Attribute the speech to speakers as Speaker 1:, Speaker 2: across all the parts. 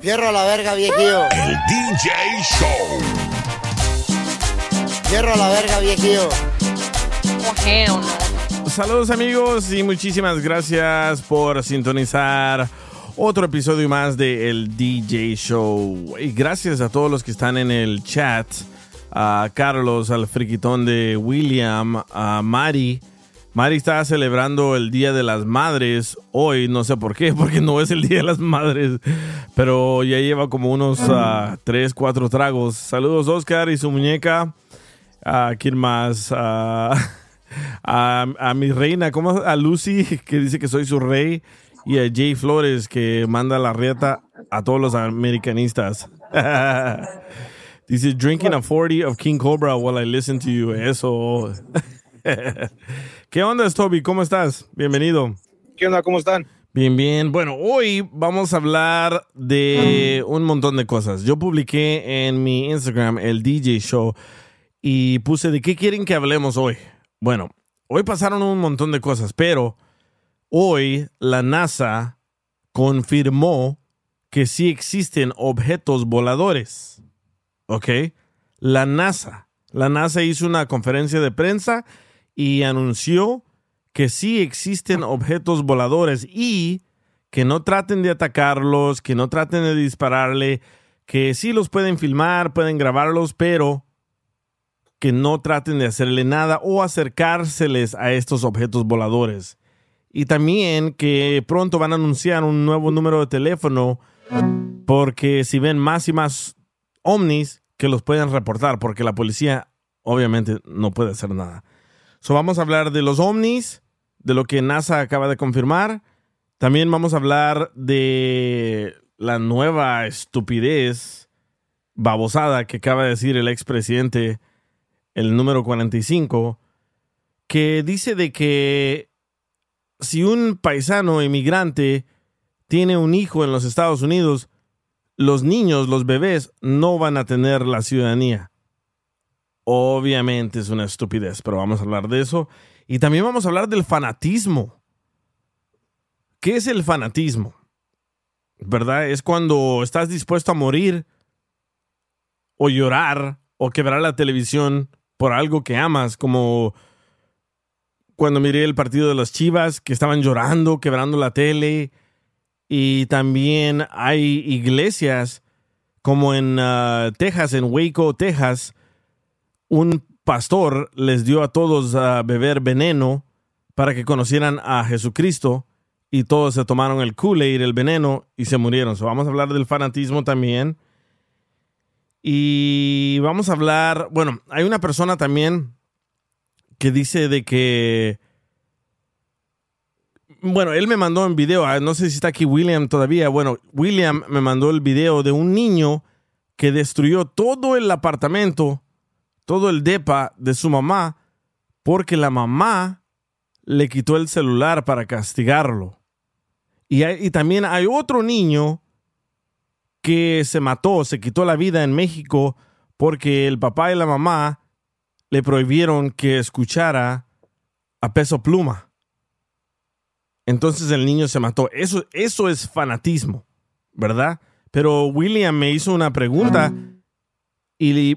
Speaker 1: Fierro a la verga, viejillo.
Speaker 2: El DJ Show.
Speaker 1: Fierro a la verga, viejillo.
Speaker 3: Saludos amigos y muchísimas gracias por sintonizar otro episodio más de El DJ Show. Y gracias a todos los que están en el chat. A Carlos, al friquitón de William, a Mari. Mari está celebrando el Día de las Madres hoy, no sé por qué, porque no es el Día de las Madres, pero ya lleva como unos 3, 4 tragos. Saludos Oscar y su muñeca. ¿A quién más? Ah, a, a mi reina, ¿cómo? A Lucy, que dice que soy su rey. Y a Jay Flores, que manda la rieta a todos los americanistas. dice, drinking a 40 of King Cobra while I listen to you. Eso. ¿Qué onda, Toby? ¿Cómo estás? Bienvenido.
Speaker 4: ¿Qué onda? ¿Cómo están?
Speaker 3: Bien, bien. Bueno, hoy vamos a hablar de un montón de cosas. Yo publiqué en mi Instagram el DJ Show y puse de qué quieren que hablemos hoy. Bueno, hoy pasaron un montón de cosas, pero hoy la NASA confirmó que sí existen objetos voladores. ¿Ok? La NASA. La NASA hizo una conferencia de prensa y anunció que sí existen objetos voladores y que no traten de atacarlos, que no traten de dispararle, que sí los pueden filmar, pueden grabarlos, pero que no traten de hacerle nada o acercárseles a estos objetos voladores. Y también que pronto van a anunciar un nuevo número de teléfono porque si ven más y más ovnis, que los puedan reportar, porque la policía obviamente no puede hacer nada. So vamos a hablar de los ovnis, de lo que NASA acaba de confirmar. También vamos a hablar de la nueva estupidez babosada que acaba de decir el expresidente, el número 45, que dice de que si un paisano inmigrante tiene un hijo en los Estados Unidos, los niños, los bebés, no van a tener la ciudadanía. Obviamente es una estupidez, pero vamos a hablar de eso. Y también vamos a hablar del fanatismo. ¿Qué es el fanatismo? ¿Verdad? Es cuando estás dispuesto a morir o llorar o quebrar la televisión por algo que amas, como cuando miré el partido de las Chivas, que estaban llorando, quebrando la tele. Y también hay iglesias como en uh, Texas, en Waco, Texas, un pastor les dio a todos a beber veneno para que conocieran a Jesucristo y todos se tomaron el Kool-Aid, el veneno y se murieron. So, vamos a hablar del fanatismo también. Y vamos a hablar, bueno, hay una persona también que dice de que, bueno, él me mandó un video, ah, no sé si está aquí William todavía, bueno, William me mandó el video de un niño que destruyó todo el apartamento, todo el depa de su mamá, porque la mamá le quitó el celular para castigarlo. Y, también hay otro niño que se mató, se quitó la vida en México porque el papá y la mamá le prohibieron que escuchara a peso pluma. Entonces el niño se mató. Eso, eso es fanatismo, ¿verdad? Pero William me hizo una pregunta y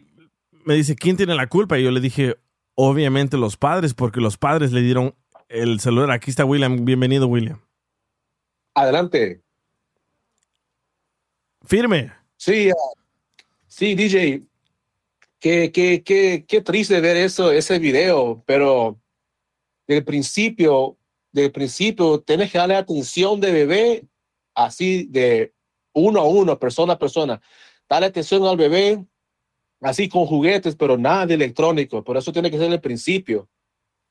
Speaker 3: me dice, ¿quién tiene la culpa? Y yo le dije, obviamente los padres, porque los padres le dieron el celular. Aquí está William. Bienvenido, William.
Speaker 4: Adelante.
Speaker 3: Firme.
Speaker 4: Sí, ah, Sí, DJ, qué, qué, qué, qué triste ver eso, ese video, pero del principio, del principio, tienes que darle atención de bebé, así de uno a uno, persona a persona. Dale atención al bebé, así con juguetes, pero nada de electrónico. Por eso tiene que ser el principio.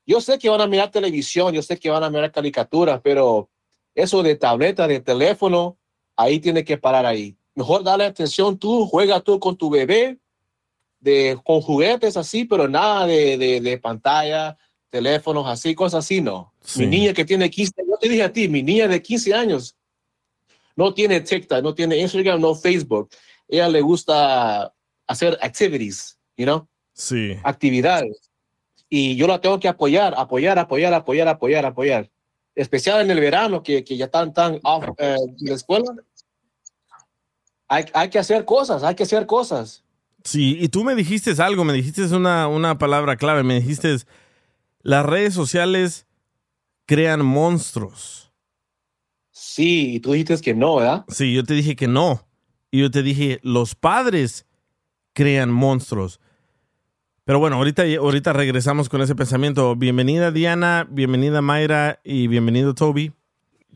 Speaker 4: Yo sé que van a mirar televisión, yo sé que van a mirar caricaturas, pero eso de tableta, de teléfono, ahí tiene que parar ahí. Mejor dale atención tú, juega tú con tu bebé, de, con juguetes así, pero nada de, de, de pantalla, teléfonos así, cosas así, no.
Speaker 3: Sí.
Speaker 4: Mi niña que tiene 15, yo te dije a ti, mi niña de 15 años no tiene TikTok, no tiene Instagram, no Facebook. Ella le gusta hacer activities, you know,
Speaker 3: Sí.
Speaker 4: actividades. Y yo la tengo que apoyar, apoyar, apoyar, apoyar, apoyar, apoyar. Especial en el verano, que, que ya están tan off eh, de la escuela. Hay, hay que hacer cosas, hay que hacer cosas.
Speaker 3: Sí, y tú me dijiste algo, me dijiste una, una palabra clave, me dijiste, las redes sociales crean monstruos.
Speaker 4: Sí, y tú dijiste que no, ¿verdad?
Speaker 3: Sí, yo te dije que no. Y yo te dije, los padres crean monstruos. Pero bueno, ahorita, ahorita regresamos con ese pensamiento. Bienvenida Diana, bienvenida Mayra y bienvenido Toby.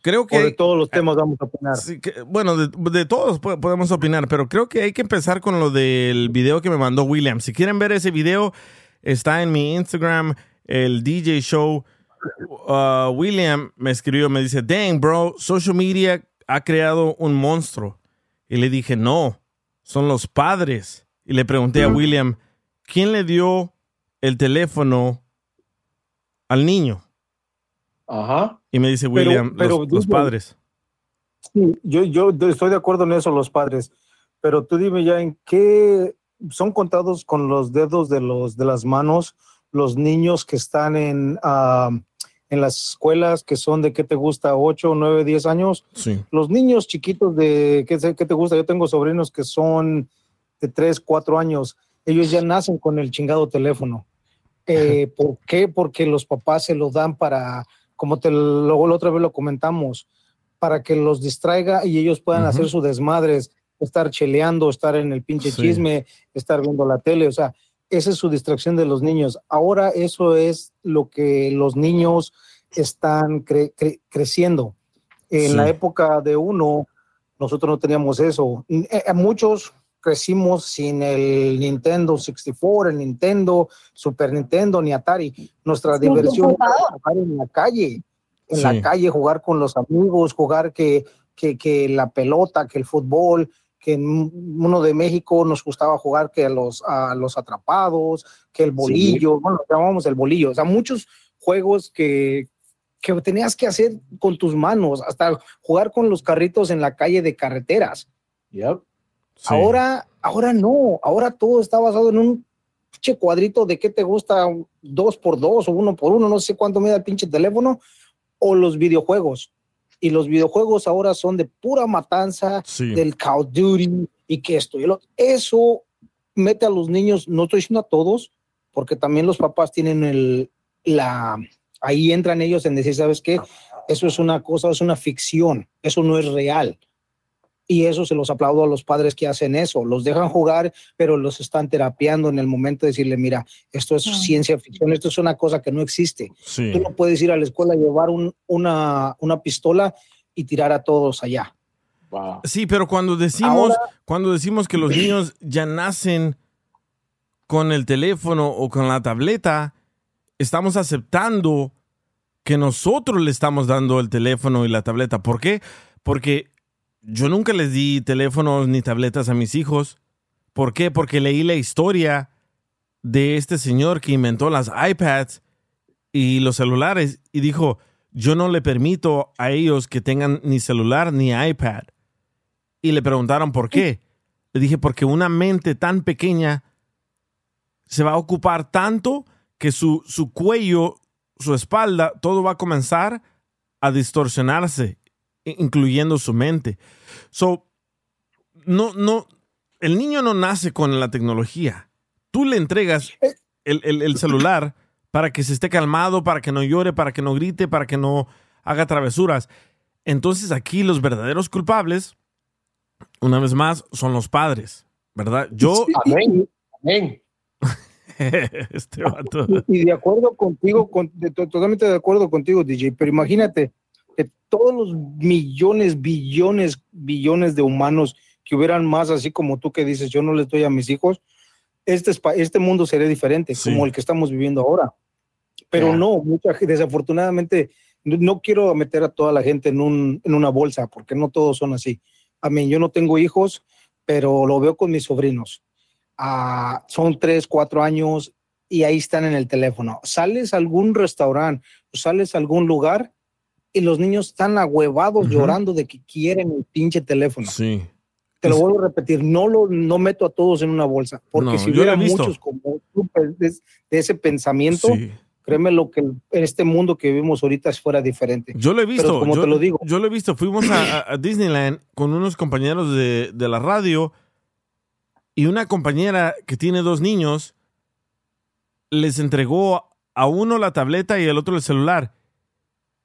Speaker 3: Creo que...
Speaker 5: O de todos los temas vamos a opinar.
Speaker 3: Sí, que- bueno, de, de todos po- podemos opinar, pero creo que hay que empezar con lo del video que me mandó William. Si quieren ver ese video, está en mi Instagram, el DJ Show. Uh, William me escribió, me dice, dang, bro, social media ha creado un monstruo. Y le dije, no, son los padres. Y le pregunté a William, ¿quién le dio el teléfono al niño?
Speaker 4: Ajá.
Speaker 3: Y me dice William,
Speaker 5: pero
Speaker 3: los, padres.
Speaker 5: Sí, yo, yo estoy de acuerdo en eso, los padres. Pero tú dime ya en qué son contados con los dedos de, los, de las manos los niños que están en, en las escuelas que son de qué te gusta, 8, 9, 10 años.
Speaker 3: Sí.
Speaker 5: Los niños chiquitos de qué, sé- qué te gusta, yo tengo sobrinos que son de 3, 4 años. Ellos ya nacen con el chingado teléfono. Eh, ¿Por qué? Porque los papás se lo dan para, como te luego la otra vez lo comentamos, para que los distraiga y ellos puedan hacer sus desmadres, estar cheleando, estar en el pinche
Speaker 3: Sí.
Speaker 5: chisme, estar viendo la tele, o sea, esa es su distracción de los niños. Ahora eso es lo que los niños están cre- cre- creciendo. En
Speaker 3: Sí.
Speaker 5: la época de uno, nosotros no teníamos eso. Eh, muchos crecimos sin el Nintendo 64, el Nintendo, Super Nintendo, ni Atari. Nuestra diversión era jugar en la calle, en
Speaker 3: Sí.
Speaker 5: la calle, jugar con los amigos, jugar que, que, que la pelota, que el fútbol, que en uno de México nos gustaba jugar que a los, a los atrapados, que el bolillo, bueno, lo llamábamos el bolillo, o sea, muchos juegos que, que tenías que hacer con tus manos, hasta jugar con los carritos en la calle de carreteras.
Speaker 4: Yep.
Speaker 3: Sí.
Speaker 5: Ahora, ahora no, ahora todo está basado en un pinche cuadrito de qué te gusta, dos por dos o uno por uno, no sé cuánto me da el pinche teléfono, o los videojuegos. Y los videojuegos ahora son de pura matanza,
Speaker 3: Sí.
Speaker 5: del Call of Duty y que esto y el otro. Eso mete a los niños, no estoy diciendo a todos, porque también los papás tienen el, la, ahí entran ellos en decir, ¿sabes qué? Eso es una cosa, es una ficción, eso no es real. Y eso se los aplaudo a los padres que hacen eso, los dejan jugar, pero los están terapiando en el momento de decirle, mira, esto es ciencia ficción, esto es una cosa que no existe.
Speaker 3: Sí.
Speaker 5: Tú no puedes ir a la escuela a llevar un- una, una pistola y tirar a todos allá.
Speaker 4: Wow.
Speaker 3: Sí, pero cuando decimos,
Speaker 5: Ahora-
Speaker 3: cuando decimos que los niños ya nacen con el teléfono o con la tableta, estamos aceptando que nosotros le estamos dando el teléfono y la tableta. ¿Por qué? Porque yo nunca les di teléfonos ni tabletas a mis hijos. ¿Por qué? Porque leí la historia de este señor que inventó las iPads y los celulares y dijo, yo no le permito a ellos que tengan ni celular ni iPad. Y le preguntaron por qué. Le dije, porque una mente tan pequeña se va a ocupar tanto que su, su cuello, su espalda, todo va a comenzar a distorsionarse, incluyendo su mente. So, no, no, el niño no nace con la tecnología. Tú le entregas el, el- el celular para que se esté calmado, para que no llore, para que no grite, para que no haga travesuras. Entonces aquí los verdaderos culpables, una vez más, son los padres. ¿verdad? Yo,
Speaker 4: Amén. Amén.
Speaker 3: este vato.
Speaker 5: Y de acuerdo contigo, con- de- to- totalmente de acuerdo contigo, DJ, pero imagínate todos los millones, billones, billones de humanos que hubieran más así como tú que dices, yo no les doy a mis hijos, este, este mundo sería diferente,
Speaker 3: Sí.
Speaker 5: como el que estamos viviendo ahora. Pero
Speaker 4: Ya.
Speaker 5: no, mucha, desafortunadamente, no, no quiero meter a toda la gente en, un, en una bolsa, porque no todos son así. A mí, yo no tengo hijos, pero lo veo con mis sobrinos. Ah, son tres, cuatro años y ahí están en el teléfono. Sales a algún restaurante, sales a algún lugar y los niños están ahuevados
Speaker 3: Ujú.
Speaker 5: llorando de que quieren el pinche teléfono.
Speaker 3: Sí.
Speaker 5: Te lo vuelvo a repetir, no lo no meto a todos en una bolsa, porque
Speaker 3: No,
Speaker 5: si hubiera muchos como tú, pues, de, de ese pensamiento,
Speaker 3: Sí.
Speaker 5: créeme lo que en este mundo que vivimos ahorita fuera diferente.
Speaker 3: Yo lo he visto.
Speaker 5: como
Speaker 3: yo,
Speaker 5: te lo digo.
Speaker 3: Yo lo he visto. Fuimos a- a Disneyland con unos compañeros de, de la radio y una compañera que tiene dos niños les entregó a uno la tableta y al otro el celular.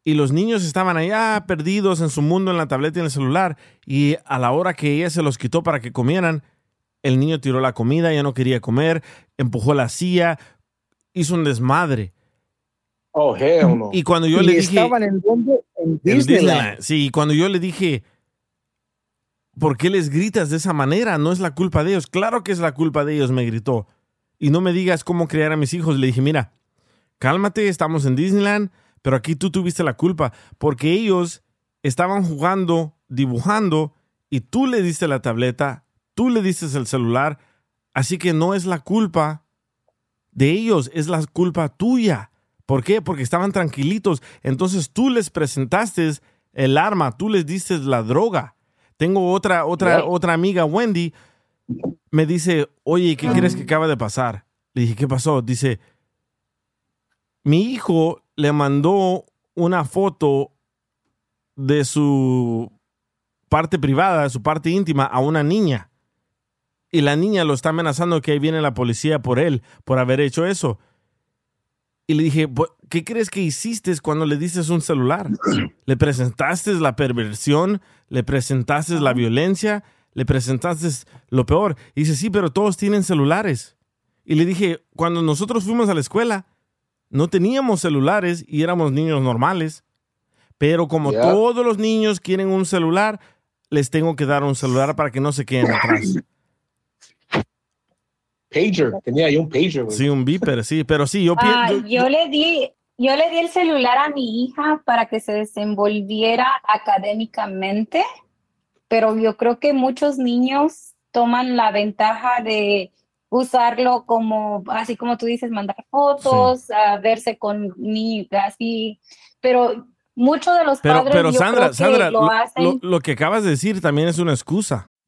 Speaker 3: Y los niños estaban allá perdidos en su mundo en la tableta y en el celular. Y a la hora que ella se los quitó para que comieran, el niño tiró la comida, ya no quería comer, empujó la silla, hizo un desmadre.
Speaker 4: Oh, hell no.
Speaker 3: Y cuando yo
Speaker 5: y
Speaker 3: le dije...
Speaker 5: estaban en dónde? En
Speaker 3: En
Speaker 5: Disneyland.
Speaker 3: Disneyland. Sí, y cuando yo le dije, ¿por qué les gritas de esa manera? No es la culpa de ellos. Claro que es la culpa de ellos, me gritó. Y no me digas cómo criar a mis hijos. Le dije, mira, cálmate, estamos en Disneyland, pero aquí tú tuviste la culpa, porque ellos estaban jugando, dibujando, y tú le diste la tableta, tú le diste el celular, así que no es la culpa de ellos, es la culpa tuya. ¿Por qué? Porque estaban tranquilitos. Entonces tú les presentaste el arma, tú les diste la droga. Tengo otra, otra,
Speaker 4: Yeah.
Speaker 3: otra amiga, Wendy, me dice, oye, ¿qué crees que acaba de pasar? Le dije, ¿qué pasó? Dice, mi hijo le mandó una foto de su parte privada, de su parte íntima, a una niña. Y la niña lo está amenazando que ahí viene la policía por él, por haber hecho eso. Y le dije, "Bu- ¿qué crees que hiciste cuando le diste un celular? ¿Le presentaste la perversión? ¿Le presentaste la violencia? ¿Le presentaste lo peor? Y dice, sí, pero todos tienen celulares. Y le dije, cuando nosotros fuimos a la escuela, no teníamos celulares y éramos niños normales. Pero como todos los niños quieren un celular, les tengo que dar un celular para que no se queden atrás.
Speaker 4: Pager. Tenía yo un pager, güey.
Speaker 3: Sí, un beeper, sí, pero sí, yo
Speaker 6: Ah,
Speaker 3: pienso...
Speaker 6: yo le di, yo le di el celular a mi hija para que se desenvolviera académicamente, pero yo creo que muchos niños toman la ventaja de usarlo como, así como tú dices, mandar fotos, a verse con niños, así, pero muchos de los
Speaker 3: Pero,
Speaker 6: padres
Speaker 3: pero
Speaker 6: yo
Speaker 3: Sandra,
Speaker 6: creo que
Speaker 3: Sandra,
Speaker 6: lo
Speaker 3: lo,
Speaker 6: hacen.
Speaker 3: lo- lo que acabas de decir también es una excusa.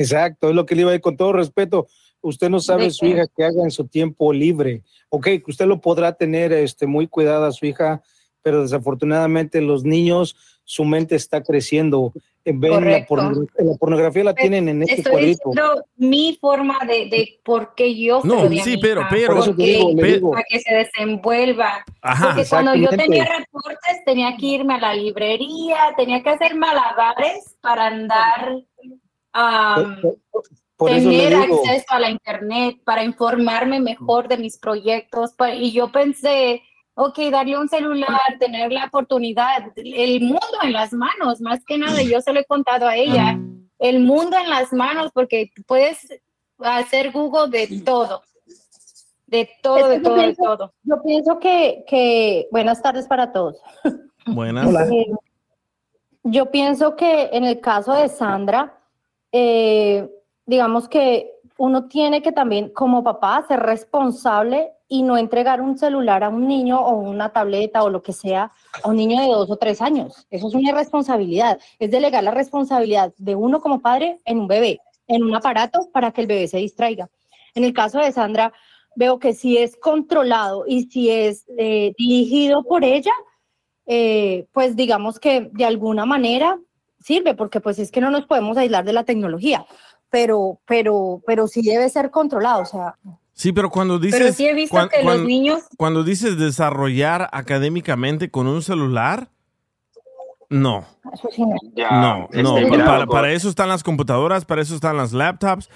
Speaker 5: Exacto, es lo que le iba a decir con todo respeto. Usted no sabe
Speaker 6: ¿De
Speaker 5: su
Speaker 6: qué?
Speaker 5: hija que haga en su tiempo libre. Ok, que usted lo podrá tener este, muy cuidada a su hija, pero desafortunadamente los niños, su mente está creciendo. Eh, Ven la,
Speaker 6: Correcto.
Speaker 5: porno- la pornografía la tienen en este
Speaker 6: Estoy
Speaker 5: cuadrito.
Speaker 6: diciendo mi forma de, de por qué yo
Speaker 3: No, sí, pero- pero-
Speaker 5: Por eso te digo, le
Speaker 3: Pe-
Speaker 5: digo,
Speaker 6: para que se desenvuelva.
Speaker 3: Ajá.
Speaker 6: Porque cuando yo tenía reportes tenía que irme a la librería, tenía que hacer malabares para andar, am,
Speaker 5: por, por eso le
Speaker 6: tener acceso a la internet, para informarme mejor de mis proyectos. y yo pensé, ok, darle un celular, tener la oportunidad, el mundo en las manos, más que nada, yo se lo he contado a ella, el mundo en las manos, porque puedes hacer Google de todo. De todo, de todo, de todo.
Speaker 7: Yo pienso que, que buenas tardes para todos.
Speaker 3: Buenas.
Speaker 7: Eh, yo pienso que en el caso de Sandra, eh, digamos que uno tiene que también, como papá, ser responsable y no entregar un celular a un niño o una tableta o lo que sea a un niño de dos o tres años. Eso es una irresponsabilidad. Es delegar la responsabilidad de uno como padre en un bebé, en un aparato para que el bebé se distraiga. En el caso de Sandra, veo que si es controlado y si es eh, dirigido por ella, eh, pues digamos que de alguna manera sirve, porque pues es que no nos podemos aislar de la tecnología, pero, pero, pero sí debe ser controlado, o sea,
Speaker 3: Sí, pero cuando dices...
Speaker 6: Pero sí he visto
Speaker 3: cuan-
Speaker 6: que los niños,
Speaker 3: Cuando dices desarrollar académicamente con un celular, no.
Speaker 7: eso sí no.
Speaker 3: No, no, para eso están las computadoras, para eso están las laptops.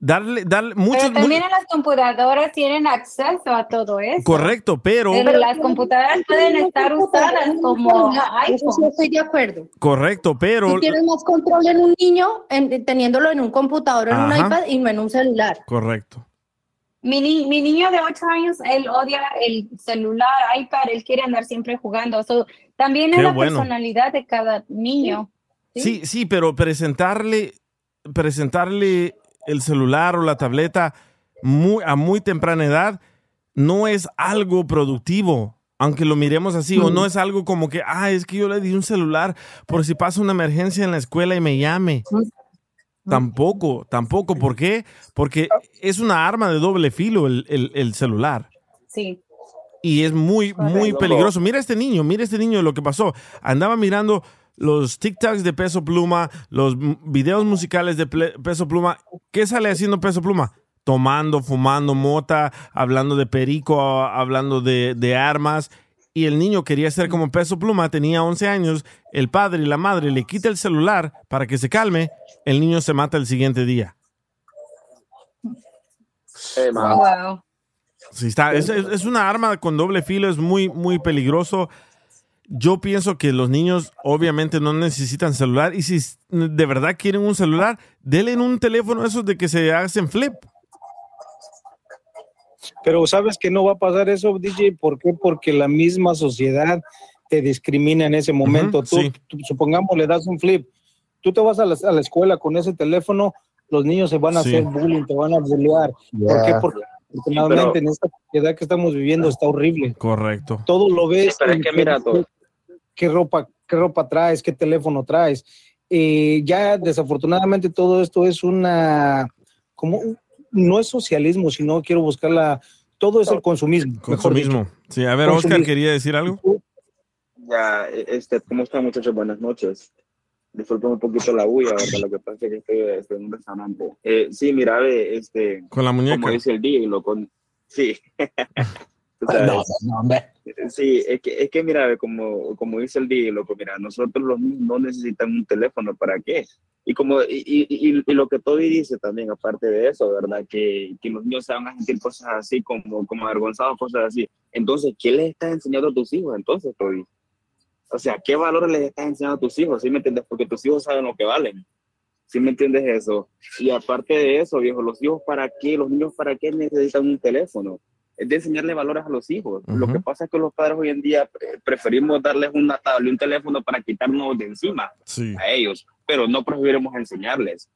Speaker 3: Darle, darle, muchos,
Speaker 6: pero también en las computadoras tienen acceso a todo eso.
Speaker 3: correcto, pero,
Speaker 6: Pero las computadoras pueden estar usadas como
Speaker 7: Eso sí estoy de acuerdo.
Speaker 3: correcto, pero,
Speaker 7: Tú tienes más control en un niño en- teniéndolo en un computador, en un iPad y no en un celular.
Speaker 3: correcto.
Speaker 6: Mi, ni- mi niño de 8 años, él odia el celular, iPad, él quiere andar siempre jugando. So, también es
Speaker 3: Qué
Speaker 6: la
Speaker 3: bueno.
Speaker 6: personalidad de cada niño.
Speaker 3: Sí, sí, pero presentarle, presentarle el celular o la tableta muy, a muy temprana edad no es algo productivo. Aunque lo miremos así, o no es algo como que, ah, es que yo le di un celular por si pasa una emergencia en la escuela y me llame. Tampoco, tampoco. ¿Por qué? Porque es una arma de doble filo el, el- el celular.
Speaker 6: Sí.
Speaker 3: Y es muy, muy peligroso. Mira este niño, mira este niño lo que pasó. Andaba mirando los TikToks de Peso Pluma, los m- videos musicales de Ple- Peso Pluma. ¿Qué sale haciendo Peso Pluma? Tomando, fumando mota, hablando de perico, hablando de, de armas. Y el niño quería ser como Peso Pluma, tenía 11 años. El padre y la madre le quita el celular para que se calme. El niño se mata el siguiente día.
Speaker 8: Eh.
Speaker 6: Wow.
Speaker 3: Sí, está. Es, es- es una arma con doble filo, es muy, muy peligroso. Yo pienso que los niños obviamente no necesitan celular y si de verdad quieren un celular, denle un teléfono esos de que se hacen flip.
Speaker 5: Pero sabes que no va a pasar eso, DJ, ¿por qué? Porque la misma sociedad te discrimina en ese momento. Tú,
Speaker 3: sí.
Speaker 5: tú, supongamos, le das un flip, tú te vas a la, a la escuela con ese teléfono, los niños se van a
Speaker 3: Sí.
Speaker 5: hacer bullying, te van a bullear. ¿Por qué? Porque afortunadamente
Speaker 8: pero-
Speaker 5: en esta sociedad que estamos viviendo está horrible.
Speaker 3: Correcto.
Speaker 5: Todo lo ves.
Speaker 8: Sí, pero es
Speaker 5: en
Speaker 8: que mira, todo.
Speaker 5: Qué ropa, qué ropa traes, qué teléfono traes. Eh, ya desafortunadamente todo esto es una, como, no es socialismo, sino quiero buscarla, todo es el consumismo.
Speaker 3: Consumismo. Sí, a ver, Oscar quería decir algo.
Speaker 8: Ya, este, ¿cómo están muchachos? Buenas noches. Disculpen un poquito la bulla, ¿verdad? Lo que pasa es que estoy, estoy en un restaurante. Eh, sí, mira, ve, este,
Speaker 3: Con la muñeca.
Speaker 8: como dice el DJ, lo con... Sí. Tú sabes. Sí, es que, es que mira, como, como dice el DJ, loco, mira, nosotros los niños no necesitan un teléfono, ¿para qué? Y como, y, y, y- y lo que Toby dice también, aparte de eso, ¿verdad? Que, que los niños se van a sentir cosas así, como, como avergonzados, cosas así. Entonces, ¿qué les estás enseñando a tus hijos entonces, Toby? O sea, ¿qué valores les estás enseñando a tus hijos? ¿Sí me entiendes? Porque tus hijos saben lo que valen. ¿Sí me entiendes eso? Y aparte de eso, viejo, los hijos para qué, los niños para qué necesitan un teléfono. Es de enseñarle valores a los hijos. Lo
Speaker 3: Ujú.
Speaker 8: que pasa es que los padres hoy en día eh, preferimos darles una tabla y un teléfono para quitarnos de encima
Speaker 3: Sí.
Speaker 8: a ellos, pero no preferimos enseñarles.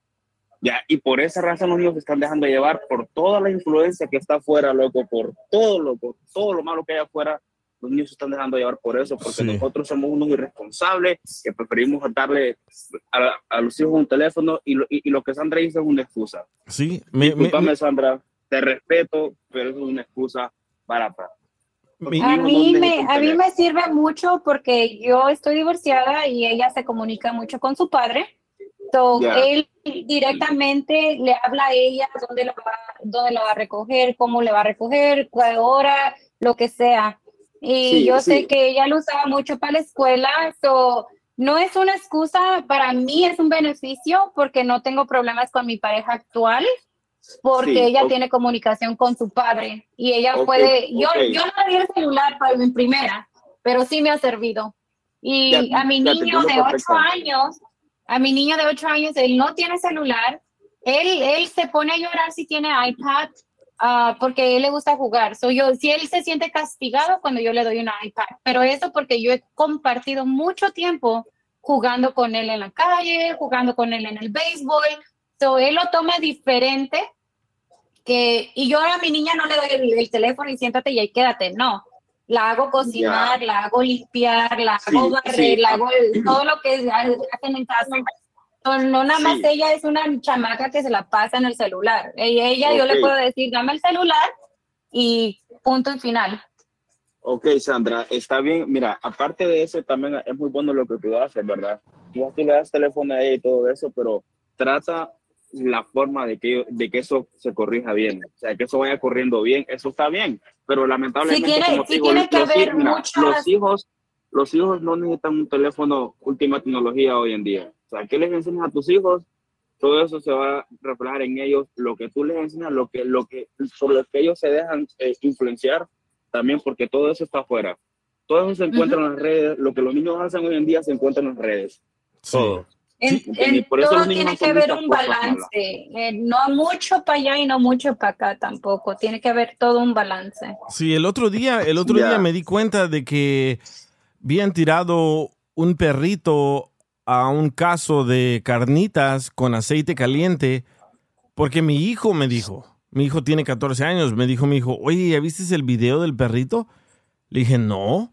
Speaker 8: Ya, y por esa razón los niños se están dejando llevar por toda la influencia que está afuera, loco, por todo, loco, todo lo malo que hay afuera, los niños se están dejando llevar por eso, porque
Speaker 3: Sí.
Speaker 8: nosotros somos unos irresponsables que preferimos darle a, a los hijos un teléfono y lo, y, y lo que Sandra dice es una excusa.
Speaker 3: Sí. Me- me-
Speaker 8: Disculpame, Sandra, te respeto, pero eso es una excusa barata.
Speaker 6: A mí, me, a mí me sirve mucho porque yo estoy divorciada y ella se comunica mucho con su padre. So,
Speaker 8: Ya.
Speaker 6: Él directamente le habla a ella dónde la, va, dónde la va a recoger, cómo le va a recoger, cuál hora, lo que sea. Y
Speaker 8: Sí,
Speaker 6: yo
Speaker 8: sí.
Speaker 6: sé que ella lo usaba mucho para la escuela. So, no es una excusa, para mí es un beneficio porque no tengo problemas con mi pareja actual porque
Speaker 8: Sí,
Speaker 6: ella
Speaker 8: ok.
Speaker 6: tiene comunicación con su padre y ella
Speaker 8: Ok,
Speaker 6: puede, yo,
Speaker 8: ok.
Speaker 6: yo no le di el celular para mi primera, pero sí me ha servido. Y
Speaker 8: Ya,
Speaker 6: a mi niño de ocho
Speaker 8: perfectamente.
Speaker 6: años, a mi niño de ocho años, él no tiene celular, él, él se pone a llorar si tiene iPad ah, porque a él le gusta jugar. So yo, si él se siente castigado cuando yo le doy una iPad, pero eso porque yo he compartido mucho tiempo jugando con él en la calle, jugando con él en el béisbol. So él lo toma diferente que, y yo a mi niña no le doy el, el teléfono y siéntate y ahí quédate, no. La hago cocinar,
Speaker 8: Ya.
Speaker 6: la hago limpiar, la
Speaker 8: Sí,
Speaker 6: hago barrer,
Speaker 8: sí.
Speaker 6: la hago todo lo que hacen en casa. No, no nada más
Speaker 8: Sí.
Speaker 6: ella es una chamaca que se la pasa en el celular. Ella, ella yo le puedo decir, dame el celular y punto y final.
Speaker 8: Ok, Sandra, está bien. Mira, aparte de eso, también es muy bueno lo que tú haces, ¿verdad? Tú, tú le das teléfono a ella y todo eso, pero trata la forma de que, de que eso se corrija bien. O sea, que eso vaya corriendo bien, eso está bien. Pero lamentablemente,
Speaker 6: Sí tiene-
Speaker 8: como
Speaker 6: sí
Speaker 8: te digo,
Speaker 6: tiene que
Speaker 8: los,
Speaker 6: haber
Speaker 8: hijos- mira,
Speaker 6: muchas-
Speaker 8: los hijos, los hijos no necesitan un teléfono última tecnología hoy en día. O sea, ¿qué les enseñas a tus hijos? Todo eso se va a reflejar en ellos. Lo que tú les enseñas, lo que, lo que, por lo que ellos se dejan eh, influenciar, también porque todo eso está afuera. Todo eso se encuentra en las redes. Lo que los niños hacen hoy en día se encuentra en las redes. Todo.
Speaker 6: En, todo tiene que haber un balance, eh, no mucho para allá y no mucho para acá tampoco, tiene que haber todo un balance.
Speaker 3: Sí, el otro día, el otro día me di cuenta de que habían tirado un perrito a un caso de carnitas con aceite caliente porque mi hijo me dijo, mi hijo tiene 14 años, me dijo mi hijo, oye, ¿ya viste el video del perrito? Le dije, no.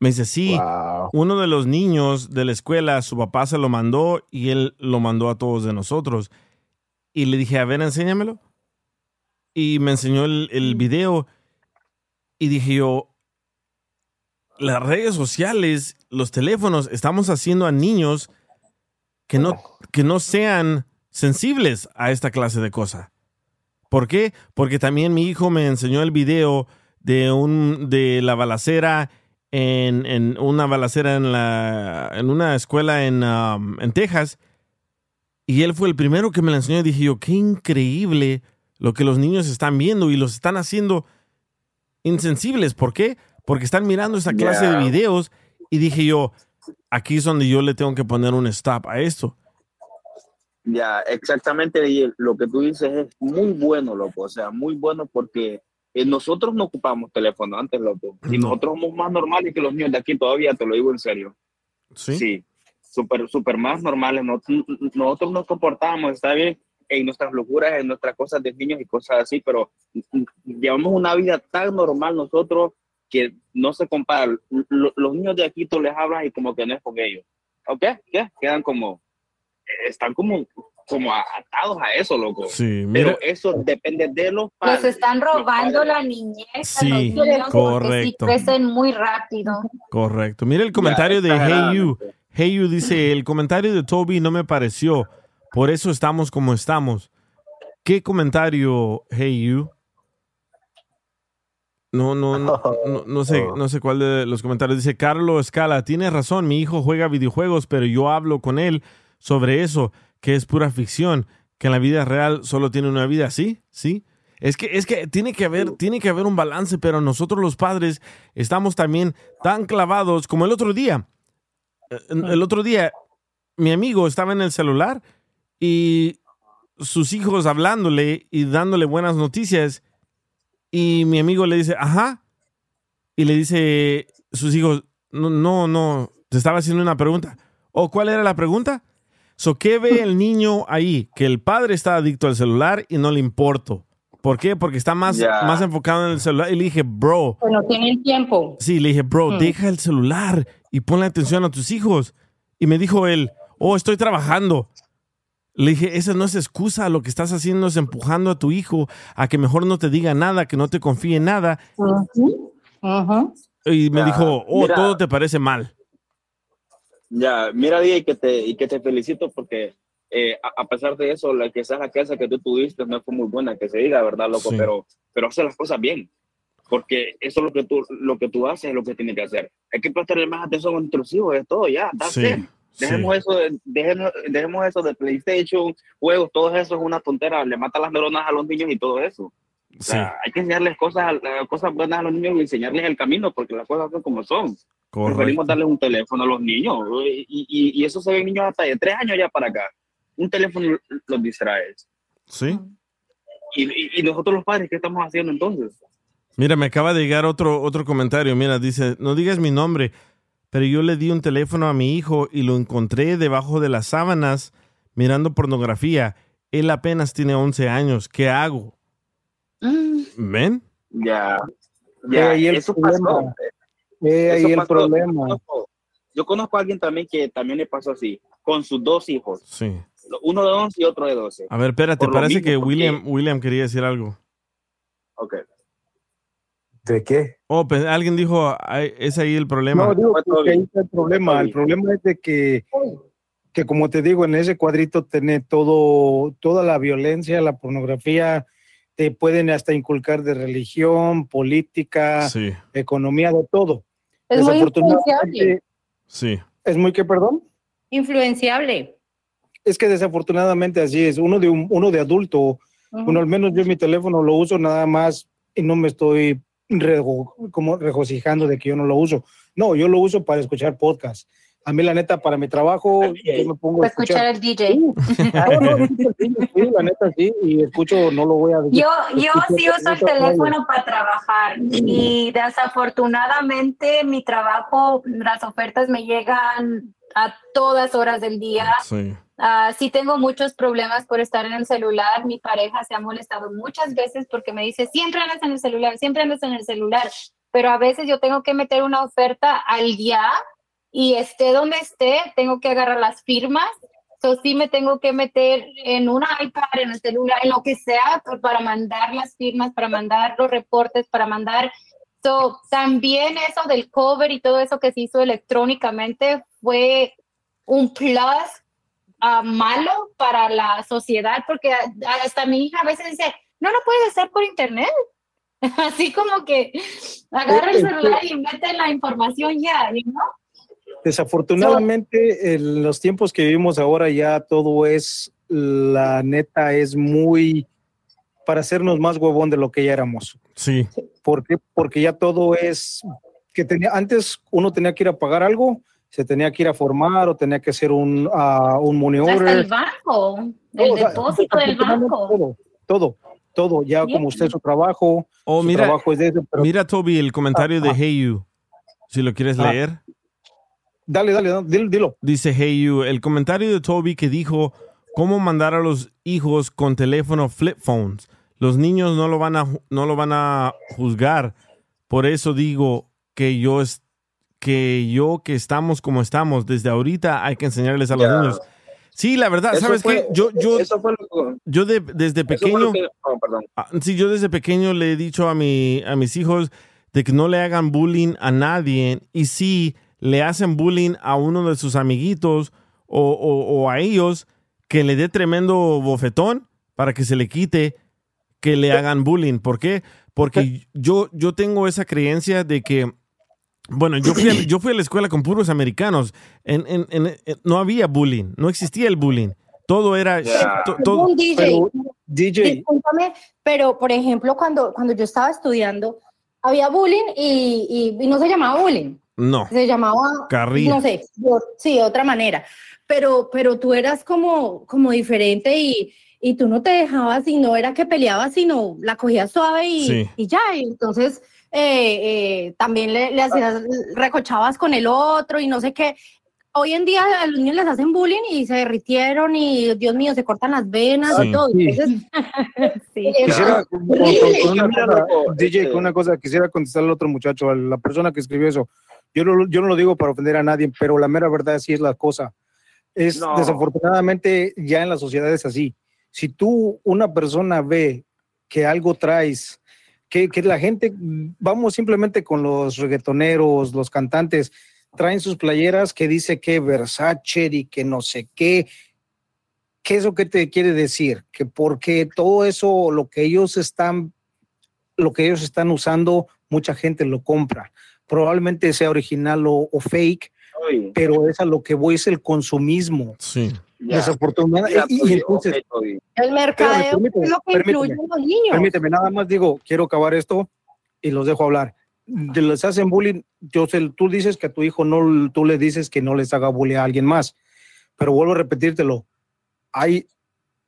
Speaker 3: Me dice, sí, uno de los niños de la escuela, su papá se lo mandó y él lo mandó a todos de nosotros. Y le dije, a ver, enséñamelo. Y me enseñó el, el video y dije yo, las redes sociales, los teléfonos, estamos haciendo a niños que no, que no sean sensibles a esta clase de cosas. ¿Por qué? Porque también mi hijo me enseñó el video de, un, de la balacera en, en una balacera en, la, en una escuela en, um, en Texas. Y él fue el primero que me la enseñó y dije yo, qué increíble lo que los niños están viendo y los están haciendo insensibles. ¿Por qué? Porque están mirando esta clase de videos y dije yo, aquí es donde yo le tengo que poner un stop a esto.
Speaker 8: Ya, exactamente. Lo que tú dices es muy bueno, loco. O sea, muy bueno porque nosotros no ocupamos teléfono antes, loco. Y nosotros somos más normales que los niños de aquí todavía, te lo digo en serio.
Speaker 3: Sí.
Speaker 8: Sí, súper, súper más normales. Nos- nosotros nos comportamos, está bien, en nuestras locuras, en nuestras cosas de niños y cosas así, pero llevamos una vida tan normal nosotros que no se compara. Lo- los niños de aquí tú les hablas y como que no es con ellos. ¿Ok? ¿Qué? Quedan como, están como, como atados a eso, loco.
Speaker 3: Sí,
Speaker 8: Pero
Speaker 3: mira,
Speaker 8: eso depende de los
Speaker 6: Los
Speaker 8: padres.
Speaker 6: están robando la niñez
Speaker 3: Sí,
Speaker 6: los niños porque sí
Speaker 3: correcto.
Speaker 6: crecen muy rápido.
Speaker 3: correcto. Mira el comentario de Hey You. Hey You dice, el comentario de Toby no me pareció, por eso estamos como estamos. ¿Qué comentario, Hey You? No, no, no, no, no sé, no sé cuál de los comentarios. Dice Carlos Escala, tienes razón, mi hijo juega videojuegos, pero yo hablo con él sobre eso, que es pura ficción, que en la vida real solo tiene una vida, ¿sí? ¿Sí? Es que, es que tiene que haber, tiene que haber un balance, pero nosotros los padres estamos también tan clavados como el otro día. El otro día, mi amigo estaba en el celular y sus hijos hablándole y dándole buenas noticias. Y mi amigo le dice, ajá. Y le dice sus hijos, no, no, no, te estaba haciendo una pregunta. ¿O cuál era la pregunta? So, ¿Qué ve el niño ahí? Que el padre está adicto al celular y no le importo. ¿Por qué? Porque está más, más enfocado en el celular. Y le dije, bro,
Speaker 7: Pues no tienen tiempo.
Speaker 3: Sí, le dije, bro,
Speaker 7: Mm.
Speaker 3: deja el celular y ponle atención a tus hijos. Y me dijo él, oh, estoy trabajando. Le dije, esa no es excusa, lo que estás haciendo es empujando a tu hijo a que mejor no te diga nada, que no te confíe en nada. Y me dijo, oh,
Speaker 8: mira.
Speaker 3: todo te parece mal.
Speaker 8: Ya, mira, y que te, y que te felicito porque eh, a, a pesar de eso, la, quizás la casa que tú tuviste no fue muy buena, que se diga, ¿verdad, loco?
Speaker 3: Sí.
Speaker 8: Pero, pero hace las cosas bien. Porque eso es lo que tú, lo que tú haces, es lo que tienes que hacer. Hay que prestarle más atención a nuestros hijos, es todo, ya, that's
Speaker 3: Sí,
Speaker 8: it. Dejemos, eso de, dejemos, dejemos eso de PlayStation, juegos, todo eso es una tontera, le mata las neuronas a los niños y todo eso. O sea, hay que enseñarles cosas, a- cosas buenas a los niños y enseñarles el camino, porque las cosas son como son. Preferimos darles un teléfono a los niños. Y, y, y eso se ve en niños hasta de tres años ya para acá. un teléfono los distrae.
Speaker 3: Sí.
Speaker 8: Y, y- y nosotros los padres, ¿qué estamos haciendo entonces?
Speaker 3: Mira, me acaba de llegar otro, otro comentario. Mira, dice, no digas mi nombre, pero yo le di un teléfono a mi hijo y lo encontré debajo de las sábanas mirando pornografía. Él apenas tiene 11 años. ¿Qué hago? ¿Ven?
Speaker 8: Ya, ya,
Speaker 5: ahí el
Speaker 8: eso
Speaker 5: problema.
Speaker 8: pasó.
Speaker 5: Ahí
Speaker 8: Eso
Speaker 5: el problema.
Speaker 8: Yo conozco, yo conozco a alguien también que también le pasó así, con sus dos hijos,
Speaker 3: Sí.
Speaker 8: uno de 11 y otro de 12.
Speaker 3: A ver, espérate,
Speaker 8: Por
Speaker 3: parece
Speaker 8: mismo,
Speaker 3: que
Speaker 8: porque-
Speaker 3: William, William quería decir algo.
Speaker 8: Ok.
Speaker 9: ¿De qué?
Speaker 3: Oh, pues, alguien dijo, "Ay, es ahí el problema.
Speaker 5: No, digo que ahí está el problema. El problema es de que, que, como te digo, en ese cuadrito tiene todo, toda la violencia, la pornografía, te pueden hasta inculcar de religión, política,
Speaker 3: Sí,
Speaker 5: economía, de todo.
Speaker 7: Es muy influenciable.
Speaker 3: sí.
Speaker 5: ¿Es muy que, perdón?
Speaker 7: Influenciable.
Speaker 5: Es que desafortunadamente así es. Uno de, un- uno de adulto, uno al menos yo mi teléfono lo uso nada más y no me estoy rego- como regocijando de que yo no lo uso. No, yo lo uso para escuchar podcast. A mí la neta para mi trabajo yo me pongo a
Speaker 6: Para escuchar el DJ.
Speaker 5: No, no, sí, la neta sí, y escucho, no lo voy a decir.
Speaker 6: Yo, yo sí uso el teléfono para trabajar y desafortunadamente mi trabajo, las ofertas me llegan a todas horas del día.
Speaker 3: Sí.
Speaker 6: Ah, sí tengo muchos problemas por estar en el celular. Mi pareja se ha molestado muchas veces porque me dice, siempre andas en el celular, siempre andas en el celular. Pero a veces yo tengo que meter una oferta al día y esté donde esté, tengo que agarrar las firmas. So, sí me tengo que meter en un iPad, en el celular, en lo que sea, pues, para mandar las firmas, para mandar los reportes, para mandar So, también eso del cover y todo eso que se hizo electrónicamente fue un plus ah, malo para la sociedad, porque hasta mi hija a veces dice, no lo puedes hacer por internet. Así como que agarra el celular y mete la información ya, ¿no?
Speaker 5: Desafortunadamente, en los tiempos que vivimos ahora ya todo es, la neta, es muy para hacernos más huevón de lo que ya éramos.
Speaker 3: Sí.
Speaker 5: ¿Por qué? Porque ya todo es que tenía antes uno tenía que ir a pagar algo, se tenía que ir a formar o tenía que hacer un, ah, un money
Speaker 6: Hasta
Speaker 5: order.
Speaker 6: el banco, el
Speaker 5: Todo, o sea,
Speaker 6: depósito del banco.
Speaker 5: Todo, todo, todo. Ya
Speaker 6: Bien.
Speaker 5: como usted su trabajo,
Speaker 3: Oh,
Speaker 5: su
Speaker 3: mira,
Speaker 5: trabajo es de eso, pero
Speaker 3: mira, Toby, el comentario de Hey You. Si lo quieres
Speaker 5: Ah.
Speaker 3: leer.
Speaker 5: Dale, dale, dale, dilo.
Speaker 3: Dice Hey You, el comentario de Toby que dijo cómo mandar a los hijos con teléfono flip phones. Los niños no lo van a no lo van a juzgar. Por eso digo que yo es que yo que estamos como estamos desde ahorita hay que enseñarles a los
Speaker 8: Ya.
Speaker 3: niños. Sí, la verdad,
Speaker 8: Eso
Speaker 3: ¿sabes
Speaker 8: fue-
Speaker 3: qué? Yo yo
Speaker 8: eso fue lo-
Speaker 3: yo de- desde
Speaker 8: eso fue
Speaker 3: pequeño
Speaker 8: lo que- oh, perdón.
Speaker 3: Sí, yo desde pequeño le he dicho a, mi, a mis hijos de que no le hagan bullying a nadie y si le hacen bullying a uno de sus amiguitos o, o- o a ellos, que le dé tremendo bofetón para que se le quite que le hagan bullying. ¿Por qué? Porque yo, yo tengo esa creencia de que, bueno, yo fui a, yo fui a la escuela con puros americanos. En, en- en- en- no había bullying, no existía el bullying. Todo era... to- todo-
Speaker 7: Un DJ.
Speaker 5: Pero, DJ,
Speaker 7: Discúlpame, pero por ejemplo, cuando, cuando yo estaba estudiando, había bullying y, y- y no se llamaba bullying,
Speaker 3: no.
Speaker 7: se llamaba,
Speaker 3: Carrilla.
Speaker 7: no sé, yo- sí, de otra manera. Pero, pero tú eras como, como diferente y, y tú no te dejabas y no era que peleabas, sino la cogías suave y,
Speaker 3: Sí.
Speaker 7: y ya. Y entonces eh, eh, también le, le hacías, recochabas con el otro y no sé qué. Hoy en día a los niños les hacen bullying y se derritieron y Dios mío, se cortan las venas
Speaker 5: Sí.
Speaker 7: y todo.
Speaker 5: Sí.
Speaker 7: Entonces, sí.
Speaker 5: Quisiera, una DJ,
Speaker 8: este-
Speaker 5: con una cosa, quisiera contestarle al otro muchacho, a la persona que escribió eso. Yo no, yo no lo digo para ofender a nadie, pero la mera verdad sí es la cosa. Es
Speaker 8: No.
Speaker 5: desafortunadamente ya en la sociedad es así. Si tú, una persona ve que algo traes, que, que la gente, vamos simplemente con los reggaetoneros, los cantantes, traen sus playeras que dice que Versace y que no sé qué, ¿Qué es lo que te quiere decir? Que porque todo eso, lo que ellos están, lo que ellos están usando, mucha gente lo compra. Probablemente sea original o, o fake, pero es a lo que voy, es el consumismo.
Speaker 3: Sí.
Speaker 5: Desafortunadamente. Y, y entonces.
Speaker 7: El
Speaker 5: permíteme,
Speaker 7: es lo que en los niños.
Speaker 5: permíteme, nada más digo, quiero acabar esto y los dejo hablar. De les hacen bullying, yo sé, tú dices que a tu hijo no, tú le dices que no les haga bullying a alguien más, pero vuelvo a repetírtelo. hay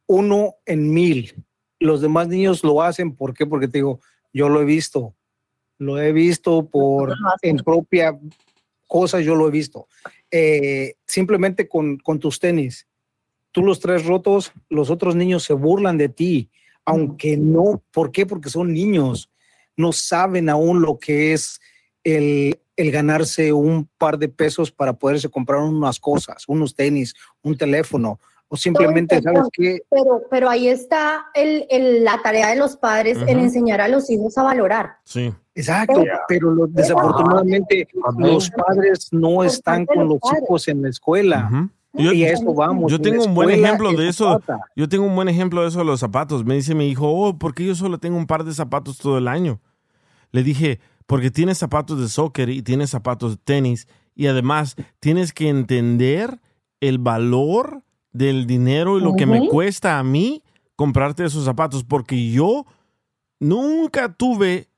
Speaker 5: uno en mil. Los demás niños lo hacen, ¿por qué? Porque te digo, yo lo he visto, lo he visto por en propia cosa, yo lo he visto. Eh, simplemente con, con tus tenis, tú los traes rotos, los otros niños se burlan de ti, aunque no, ¿por qué? Porque son niños, no saben aún lo que es el, el ganarse un par de pesos para poderse comprar unas cosas, unos tenis, un teléfono, o simplemente, ¿sabes qué?
Speaker 7: Pero, pero ahí está el, el- la tarea de los padres en enseñar a los hijos a valorar.
Speaker 3: Sí.
Speaker 5: Exacto, pero lo- desafortunadamente los padres no están con los chicos en la escuela.
Speaker 3: Yo-
Speaker 5: y a eso vamos.
Speaker 3: Yo
Speaker 5: en
Speaker 3: tengo un buen ejemplo de
Speaker 5: eso.
Speaker 3: Yo tengo un buen ejemplo de eso de los zapatos. Me dice mi hijo, oh, ¿por qué yo solo tengo un par de zapatos todo el año? Le dije, porque tienes zapatos de soccer y tienes zapatos de tenis y además tienes que entender el valor del dinero y lo que me cuesta a mí comprarte esos zapatos porque yo nunca tuve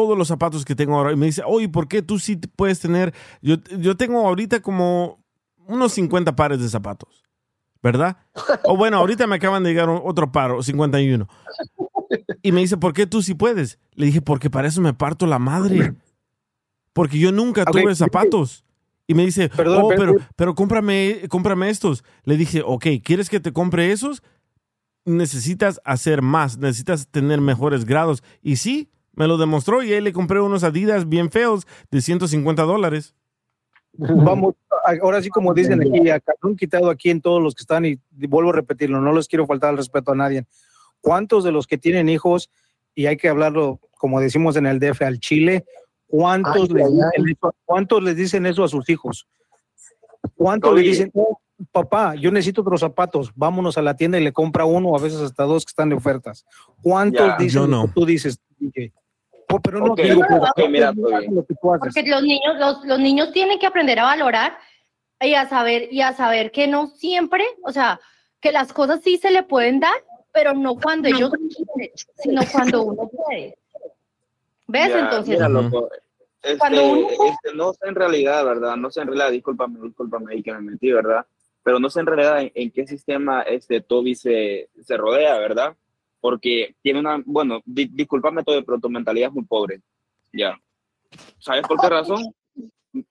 Speaker 3: todos los zapatos que tengo ahora. Y me dice, oye, ¿por qué tú sí puedes tener? Yo, yo tengo ahorita como unos 50 pares de zapatos, ¿verdad? O bueno, ahorita me acaban de llegar otro par, o 51. Y me dice, ¿por qué tú sí puedes? Le dije, porque para eso me parto la madre. Porque yo nunca
Speaker 5: Ok,
Speaker 3: tuve zapatos. Y me dice,
Speaker 5: Perdón,
Speaker 3: oh, pero, pero cómprame, cómprame estos. Le dije, ok, ¿quieres que te compre esos? Necesitas hacer más, necesitas tener mejores grados. Y sí, me lo demostró y ahí le compré unos Adidas bien feos de 150 dólares.
Speaker 5: Vamos, ahora sí como dicen aquí, a un quitado aquí en todos los que están, y vuelvo a repetirlo, no les quiero faltar el respeto a nadie. ¿Cuántos de los que tienen hijos, y hay que hablarlo, como decimos en el DF, al Chile, cuántos,
Speaker 10: Ay,
Speaker 5: les,
Speaker 10: ay,
Speaker 5: dicen
Speaker 10: ay.
Speaker 5: eso, cuántos les dicen eso a sus hijos? ¿Cuántos le dicen, "Oh, papá, yo necesito otros zapatos, vámonos a la tienda y le compra uno, a veces hasta dos que están de ofertas? ¿Cuántos dicen
Speaker 3: no.
Speaker 5: tú dices, DJ? Pero no
Speaker 8: Ok,
Speaker 5: digo,
Speaker 8: mira,
Speaker 5: ¿cuántos hacen lo que tú haces?
Speaker 7: Porque los niños, los, los niños tienen que aprender a valorar y a saber, y a saber que no siempre, o sea, que las cosas sí se le pueden dar, pero no cuando ellos quieren, sino cuando uno puede. ¿Ves?
Speaker 8: Ya,
Speaker 7: Entonces,
Speaker 8: mira, loco, este,
Speaker 7: Cuando uno-
Speaker 8: este, no sé en realidad, ¿verdad? No sé en realidad, discúlpame, discúlpame ahí que me metí, ¿verdad? Pero no sé en realidad en, en qué sistema este Toby se, se rodea, ¿verdad? Porque tiene una, bueno, di- discúlpame Toby, pero tu mentalidad es muy pobre, ya. ¿Sabes por qué razón?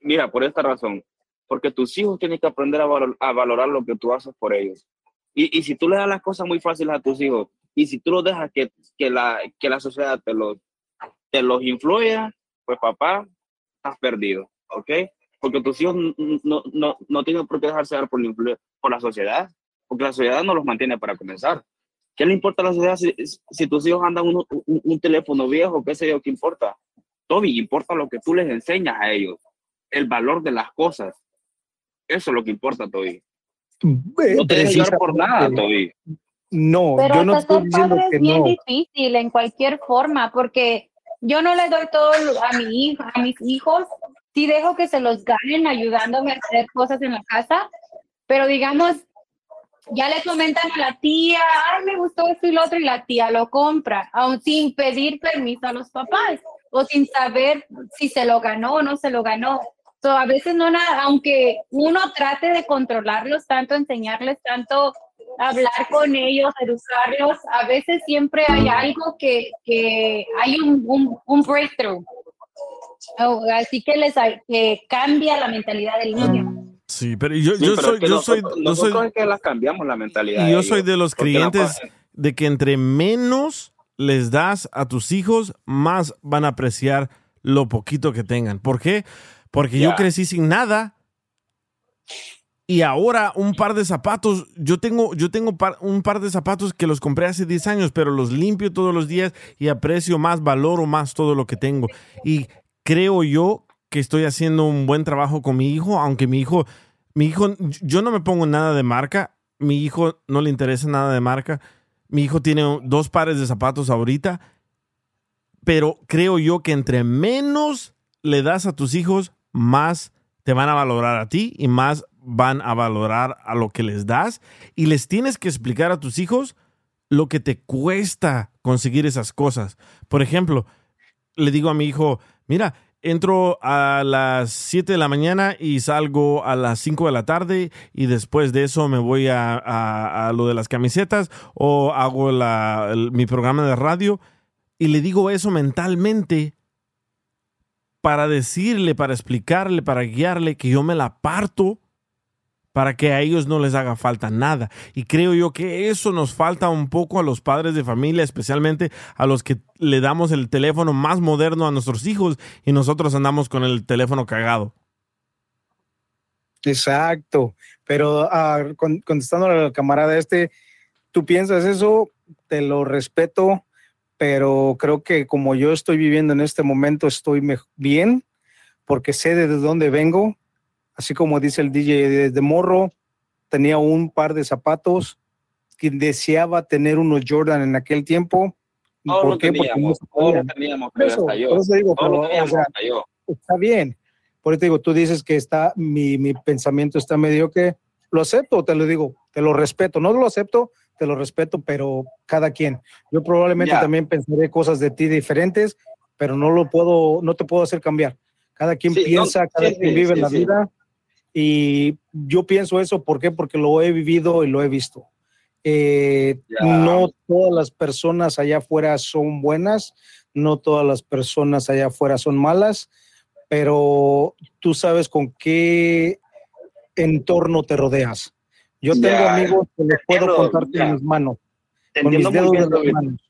Speaker 8: Mira, por esta razón. Porque tus hijos tienen que aprender a, valor- a valorar lo que tú haces por ellos. Y, y si tú le das las cosas muy fáciles a tus hijos, y si tú los dejas que, que, la, que la sociedad te los, te los influya, pues papá, estás perdido, ¿ok? Porque tus hijos no, no, no tienen por qué dejarse dar por por la sociedad, porque la sociedad no los mantiene para comenzar. ¿Qué le importa a la sociedad si, si tus hijos andan uno- un, un teléfono viejo, qué sé yo, qué importa? Toby, importa lo que tú les enseñas a ellos, el valor de las cosas. Eso es lo que importa, Toby. No te dejes por nada, Toby.
Speaker 5: No,
Speaker 6: Pero
Speaker 5: yo no estoy diciendo
Speaker 6: padre
Speaker 5: que
Speaker 6: es bien
Speaker 5: no.
Speaker 6: difícil en cualquier forma, porque yo no le doy todo a mi hijo, a mis hijos, sí dejo que se los ganen ayudándome a hacer cosas en la casa, pero digamos, ya le comentan a la tía, ay, me gustó esto y lo otro, y la tía lo compra, aún sin pedir permiso a los papás, o sin saber si se lo ganó o no se lo ganó. So, a veces no nada, aunque uno trate de controlarlos tanto, enseñarles tanto, hablar con ellos, educarlos, a veces siempre hay algo que, que hay un, un, breakthrough. Oh, así que les cambia la mentalidad del niño.
Speaker 3: Sí, pero yo,
Speaker 8: Sí,
Speaker 3: yo
Speaker 8: pero
Speaker 3: soy,
Speaker 8: es que
Speaker 3: yo soy,
Speaker 8: nosotros,
Speaker 3: yo
Speaker 8: nosotros
Speaker 3: soy,
Speaker 8: es que las cambiamos la mentalidad.
Speaker 3: y yo
Speaker 8: de
Speaker 3: soy de los creyentes de que entre menos les das a tus hijos, más van a apreciar lo poquito que tengan. ¿Por qué? Porque yo crecí sin nada y ahora un par de zapatos, yo tengo, yo tengo par- un par de zapatos que los compré hace 10 años, pero los limpio todos los días y aprecio más, valoro más todo lo que tengo. Y creo yo que estoy haciendo un buen trabajo con mi hijo, aunque mi hijo, mi hijo, yo no me pongo nada de marca, mi hijo no le interesa nada de marca, mi hijo tiene dos pares de zapatos ahorita, pero creo yo que entre menos le das a tus hijos, más te van a valorar a ti y más van a valorar a lo que les das y les tienes que explicar a tus hijos lo que te cuesta conseguir esas cosas. Por ejemplo, le digo a mi hijo, mira, entro a las 7 de la mañana y salgo a las 5 de la tarde y después de eso me voy a, lo de las camisetas o hago mi programa de radio y le digo eso mentalmente para decirle, para explicarle, para guiarle que yo me la parto para que a ellos no les haga falta nada. Y creo yo que eso nos falta un poco a los padres de familia, especialmente a los que le damos el teléfono más moderno a nuestros hijos y nosotros andamos con el teléfono cagado.
Speaker 5: Exacto. Pero con- contestando al camarada este, tú piensas eso, te lo respeto, pero creo que como yo estoy viviendo en este momento, estoy bien, porque sé de dónde vengo. Así como dice el DJ, desde morro tenía un par de zapatos que deseaba tener unos Jordan en aquel tiempo. ¿Y
Speaker 8: Todos
Speaker 5: por
Speaker 8: lo
Speaker 5: qué? Porque no
Speaker 8: teníamos, todos teníamos, pero
Speaker 5: eso,
Speaker 8: hasta yo.
Speaker 5: por eso digo, pero, o
Speaker 8: teníamos
Speaker 5: sea,
Speaker 8: hasta yo.
Speaker 5: está bien. Por eso te digo, tú dices que está, mi, mi pensamiento está medio que lo acepto, te lo digo, te lo respeto. No lo acepto, te lo respeto, pero cada quien. Yo probablemente
Speaker 8: Ya.
Speaker 5: también pensaré cosas de ti diferentes, pero no lo puedo, no te puedo hacer cambiar. Cada quien
Speaker 8: Sí, no,
Speaker 5: piensa, cada
Speaker 8: sí,
Speaker 5: quien
Speaker 8: sí,
Speaker 5: vive la vida. Y yo pienso eso, ¿por qué? Porque lo he vivido y lo he visto. Eh, no todas las personas allá afuera son buenas, no todas las personas allá afuera son malas, pero tú sabes con qué entorno te rodeas. Yo tengo amigos que les puedo
Speaker 8: entiendo,
Speaker 5: contar
Speaker 8: ya.
Speaker 5: con mis manos,
Speaker 8: Te
Speaker 5: con mis dedos
Speaker 8: bien,
Speaker 5: de las manos.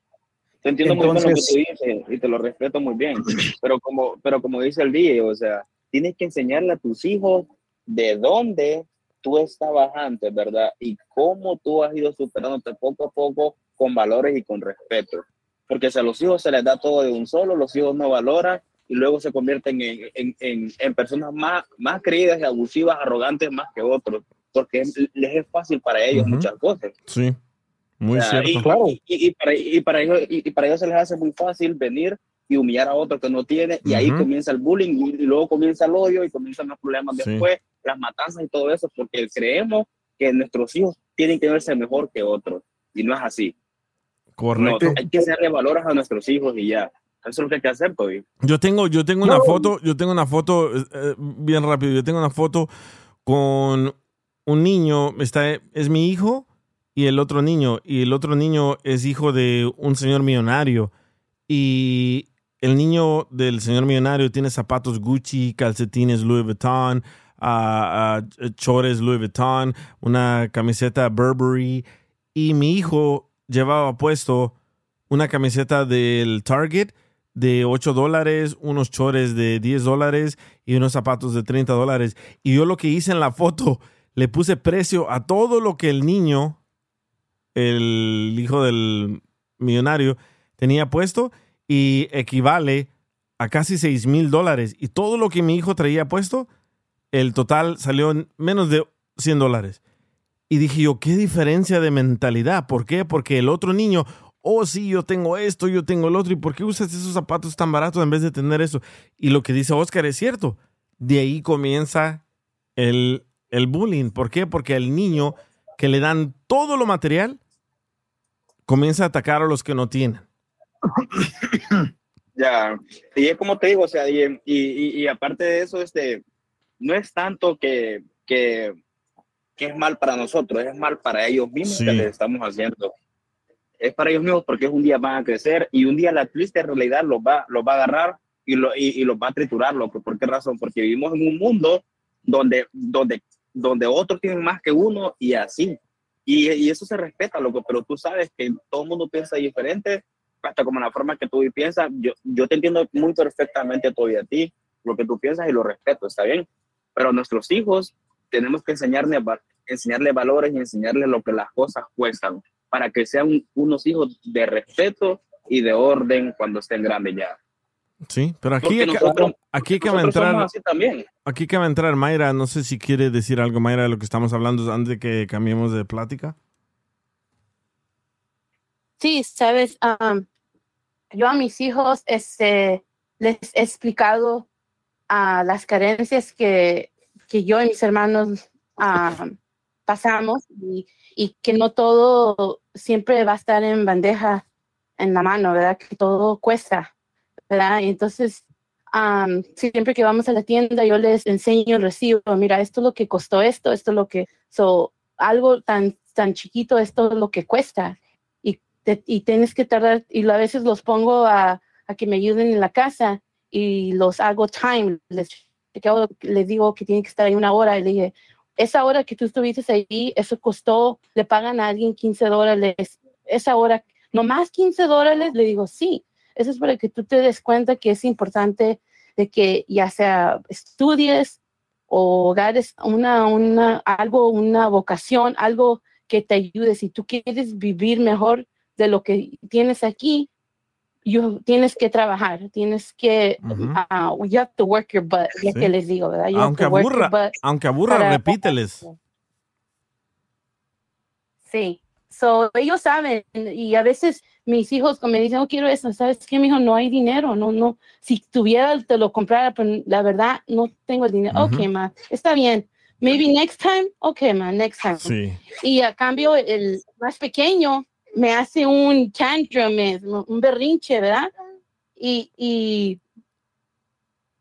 Speaker 8: Te entiendo muy bien lo que
Speaker 5: Entonces-
Speaker 8: tú dices y te lo respeto muy bien. Pero como, pero como dice el día, o sea, tienes que enseñarle a tus hijos de dónde tú estabas antes, ¿verdad? Y cómo tú has ido superándote poco a poco con valores y con respeto. Porque si a los hijos se les da todo de un solo, los hijos no valoran y luego se convierten en, en, en, en personas más, más creídas y abusivas, arrogantes más que otros. Porque les es fácil para ellos
Speaker 3: Ujú.
Speaker 8: muchas cosas.
Speaker 3: Sí, muy
Speaker 8: O sea,
Speaker 3: cierto.
Speaker 8: Y, y- y para, y, para ellos, y, y para ellos se les hace muy fácil venir y humillar a otro que no tiene, y ahí
Speaker 3: Ujú.
Speaker 8: comienza el bullying, y, y luego comienza el odio, y comienzan los problemas
Speaker 3: Sí.
Speaker 8: después, las matanzas y todo eso, porque creemos que nuestros hijos tienen que verse mejor que otros, y no es así.
Speaker 3: Correcto.
Speaker 8: No, hay que hacerle valores a nuestros hijos y ya. Eso es lo que hay que hacer, Toby.
Speaker 3: Yo tengo, yo tengo una foto, yo tengo una foto, eh, eh, bien rápido, yo tengo una foto con un niño, está, es mi hijo y el otro niño, y el otro niño es hijo de un señor millonario, y el niño del señor millonario tiene zapatos Gucci, calcetines Louis Vuitton, ah, ah, chores Louis Vuitton, una camiseta Burberry, y mi hijo llevaba puesto una camiseta del Target de 8 dólares, unos chores de 10 dólares y unos zapatos de 30 dólares. Y yo lo que hice en la foto, le puse precio a todo lo que el niño, el hijo del millonario, tenía puesto y equivale a casi 6 mil dólares. Y todo lo que mi hijo traía puesto, el total salió en menos de 100 dólares. Y dije yo, qué diferencia de mentalidad. ¿Por qué? Porque el otro niño, oh sí, yo tengo esto, yo tengo el otro. ¿Y por qué usas esos zapatos tan baratos en vez de tener eso? Y lo que dice Oscar es cierto. De ahí comienza el, el bullying. ¿Por qué? Porque el niño que le dan todo lo material comienza a atacar a los que no tienen.
Speaker 8: Ya, y es como te digo, o sea, y, y, aparte de eso, este, no es tanto que, que, que es mal para nosotros, es mal para ellos mismos
Speaker 3: Sí.
Speaker 8: que les estamos haciendo. Es para ellos mismos porque un día van a crecer y un día la triste realidad los va, los va a agarrar y, lo, y, y los va a triturar. ¿Por qué razón? Porque vivimos en un mundo donde, donde, donde otros tienen más que uno y así. Y, y eso se respeta, loco, pero tú sabes que todo el mundo piensa diferente, hasta como la forma que tú piensas. Yo, yo te entiendo muy perfectamente todavía a ti, lo que tú piensas y lo respeto, está bien. Pero a nuestros hijos tenemos que enseñarles, va- enseñarles valores y enseñarles lo que las cosas cuestan, para que sean unos hijos de respeto y de orden cuando estén grandes ya.
Speaker 3: Sí, pero aquí,
Speaker 8: nosotros-
Speaker 3: aquí hay que entrar.
Speaker 8: somos así también.
Speaker 3: Aquí que va a entrar Mayra. No sé si quiere decir algo, Mayra, de lo que estamos hablando antes de que cambiemos de plática.
Speaker 10: Sí, sabes, Am, yo a mis hijos este, les he explicado a las carencias que, que yo y mis hermanos am, pasamos y, y que no todo siempre va a estar en bandeja en la mano, ¿verdad? Que todo cuesta, ¿verdad? Y entonces um, siempre que vamos a la tienda, yo les enseño el recibo. Mira, esto es lo que costó esto, esto es lo que, so, algo tan, tan chiquito, esto es lo que cuesta. Y, te, y tienes que tardar, y a veces los pongo a, a que me ayuden en la casa y los hago time. Les, les digo que tienen que estar ahí una hora y le dije, esa hora que tú estuviste ahí, eso costó, le pagan a alguien 15 dólares, esa hora, no más 15 dólares, le digo, sí, eso es para que tú te des cuenta que es importante de que ya sea estudies o hogares, una, una, algo, una vocación, algo que te ayude. Si tú quieres vivir mejor de lo que tienes aquí, you, tienes que trabajar, tienes que, uh you have to work your butt, ya
Speaker 3: Sí.
Speaker 10: que les digo, ¿verdad? You
Speaker 3: Aunque aburra, aunque aburra,
Speaker 10: para-
Speaker 3: repíteles.
Speaker 10: Sí. So, ellos saben, y a veces mis hijos cuando me dicen, no quiero eso, ¿sabes qué, mijo? No hay dinero, no, no. Si tuviera, te lo comprara, pero la verdad, no tengo el dinero.
Speaker 3: Ujú.
Speaker 10: Ok, ma, está bien. Maybe next time, ok, ma, next time.
Speaker 3: Sí.
Speaker 10: Y a cambio, el más pequeño me hace un tantrum, un berrinche, ¿verdad? Y, y,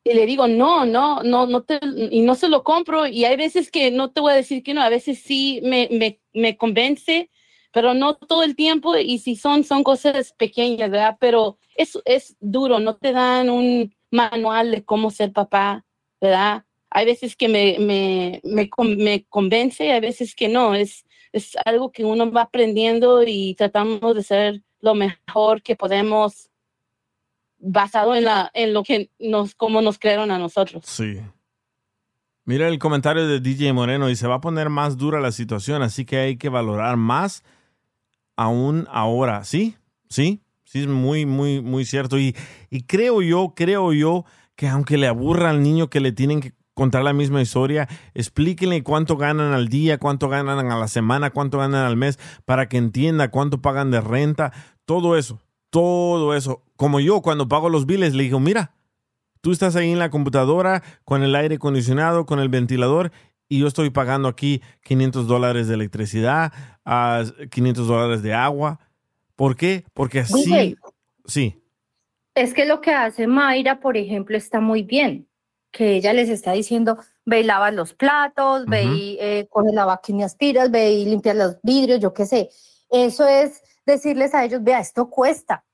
Speaker 10: le digo, no, no, no, no y no se lo compro. Y hay veces que no te voy a decir que no, a veces sí me, me, me convence, pero no todo el tiempo. Y si son, son cosas pequeñas, ¿verdad? Pero es, es duro, no te dan un manual de cómo ser papá, ¿verdad? Hay veces que me, me, me, me convence y hay veces que no. Es, es algo que uno va aprendiendo y tratamos de ser lo mejor que podemos basado en, la, en lo que nos, como nos crearon a nosotros.
Speaker 3: Sí. Mira el comentario de DJ Moreno y se va a poner más dura la situación, así que hay que valorar más aún ahora. ¿Sí? Sí, sí, es muy, muy, muy cierto. Y, y creo yo, creo yo que aunque le aburra al niño que le tienen que contar la misma historia, explíquenle cuánto ganan al día, cuánto ganan a la semana, cuánto ganan al mes, para que entienda cuánto pagan de renta, todo eso, todo eso. Como yo cuando pago los biles le digo, mira, Tú estás ahí en la computadora con el aire acondicionado, con el ventilador, y yo estoy pagando aquí 500 dólares de electricidad, ah, 500 dólares de agua. ¿Por qué? Porque así... Sí,
Speaker 7: Es que lo que hace Mayra, por ejemplo, está muy bien, que ella les está diciendo, ve y lavas los platos, ve
Speaker 11: Ujú.
Speaker 7: y eh, coges la y aspiras, ve y limpias los vidrios, yo qué sé. Eso es decirles a ellos, vea, esto cuesta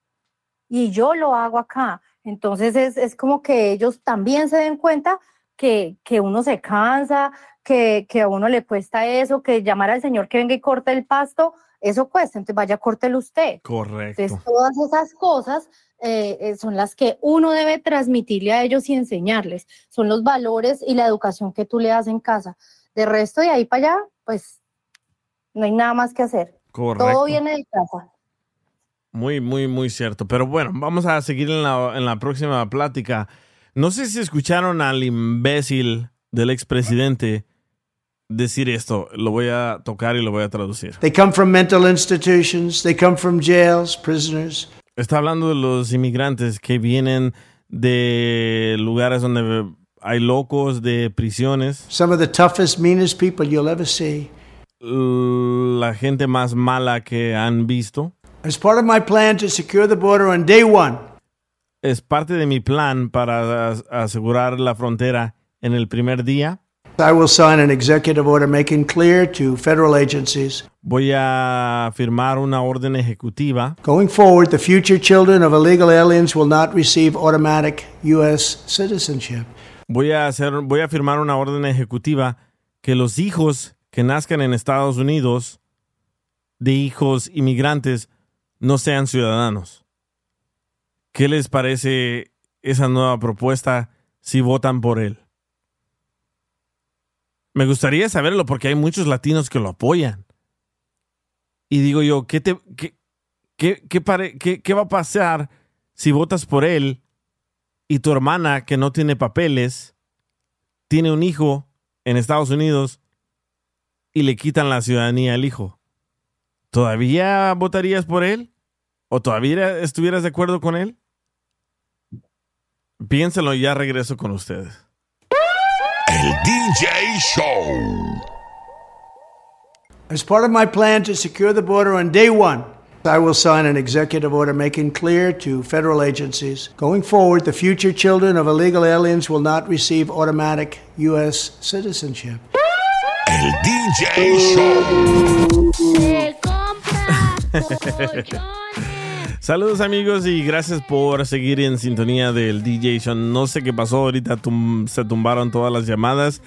Speaker 7: y yo lo hago acá. Entonces es, es como que ellos también se den cuenta que, que uno se cansa, que, que a uno le cuesta eso, que llamar al señor que venga y corte el pasto, eso cuesta, entonces vaya, córtelo usted.
Speaker 3: correcto.
Speaker 7: Entonces, todas esas cosas eh, eh, son las que uno debe transmitirle a ellos y enseñarles. Son los valores y la educación que tú le das en casa. De resto, de ahí para allá, pues no hay nada más que hacer.
Speaker 3: Correcto.
Speaker 7: Todo viene de casa.
Speaker 3: Muy, muy, muy cierto. Pero bueno, vamos a seguir en la, en la próxima plática. No sé si escucharon al imbécil del expresidente decir esto. Lo voy a tocar y lo voy a traducir.
Speaker 11: They come from mental institutions, they come from jails, prisoners.
Speaker 3: Está hablando de los inmigrantes que vienen de lugares donde hay locos, de prisiones.
Speaker 11: Some of the toughest, meanest people you'll ever see.
Speaker 3: La gente más mala que han visto.
Speaker 11: As part of my plan to secure the border on day one,
Speaker 3: Es parte de mi plan para as- asegurar la frontera en el primer día.
Speaker 11: I will sign an executive order making clear to federal agencies
Speaker 3: Voy a firmar una orden ejecutiva
Speaker 11: going forward, the future children of illegal aliens will not receive automatic U.S. citizenship.
Speaker 3: Voy a hacer, voy a firmar una orden ejecutiva que los hijos que nazcan en Estados Unidos de hijos inmigrantes no sean ciudadanos. ¿Qué les parece esa nueva propuesta si votan por él? Me gustaría saberlo porque hay muchos latinos que lo apoyan. Y digo yo, ¿qué, te, qué, qué, qué qué va a pasar si votas por él y tu hermana que no tiene papeles tiene un hijo en Estados Unidos y le quitan la ciudadanía al hijo? ¿Todavía votarías por él? ¿O todavía estuvieras de acuerdo con él? Piénselo y ya regreso con ustedes.
Speaker 2: El DJ Show.
Speaker 11: As part of my plan to secure the border on day one, I will sign an executive order making clear to federal agencies going forward, the future children of illegal aliens will not receive automatic U.S. citizenship.
Speaker 2: El DJ Show.
Speaker 3: Saludos amigos y gracias por seguir en sintonía del DJ Show. No sé qué pasó ahorita, tum- se tumbaron todas las llamadas,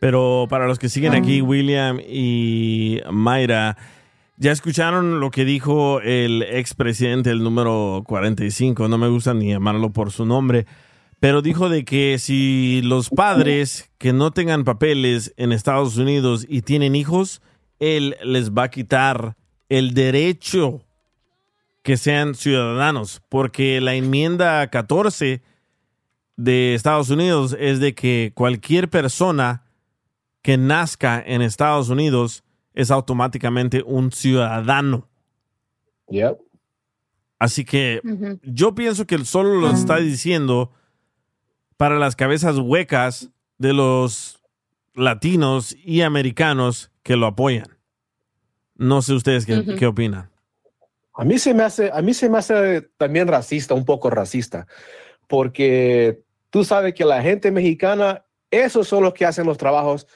Speaker 3: pero para los que siguen aquí, William y Mayra, ya escucharon lo que dijo el expresidente, el número 45, no me gusta ni llamarlo por su nombre, pero dijo de que si los padres que no tengan papeles en Estados Unidos y tienen hijos, él les va a quitar el derecho que sean ciudadanos, porque la enmienda 14 de Estados Unidos es de que cualquier persona que nazca en Estados Unidos es automáticamente un ciudadano. Así que yo pienso que él solo lo está diciendo para las cabezas huecas de los latinos y americanos que lo apoyan. No sé ustedes qué, qué opinan.
Speaker 4: A mí se me hace, a mí se me hace también racista, un poco racista, porque tú sabes que la gente mexicana, esos son los que hacen los trabajos,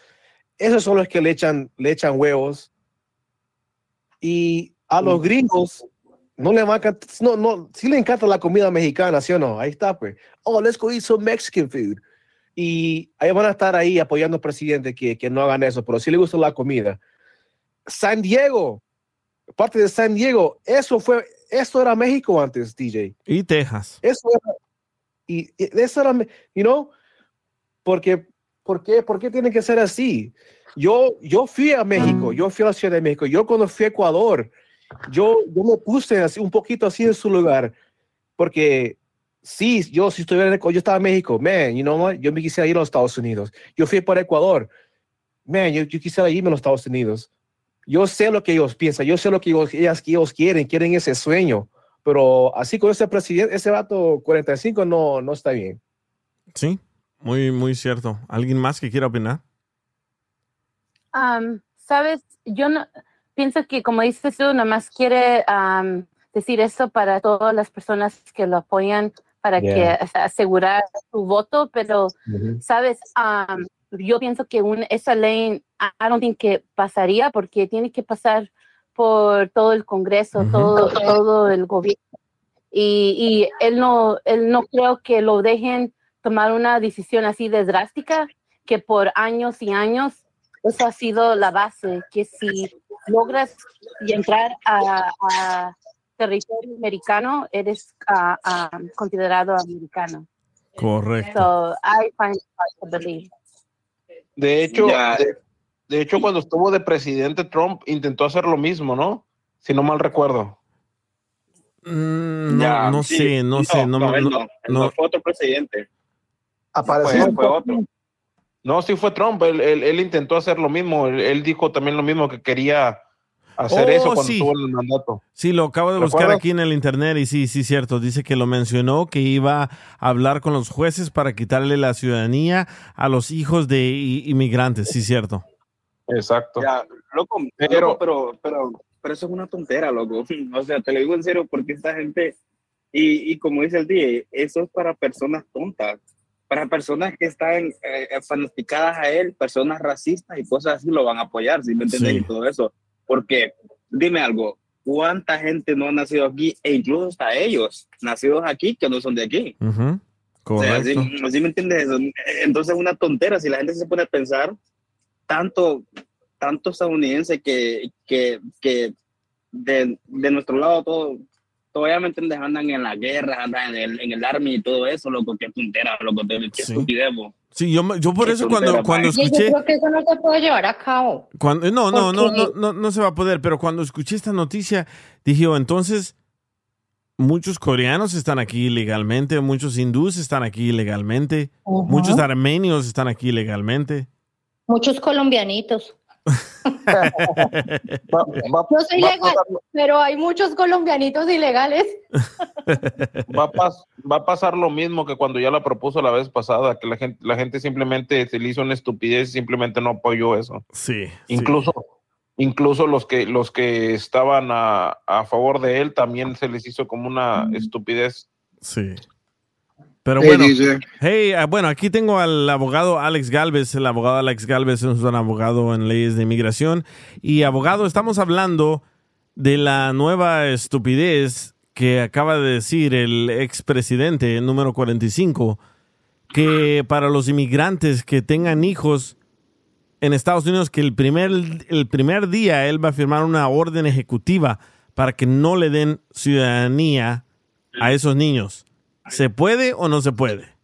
Speaker 4: esos son los que le echan, le echan huevos, y a los gringos no le va a no, no, sí le encanta la comida mexicana, ¿sí o no? Ahí está, pues. Oh, let's go eat some Mexican food. Y ahí van a estar ahí apoyando al presidente que, que no hagan eso, pero sí le gusta la comida. San Diego, parte de San Diego, eso fue, eso era México antes, DJ.
Speaker 3: Y Texas.
Speaker 4: Eso era, y, y eso era, you know, porque, ¿por qué, por qué tiene que ser así? Yo, yo fui a México, yo fui a la Ciudad de México, yo cuando fui a Ecuador, yo, yo me puse así, un poquito así en su lugar, porque sí, yo si estuviera en yo estaba en México, man, you know what, yo me quisiera ir a los Estados Unidos. Yo fui para Ecuador, man, yo, yo quisiera irme a los Estados Unidos. Yo sé lo que ellos piensan, yo sé lo que ellos, ellas- que ellos quieren, quieren ese sueño, pero así con ese presidente, ese vato 45 no, no está bien.
Speaker 3: Sí, muy, muy cierto. ¿Alguien más que quiera opinar?
Speaker 10: Am, Sabes, yo no pienso que como dices tú, nada más quiere am, decir eso para todas las personas que lo apoyan para
Speaker 12: Yeah.
Speaker 10: que o sea, asegurar su voto, pero sabes, Am, yo pienso que un, esa ley, I don't think que pasaría porque tiene que pasar por todo el Congreso,
Speaker 12: Ujú.
Speaker 10: todo, todo el gobierno. Y, y él no, él no creo que lo dejen tomar una decisión así de drástica, que por años y años eso ha sido la base, que si logras entrar a, a territorio americano, eres ah, considerado americano.
Speaker 3: Correcto.
Speaker 10: So I find it hard to believe.
Speaker 13: De hecho, de, de hecho, cuando estuvo de presidente Trump, intentó hacer lo mismo, ¿no? Si no mal recuerdo.
Speaker 3: Mm, no,
Speaker 8: Ya,
Speaker 3: no
Speaker 8: sí.
Speaker 3: sé, no, sé. No,
Speaker 8: no, él
Speaker 3: no-
Speaker 8: él fue otro presidente.
Speaker 13: Fue,
Speaker 8: fue otro.
Speaker 13: No, sí fue Trump. Él, él- él intentó hacer lo mismo. Él, él dijo también lo mismo que quería hacer
Speaker 3: Oh,
Speaker 13: eso cuando
Speaker 3: sí.
Speaker 13: estuvo en el mandato.
Speaker 3: Sí, lo acabo de buscar aquí en el internet y sí, sí, cierto. Dice que lo mencionó, que iba a hablar con los jueces para quitarle la ciudadanía a los hijos de inmigrantes, sí, cierto.
Speaker 13: Exacto.
Speaker 8: Ya, loco,
Speaker 13: Pero-
Speaker 8: loco, pero, pero, pero eso es una tontera, loco. O sea, te lo digo en serio, porque esta gente, y, y como dice el DJ, eso es para personas tontas, para personas que están eh, fanaticadas a él, personas racistas y cosas así lo van a apoyar, ¿sí me entiendes?
Speaker 3: Sí.
Speaker 8: Y todo eso. Porque, dime algo, ¿cuánta gente no ha nacido aquí, e incluso hasta ellos, nacidos aquí, que no son de aquí?
Speaker 3: Ujú,
Speaker 8: O sea,
Speaker 3: Correcto.
Speaker 8: ¿sí, sí me entiendes eso? Entonces es una tontera. Si la gente se pone a pensar, tanto, tanto estadounidense que, que, que de, de nuestro lado todo, todavía me entiendes, andan en la guerra, andan en el, en el army y todo eso, loco, qué tontera, loco, qué qué estupidez.
Speaker 3: Sí, yo, yo por eso cuando, cuando.
Speaker 7: Y yo
Speaker 3: escuché...
Speaker 7: creo que eso no se puede llevar a cabo.
Speaker 3: Cuando, no, no, no,
Speaker 7: Porque-
Speaker 3: no, no, no se va a poder, pero cuando escuché esta noticia, dije, oh, entonces, muchos coreanos están aquí ilegalmente, muchos hindúes están aquí ilegalmente,
Speaker 7: Ujú.
Speaker 3: muchos armenios están aquí ilegalmente.
Speaker 7: Muchos colombianitos.
Speaker 13: Va-
Speaker 7: Yo soy legal, pero hay muchos colombianitos ilegales.
Speaker 13: Va a, pas- va a pasar lo mismo que cuando ya la propuso la vez pasada, que la gente, la gente simplemente se le hizo una estupidez y simplemente no apoyó eso.
Speaker 3: Sí.
Speaker 13: Incluso, incluso los que los que estaban a, a favor de él también se les hizo como una estupidez.
Speaker 3: Sí. Pero
Speaker 13: Hey,
Speaker 3: bueno, hey, ah, bueno, aquí tengo al abogado Alex Galvez. El abogado Alex Galvez es un abogado en leyes de inmigración. Y abogado, estamos hablando de la nueva estupidez que acaba de decir el expresidente número 45, que para los inmigrantes que tengan hijos en Estados Unidos, que el primer, el primer día él va a firmar una orden ejecutiva para que no le den ciudadanía a esos niños. ¿Se puede o no se puede?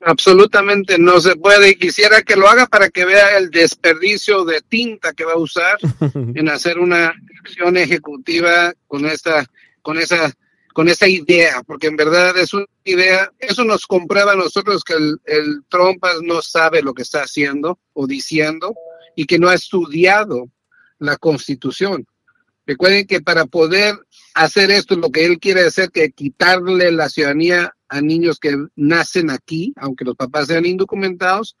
Speaker 12: Absolutamente no se puede. Y quisiera que lo haga para que vea el desperdicio de tinta que va a usar en hacer una acción ejecutiva con esta, con esa, con esa idea, porque en verdad es una idea. Eso nos comprueba a nosotros que el, el Trumpas no sabe lo que está haciendo o diciendo y que no ha estudiado la Constitución. Recuerden que para poder hacer esto, lo que él quiere hacer, que quitarle la ciudadanía a niños que nacen aquí, aunque los papás sean indocumentados,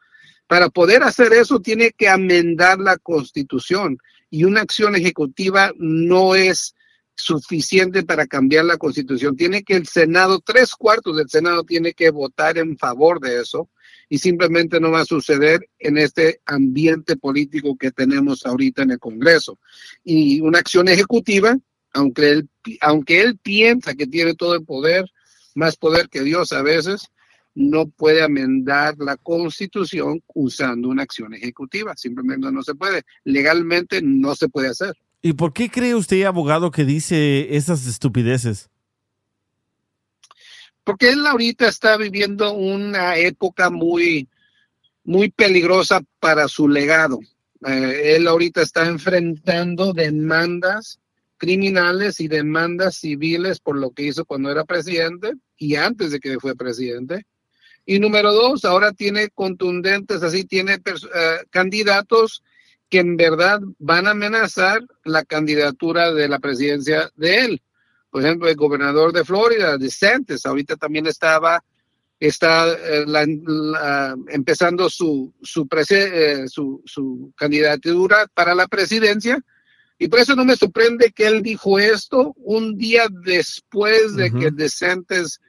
Speaker 12: para poder hacer eso tiene que amendar la constitución y una acción ejecutiva no es suficiente para cambiar la constitución. Tiene que el Senado, tres cuartos del Senado tiene que votar en favor de eso y simplemente no va a suceder en este ambiente político que tenemos ahorita en el Congreso. Y una acción ejecutiva, aunque él, aunque él piensa que tiene todo el poder, más poder que Dios a veces, no puede amendar la constitución usando una acción ejecutiva. Simplemente no se puede. Legalmente no se puede hacer.
Speaker 3: ¿Y por qué cree usted, abogado, que dice esas estupideces?
Speaker 12: Porque él ahorita está viviendo una época muy, muy peligrosa para su legado. Eh, él ahorita está enfrentando demandas criminales y demandas civiles por lo que hizo cuando era presidente y antes de que fue presidente. Y número dos, ahora tiene contundentes, así tiene eh, candidatos que en verdad van a amenazar la candidatura de la presidencia de él. Por ejemplo, el gobernador de Florida, DeSantis, ahorita también estaba está eh, la- empezando su su, prese- eh, su su candidatura para la presidencia y por eso no me sorprende que él dijo esto un día después de que DeSantis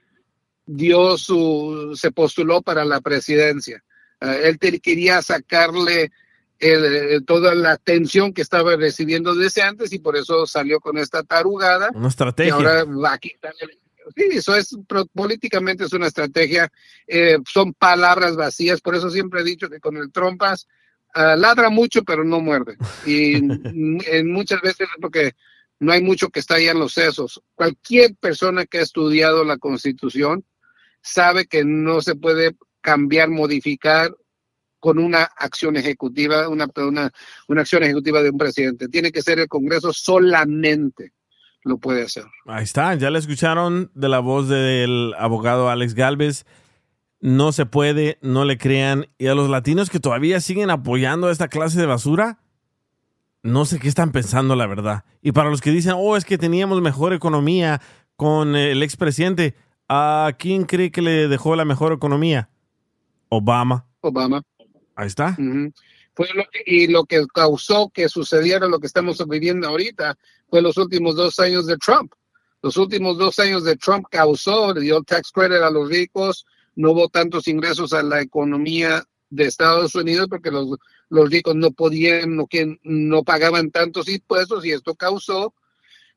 Speaker 12: dio su se postuló para la presidencia. Eh, él te- quería sacarle el- el- toda la atención que estaba recibiendo desde antes y por eso salió con esta tarugada.
Speaker 3: Una estrategia.
Speaker 12: Y ahora va a quitarle. Sí, eso es políticamente es una estrategia, eh, son palabras vacías, por eso siempre he dicho que con el trompas ah, ladra mucho pero no muerde. Y en- muchas veces es porque no hay mucho que está ahí en los sesos. Cualquier persona que ha estudiado la constitución sabe que no se puede cambiar, modificar con una acción ejecutiva, una, una, una acción ejecutiva de un presidente. Tiene que ser el Congreso solamente lo puede hacer.
Speaker 3: Ahí está, ya le escucharon de la voz del abogado Alex Galvez. No se puede, no le crean. Y a los latinos que todavía siguen apoyando a esta clase de basura, no sé qué están pensando, la verdad. Y para los que dicen, oh, es que teníamos mejor economía con el expresidente, ¿a quién cree que le dejó la mejor economía? Obama.
Speaker 12: Obama.
Speaker 3: Ahí está.
Speaker 12: Ujú. Fue lo que- y lo que causó que sucediera lo que estamos viviendo ahorita fue los últimos dos años de Trump. Los últimos dos años de Trump causó, le dio tax credit a los ricos, no hubo tantos ingresos a la economía de Estados Unidos porque los, los ricos no podían, no, que, no pagaban tantos impuestos y esto causó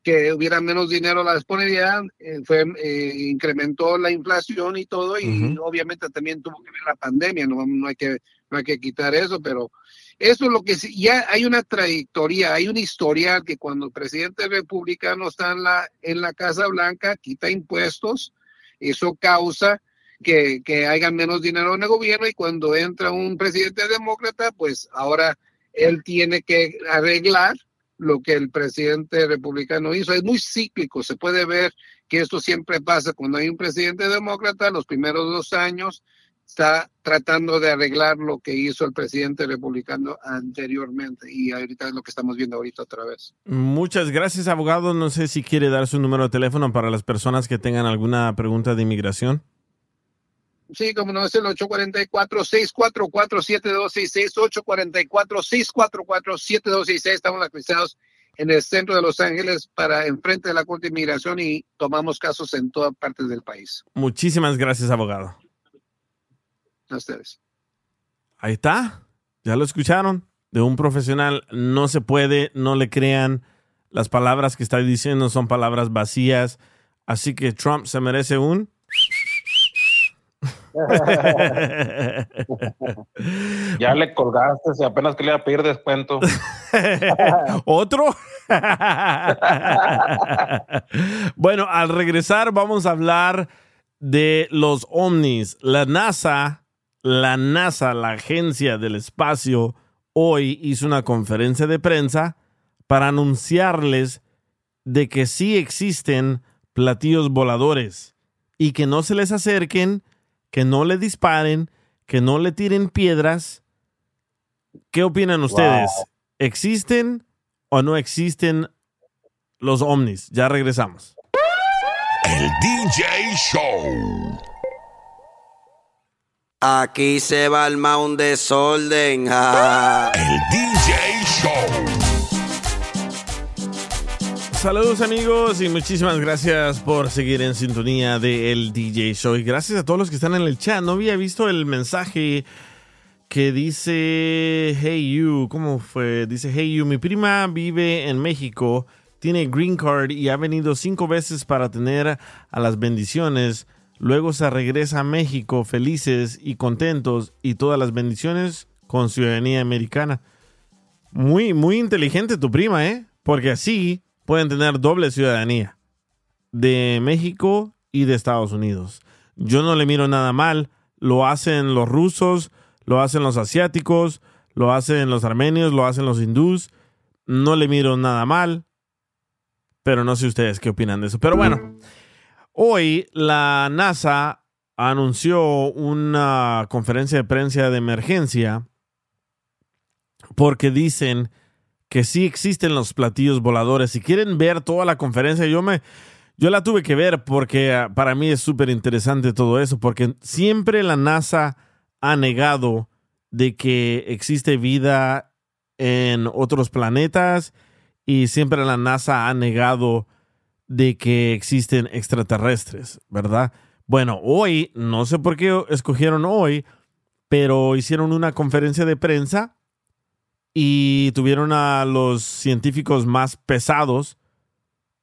Speaker 12: que hubiera menos dinero a la disponibilidad, eh, fue, eh, incrementó la inflación y todo, y obviamente también tuvo que ver la pandemia, no, no, hay que, no hay que quitar eso, pero eso es lo que sí- ya hay una trayectoria, hay una historia que cuando el presidente republicano está en la, en la Casa Blanca, quita impuestos, eso causa que, que haya menos dinero en el gobierno y cuando entra un presidente demócrata, pues ahora él tiene que arreglar lo que el presidente republicano hizo. Es muy cíclico, se puede ver que esto siempre pasa cuando hay un presidente demócrata, los primeros dos años está tratando de arreglar lo que hizo el presidente republicano anteriormente y ahorita es lo que estamos viendo ahorita otra vez.
Speaker 3: Muchas gracias, abogado. No sé si quiere dar su número de teléfono para las personas que tengan alguna pregunta de inmigración.
Speaker 12: Sí, como no es el 844-644-7266, 844-644-7266. Estamos localizados en el centro de Los Ángeles para enfrente de la Corte de Inmigración y tomamos casos en todas partes del país.
Speaker 3: Muchísimas gracias, abogado.
Speaker 12: A ustedes.
Speaker 3: Ahí está. Ya lo escucharon. De un profesional no se puede, no le crean. Las palabras que está diciendo son palabras vacías. Así que Trump se merece un...
Speaker 13: ya le colgaste, si apenas que le iba a pedir descuento.
Speaker 3: ¿Otro? bueno, al regresar vamos a hablar de los ovnis. La NASA, la NASA, la agencia del espacio, hoy hizo una conferencia de prensa para anunciarles de que sí existen platillos voladores y que no se les acerquen, que no le disparen, que no le tiren piedras. ¿Qué opinan ustedes? ¿Existen o no existen los ovnis? Ya regresamos.
Speaker 2: El DJ Show.
Speaker 1: Aquí se va el un desorden.
Speaker 2: El DJ Show.
Speaker 3: Saludos amigos y muchísimas gracias por seguir en sintonía de El DJ Show y gracias a todos los que están en el chat. No había visto el mensaje que dice Hey you, ¿cómo fue? Dice Hey you, mi prima vive en México, tiene green card y ha venido cinco veces para tener a las bendiciones. Luego se regresa a México felices y contentos y todas las bendiciones con ciudadanía americana. Muy, muy inteligente tu prima, ¿eh? Porque así pueden tener doble ciudadanía de México y de Estados Unidos. Yo no le miro nada mal. Lo hacen los rusos, lo hacen los asiáticos, lo hacen los armenios, lo hacen los hindús. No le miro nada mal. Pero no sé ustedes qué opinan de eso. Pero bueno, hoy la NASA anunció una conferencia de prensa de emergencia porque dicen que sí existen los platillos voladores. Si quieren ver toda la conferencia, yo me yo la tuve que ver porque ah, para mí es súper interesante todo eso, porque siempre la NASA ha negado de que existe vida en otros planetas y siempre la NASA ha negado de que existen extraterrestres, ¿verdad? Bueno, hoy, no sé por qué escogieron hoy, pero hicieron una conferencia de prensa y tuvieron a los científicos más pesados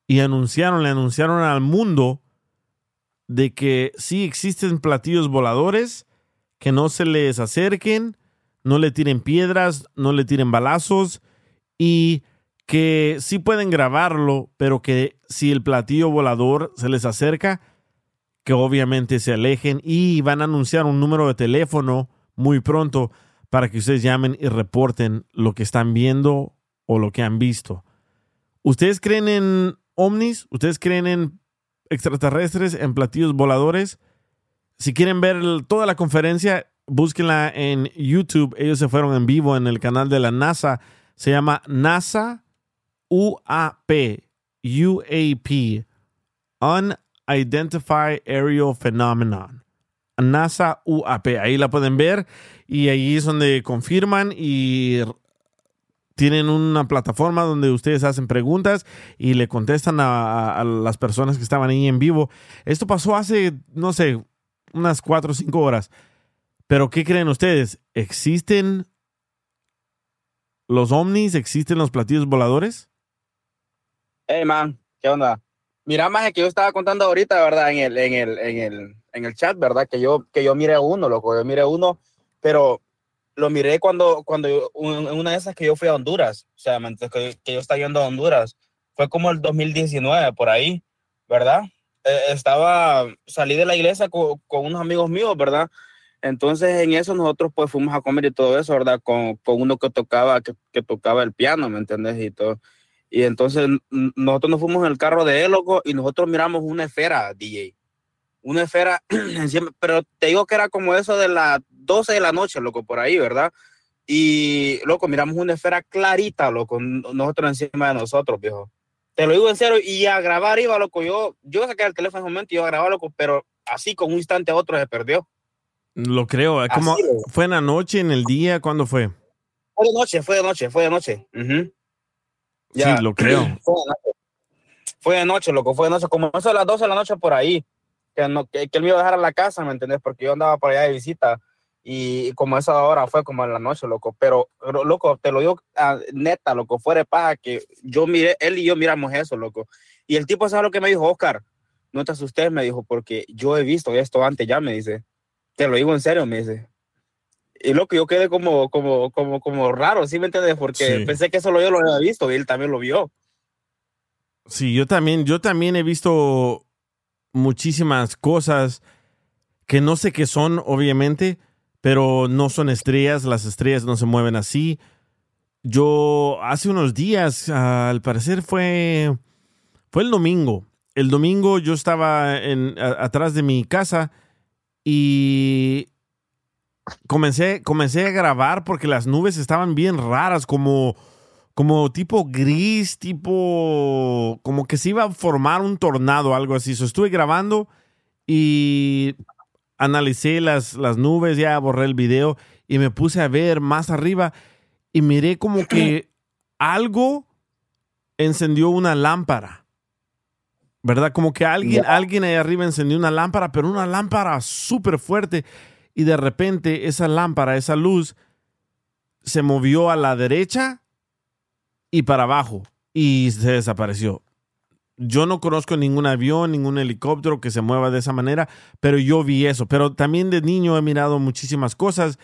Speaker 3: y anunciaron, le anunciaron al mundo de que sí existen platillos voladores, que no se les acerquen, no le tiren piedras, no le tiren balazos y que sí pueden grabarlo, pero que si el platillo volador se les acerca, que obviamente se alejen y van a anunciar un número de teléfono muy pronto para que ustedes llamen y reporten lo que están viendo o lo que han visto. ¿Ustedes creen en ovnis? ¿Ustedes creen en extraterrestres, en platillos voladores? Si quieren ver toda la conferencia, búsquenla en YouTube. Ellos se fueron en vivo en el canal de la NASA. Se llama NASA UAP, UAP, Unidentified Aerial Phenomenon. NASA UAP. Ahí la pueden ver y ahí es donde confirman y tienen una plataforma donde ustedes hacen preguntas y le contestan a, las personas que estaban ahí en vivo. Esto pasó hace, no sé, unas cuatro o cinco horas. Pero ¿qué creen ustedes? ¿Existen los ovnis? ¿Existen los platillos voladores?
Speaker 14: Hey, man, ¿qué onda? Mira, más que yo estaba contando ahorita, ¿verdad? En el, en el, en el, en el chat, ¿verdad? Que yo, que yo miré uno, loco, yo miré uno pero lo miré cuando, cuando una de esas que yo fui a Honduras, o sea, que, que yo estaba yendo a Honduras, fue como el 2019, por ahí, ¿verdad? Eh, estaba, salí de la iglesia con, con, unos amigos míos, ¿verdad? Entonces en eso nosotros pues fuimos a comer y todo eso, ¿verdad? Con, con uno que tocaba, que, que, tocaba el piano, ¿me entiendes? Y todo. Y entonces nosotros nos fuimos en el carro de él, loco, y nosotros miramos una esfera, DJ. Una esfera, pero te digo que era como eso de las 12 de la noche, loco, por ahí, ¿verdad? Y, loco, miramos una esfera clarita, loco, nosotros encima de nosotros, viejo. Te lo digo en serio, y a grabar iba, loco, yo, yo saqué el teléfono en un momento y iba a grabar, loco, pero así con un instante a otro se perdió.
Speaker 3: Lo creo. ¿Cómo,
Speaker 14: Así.
Speaker 3: ¿Fue en la noche, en el día? ¿Cuándo fue?
Speaker 14: Fue de noche, fue de noche, fue de noche. Ujú.
Speaker 3: Sí, lo creo.
Speaker 14: Fue de noche. Fue loco, fue de noche, como eso a las 12 de la noche por ahí, que, no, que, que él me iba a dejar a la casa, ¿me entendés? Porque yo andaba por allá de visita y como esa hora fue como en la noche, loco, pero, pero, loco, te lo digo ah, neta, loco, fuera de paja, que yo miré, él y yo miramos eso, loco. Y el tipo, ¿sabes lo que me dijo, Oscar? No te asustes, me dijo, porque yo he visto esto antes ya, me dice. Te lo digo en serio, me dice. Y loco, yo quedé como, como, como, como raro, ¿sí me entiendes? Porque
Speaker 3: Sí.
Speaker 14: pensé que solo yo lo había visto y él también lo vio.
Speaker 3: Sí, yo también, yo también he visto muchísimas cosas que no sé qué son, obviamente, pero no son estrellas, las estrellas no se mueven así. Yo hace unos días, al parecer fue, fue el domingo. El domingo yo estaba en, a- atrás de mi casa y comencé, comencé a grabar porque las nubes estaban bien raras, como, como tipo gris, tipo como que se iba a formar un tornado, algo así. So, estuve grabando y analicé las, las nubes, ya borré el video y me puse a ver más arriba y miré como que algo encendió una lámpara. ¿Verdad? Como que alguien, alguien ahí arriba encendió una lámpara, pero una lámpara súper fuerte. Y de repente esa lámpara, esa luz, se movió a la derecha y para abajo y se desapareció. Yo no conozco ningún avión, ningún helicóptero que se mueva de esa manera, pero yo vi eso. Pero también de niño he mirado muchísimas cosas.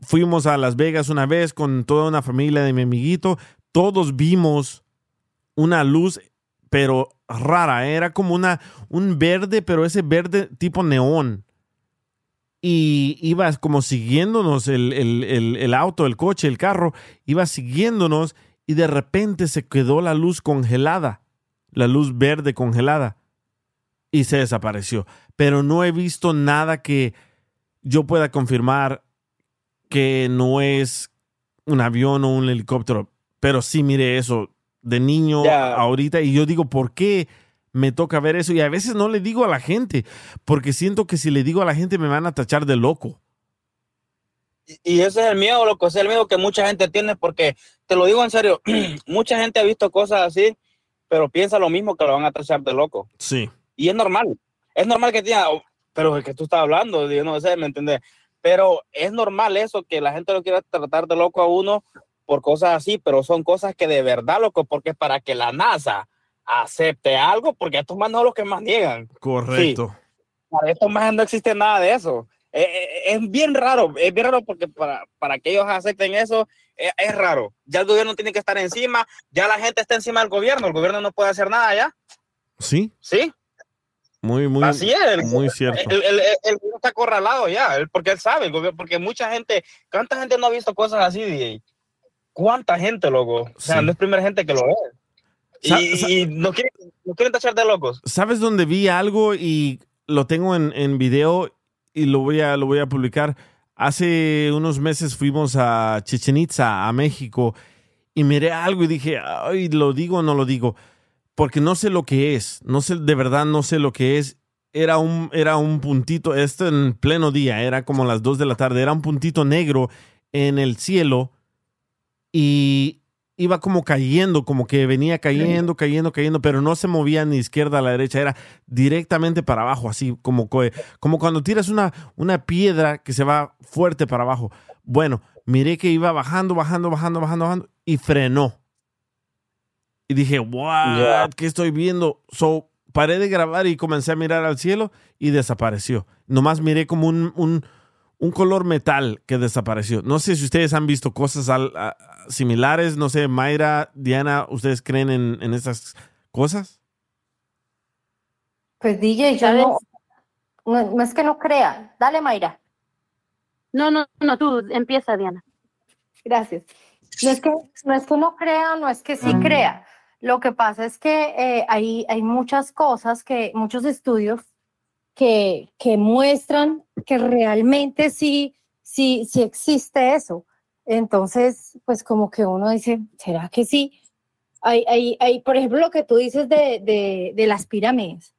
Speaker 3: Fuimos a Las Vegas una vez con toda una familia de mi amiguito. Todos vimos una luz, pero rara. Era como una, un verde, pero ese verde tipo neón y iba como siguiéndonos el, el- el- el auto, el coche, el carro, iba siguiéndonos y de repente se quedó la luz congelada, la luz verde congelada y se desapareció. Pero no he visto nada que yo pueda confirmar que no es un avión o un helicóptero. Pero sí, mire eso, de niño
Speaker 14: Ya.
Speaker 3: ahorita y yo digo, ¿por qué? Me toca ver eso y a veces no le digo a la gente porque siento que si le digo a la gente me van a tachar de loco.
Speaker 14: Y ese es el miedo, loco, ese es el miedo que mucha gente tiene, porque te lo digo en serio, mucha gente ha visto cosas así, pero piensa lo mismo que lo van a tachar de loco.
Speaker 3: Sí.
Speaker 14: Y es normal, es normal que tenga, oh, pero es que tú estás hablando, yo no sé, ¿me entiendes? Pero es normal eso, que la gente lo quiera tratar de loco a uno por cosas así, pero son cosas que de verdad, loco, porque para que la NASA acepte algo, porque estos más no son los que más niegan.
Speaker 3: Correcto.
Speaker 14: Para estos más no existe nada de eso. Eh, eh, es bien raro, es bien raro porque para, para que ellos acepten eso eh, es raro. Ya el gobierno tiene que estar encima, ya la gente está encima del gobierno, el gobierno no puede hacer nada ya.
Speaker 3: Sí,
Speaker 14: Sí,
Speaker 3: muy, muy,
Speaker 14: así es. El,
Speaker 3: muy cierto.
Speaker 14: el, el- el- gobierno está acorralado ya, porque él sabe, el gobierno, porque mucha gente, ¿cuánta gente no ha visto cosas así, DJ? ¿Cuánta gente, loco? O sea,
Speaker 3: Sí.
Speaker 14: no es primera gente que lo ve. Y no, quieren, no quieren tachar de locos.
Speaker 3: ¿Sabes dónde vi algo y lo tengo en, en video y lo voy, a, lo voy a publicar? Hace unos meses fuimos a Chichen Itza, a México, y miré algo y dije, ay, ¿lo digo o no lo digo? Porque no sé lo que es, no sé, de verdad no sé lo que es. Era un, era un puntito, esto en pleno día, era como las 2 de la tarde, era un puntito negro en el cielo y iba como cayendo, como que venía cayendo, cayendo, cayendo, pero no se movía ni izquierda a la derecha, era directamente para abajo, así como, co- como cuando tiras una, una piedra que se va fuerte para abajo. Bueno, miré que iba bajando, bajando, bajando, bajando, bajando y frenó. Y dije,
Speaker 14: Ya.
Speaker 3: ¿qué estoy viendo? So, paré de grabar y comencé a mirar al cielo y desapareció. Nomás miré como un, un, un color metal que desapareció. No sé si ustedes han visto cosas al- a- similares. No sé, Mayra, Diana, ¿ustedes creen en, en estas cosas?
Speaker 7: Pues DJ, yo no, no, no es que no crea. Dale, Mayra.
Speaker 10: No, no, no, tú empieza, Diana.
Speaker 7: Gracias. No es que no, es que no crea, no es que sí crea. Lo que pasa es que eh, hay, hay muchas cosas, que, muchos estudios que, que muestran que realmente sí, sí, sí existe eso. Entonces, pues como que uno dice, ¿será que sí? Hay, hay, hay, por ejemplo, lo que tú dices de, de, de las pirámides.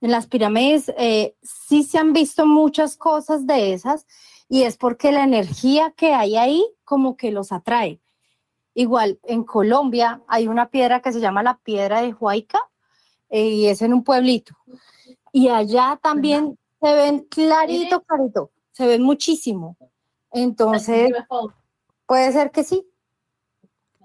Speaker 7: En las pirámides eh, sí se han visto muchas cosas de esas y es porque la energía que hay ahí como que los atrae. Igual, en Colombia hay una piedra que se llama la piedra de Huayca eh, y es en un pueblito. Y allá también se ven clarito, clarito, se ven muchísimo. Entonces, puede ser que sí.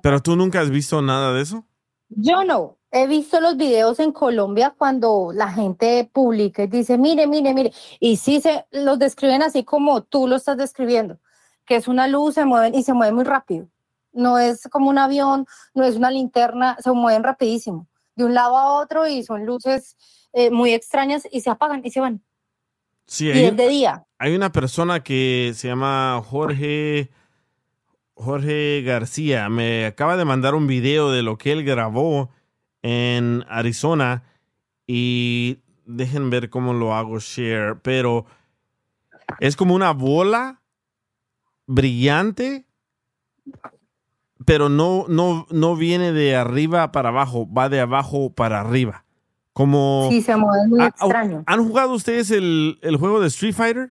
Speaker 3: ¿Pero tú nunca has visto nada de eso?
Speaker 7: Yo no. He visto los videos en Colombia cuando la gente publica y dice, mire, mire, mire. Y sí se los describen así como tú lo estás describiendo, que es una luz, se mueven y se mueven muy rápido. No es como un avión, no es una linterna, se mueven rapidísimo, de un lado a otro y son luces eh, muy extrañas y se apagan y se van.
Speaker 3: Sí,
Speaker 7: y
Speaker 3: hay,
Speaker 7: es de día.
Speaker 3: hay una persona que se llama Jorge, Jorge García. Me acaba de mandar un video de lo que él grabó en Arizona y dejen ver cómo lo hago share, pero es como una bola brillante, pero no, no, no viene de arriba para abajo, va de abajo para arriba. Como
Speaker 7: Sí, se mueven muy extraño.
Speaker 3: ¿Han jugado ustedes el, el juego de Street Fighter?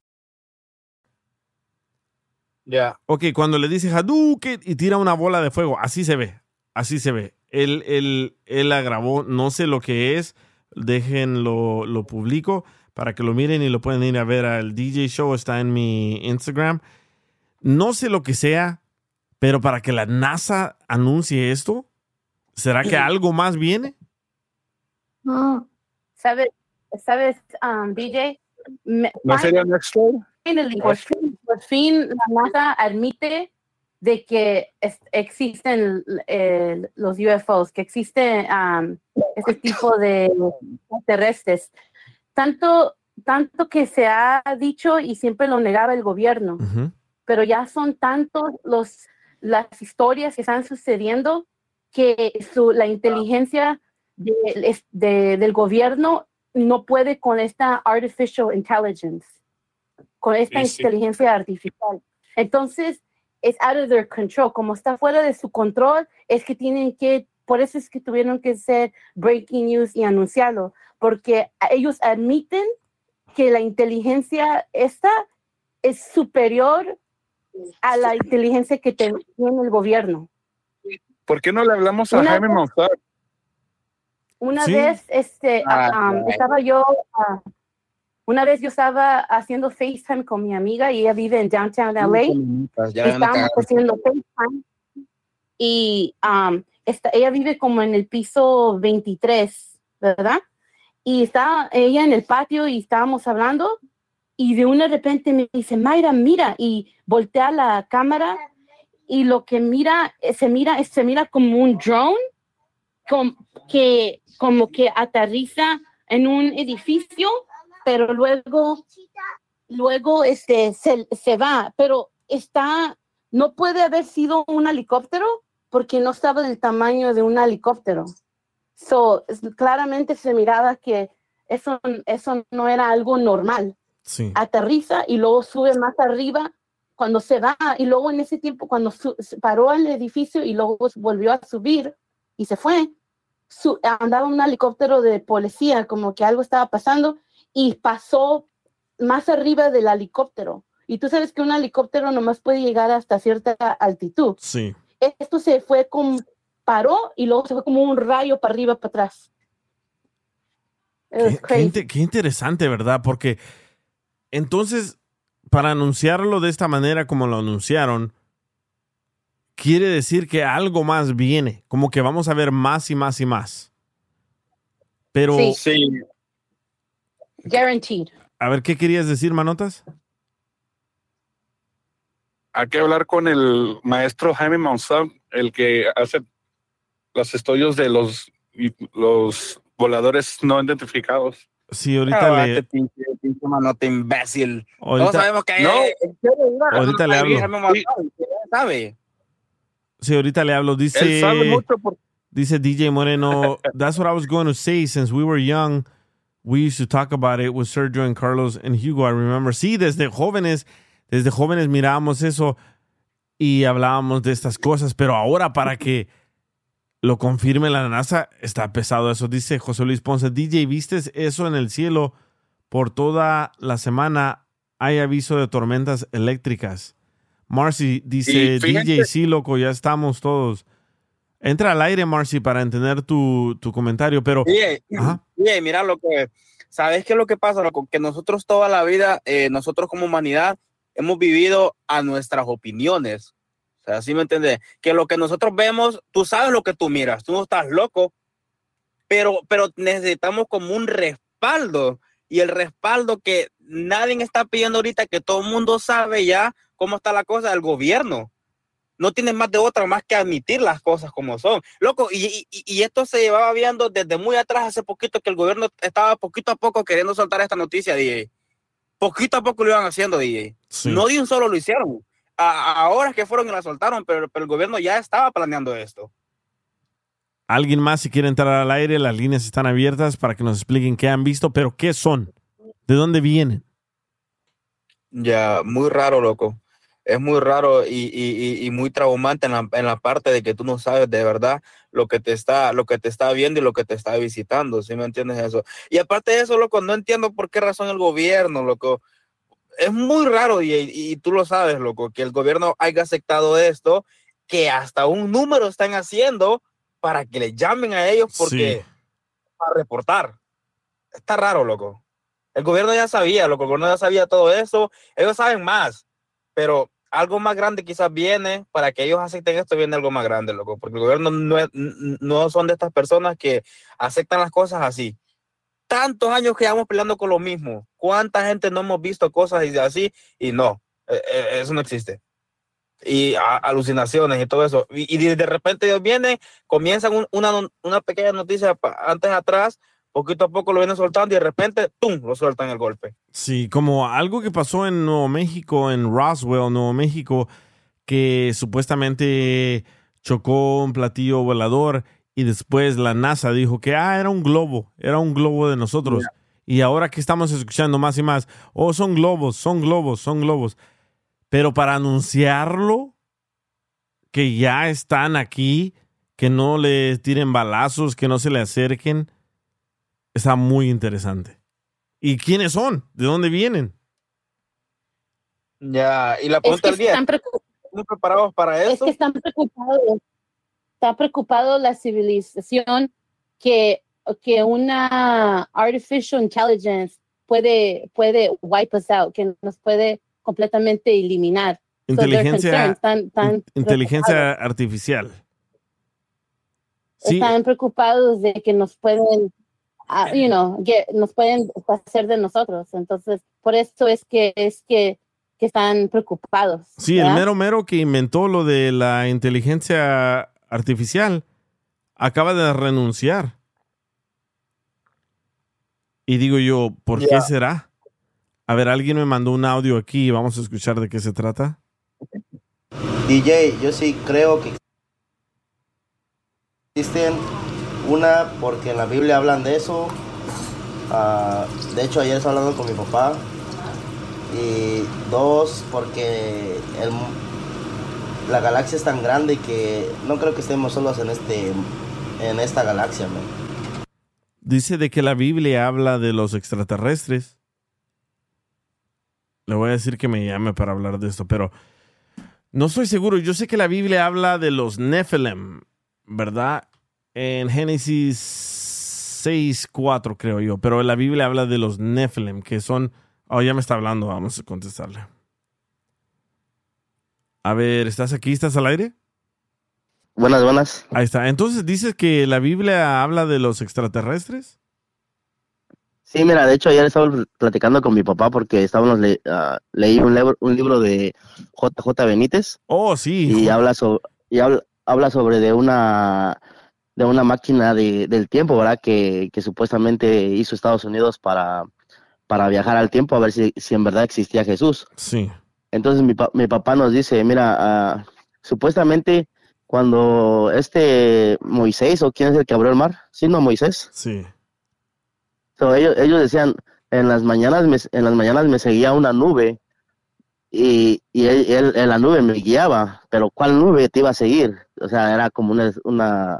Speaker 14: Ya.
Speaker 3: Ok, cuando le dice Hadouken y tira una bola de fuego, así se ve, así se ve. Él, él, él la grabó, no sé lo que es, déjenlo, lo publico para que lo miren y lo pueden ir a ver al DJ Show, está en mi Instagram. No sé lo que sea, pero para que la NASA anuncie esto, ¿será que algo más viene?
Speaker 10: ¿Sabes, sabes um, DJ? Me-
Speaker 14: ¿No sería Next Door?
Speaker 10: Finally, por fin, por fin la NASA admite de que es- existen eh, los UFOs, que existe um, este tipo de terrestres. Tanto, tanto que se ha dicho y siempre lo negaba el gobierno, pero ya son tantos los, las historias que están sucediendo que su, la inteligencia de- de- del gobierno no puede con esta artificial intelligence con esta
Speaker 15: Sí, sí.
Speaker 10: inteligencia artificial. Entonces, es out of their control. Como está fuera de su control, es que tienen que, por eso es que tuvieron que ser breaking news y anunciarlo, porque ellos admiten que la inteligencia esta es superior a la inteligencia que tiene el gobierno.
Speaker 16: ¿Por qué no le hablamos a
Speaker 10: Una
Speaker 16: Jaime Monzar?
Speaker 10: Una
Speaker 16: Sí.
Speaker 10: vez, este, um, estaba yo, ah, una vez yo estaba haciendo FaceTime con mi amiga y ella vive en downtown LA.
Speaker 14: Ya me
Speaker 10: Estábamos haciendo FaceTime y um, esta- ella vive como en el piso 23, ¿verdad? Y está ella en el patio y estábamos hablando y de una repente me dice, Mayra, mira, y voltea la cámara y lo que mira, eh, se mira, se mira como un drone que como que aterriza en un edificio, pero luego, luego este, se, se va, pero está, no puede haber sido un helicóptero porque no estaba del tamaño de un helicóptero. So, claramente se miraba que eso, eso no era algo normal.
Speaker 3: Sí.
Speaker 10: Aterriza y luego sube más arriba cuando se va y luego en ese tiempo cuando su- paró el edificio y luego volvió a subir y se fue, su- andaba un helicóptero de policía como que algo estaba pasando y pasó más arriba del helicóptero. Y tú sabes que un helicóptero nomás puede llegar hasta cierta altitud.
Speaker 3: Sí.
Speaker 10: Esto se fue como, paró y luego se fue como un rayo para arriba, para atrás.
Speaker 3: Qué, qué inte- qué interesante, ¿verdad? Porque entonces, para anunciarlo de esta manera como lo anunciaron, quiere decir que algo más viene, como que vamos a ver más y más y más. Pero,
Speaker 10: Sí. Guaranteed.
Speaker 3: a ver, ¿qué querías decir, Manotas?
Speaker 16: Hay que hablar con el maestro Jaime Monzón, el que hace los estudios de los, los voladores no identificados.
Speaker 3: Sí, ahorita
Speaker 14: Cállate,
Speaker 3: le,
Speaker 14: pinche, pinche manote imbécil.
Speaker 3: Ahorita-
Speaker 14: Todos sabemos que
Speaker 3: No.
Speaker 14: iba a-
Speaker 3: Ahorita le hablo.
Speaker 14: ¿quién sabe?
Speaker 3: sí, ahorita le hablo. Dice,
Speaker 14: Él sabe mucho por-
Speaker 3: dice DJ Moreno, that's what I was going to say. Since we were young, we used to talk about it with Sergio and Carlos and Hugo. I remember. Sí, desde jóvenes, desde jóvenes mirábamos eso y hablábamos de estas cosas, pero ahora para que lo confirme la NASA, está pesado eso. Dice José Luis Ponce, DJ, ¿viste eso en el cielo? Por toda la semana hay aviso de tormentas eléctricas. Marcy dice, DJ, sí, loco, ya estamos todos. Entra al aire, Marcy, para entender tu, tu comentario, pero...
Speaker 14: Oye, mira lo que, ¿sabes qué es lo que pasa? Loco? Que nosotros toda la vida, eh, nosotros como humanidad, hemos vivido a nuestras opiniones. O sea, ¿sí me entiendes? Que lo que nosotros vemos, tú sabes lo que tú miras, tú no estás loco, pero, pero necesitamos como un respaldo. Y el respaldo que nadie está pidiendo ahorita, que todo el mundo sabe ya cómo está la cosa del gobierno no tienes más de otra más que admitir las cosas como son. Loco, y, y- y esto se llevaba viendo desde muy atrás, hace poquito, que el gobierno estaba poquito a poco queriendo soltar esta noticia, DJ. Poquito a poco lo iban haciendo, DJ.
Speaker 3: Sí.
Speaker 14: No de un solo lo hicieron. A- ahora es que fueron y la soltaron, pero, pero el gobierno ya estaba planeando esto.
Speaker 3: Alguien más, si quiere entrar al aire, las líneas están abiertas para que nos expliquen qué han visto, pero qué son, de dónde vienen.
Speaker 14: Ya, muy raro, loco. Es muy raro y, y- y- muy traumante en la, en la parte de que tú no sabes de verdad lo que te está, lo que te está viendo y lo que te está visitando, ¿sí me entiendes eso? Y aparte de eso, loco, no entiendo por qué razón el gobierno, loco. Es muy raro y, y tú lo sabes, loco, que el gobierno haya aceptado esto, que hasta un número están haciendo para que le llamen a ellos porque para reportar. Está raro, loco. El gobierno ya sabía, loco, el gobierno ya sabía todo eso. Ellos saben más, pero algo más grande quizás viene para que ellos acepten esto, viene algo más grande, loco, porque el gobierno no, no son de estas personas que aceptan las cosas así. Tantos años que llevamos peleando con lo mismo. ¿Cuánta gente no hemos visto cosas así? Y no, eh, eh, eso no existe. Y a- alucinaciones y todo eso. Y, y de repente ellos vienen, comienzan un- una, una pequeña noticia antes atrás, poquito a poco lo vienen soltando y de repente, ¡tum!, lo sueltan el golpe.
Speaker 3: Sí, como algo que pasó en Nuevo México, en Roswell, Nuevo México, que supuestamente chocó un platillo volador y después la NASA dijo que ah, era un globo, era un globo de nosotros. Y ahora que estamos escuchando más y más, oh, son globos, son globos, son globos. Pero para anunciarlo, que ya están aquí, que no le tiren balazos, que no se le acerquen, está muy interesante. ¿Y quiénes son? ¿De dónde vienen?
Speaker 14: Ya, y la
Speaker 10: Es
Speaker 14: pregunta
Speaker 10: que
Speaker 14: del día,
Speaker 10: están preocupados.
Speaker 14: ¿estamos preparados para
Speaker 10: Es
Speaker 14: eso?
Speaker 10: que están preocupados. Está preocupado la civilización que, que una artificial intelligence puede, puede wipe us out, que nos puede completamente eliminar. So
Speaker 3: Inteligencia,
Speaker 10: concerned, están- están
Speaker 3: in- inteligencia artificial. Sí,
Speaker 10: están preocupados de que nos pueden, ah, you know, que nos pueden hacer de nosotros. Entonces, por eso es que es que, que están preocupados.
Speaker 3: sí, el mero mero que inventó lo de la inteligencia artificial acaba de renunciar. Y digo yo, ¿por qué será? A ver, alguien me mandó un audio aquí y vamos a escuchar de qué se trata.
Speaker 15: DJ, yo sí creo que existen una porque en la Biblia hablan de eso. Ah, de hecho, ayer estaba hablando con mi papá. Y dos, porque la galaxia es tan grande que no creo que estemos solos en este en esta galaxia.
Speaker 3: Dice de que la Biblia habla de los extraterrestres. Le voy a decir que me llame para hablar de esto, pero no estoy seguro. Yo sé que la Biblia habla de los Nephilim, ¿verdad? En Génesis 6.4, creo yo. Pero la Biblia habla de los Nephilim, que son... Oh, ya me está hablando, vamos a contestarle. A ver, ¿estás aquí? ¿Estás al aire?
Speaker 17: Buenas, buenas.
Speaker 3: Ahí está. Entonces, ¿dices que la Biblia habla de los extraterrestres?
Speaker 17: Sí, mira, de hecho ayer estaba platicando con mi papá porque estábamos le, ah, leí un, libro- un libro de JJ Benítez.
Speaker 3: Oh, sí.
Speaker 17: Y habla sobre y habla, habla sobre de una de una máquina de, del tiempo, ¿verdad? Que, que supuestamente hizo Estados Unidos para, para viajar al tiempo a ver si, si en verdad existía Jesús.
Speaker 3: Sí.
Speaker 17: Entonces mi, mi papá nos dice, mira, ah, supuestamente cuando este Moisés, o quién es el que abrió el mar, sí, no Moisés.
Speaker 3: Sí.
Speaker 17: So, ellos, ellos decían, en las mañanas me, en las mañanas me seguía una nube y, y él, él- en la nube me guiaba, pero ¿cuál nube te iba a seguir? O sea, era como una, una,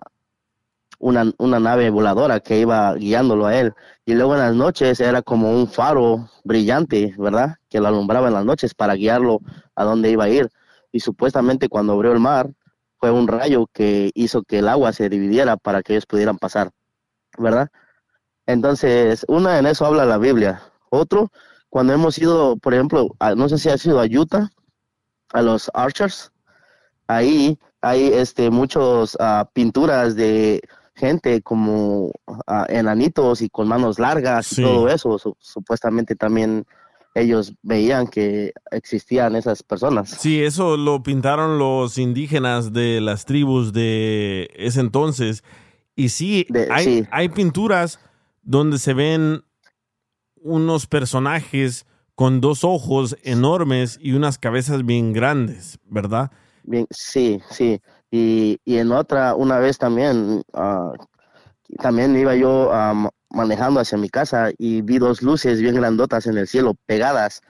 Speaker 17: una, una nave voladora que iba guiándolo a él. Y luego en las noches era como un faro brillante, ¿verdad? Que lo alumbraba en las noches para guiarlo a dónde iba a ir. Y supuestamente cuando abrió el mar, fue un rayo que hizo que el agua se dividiera para que ellos pudieran pasar, ¿verdad? Entonces, una en eso habla la Biblia. Otro, cuando hemos ido, por ejemplo, a- no sé si has ido a Utah, a los Archers, ahí hay este muchos ah, pinturas de gente como ah, enanitos y con manos largas
Speaker 3: Sí.
Speaker 17: y todo eso. Su- supuestamente también ellos veían que existían esas personas.
Speaker 3: Sí, eso lo pintaron los indígenas de las tribus de ese entonces. Y sí, hay,
Speaker 17: sí.
Speaker 3: hay pinturas donde se ven unos personajes con dos ojos enormes y unas cabezas bien grandes, ¿verdad?
Speaker 17: Bien, sí, sí. Y, y en otra, una vez también, ah, también iba yo ah, ma- manejando hacia mi casa y vi dos luces bien grandotas en el cielo pegadas.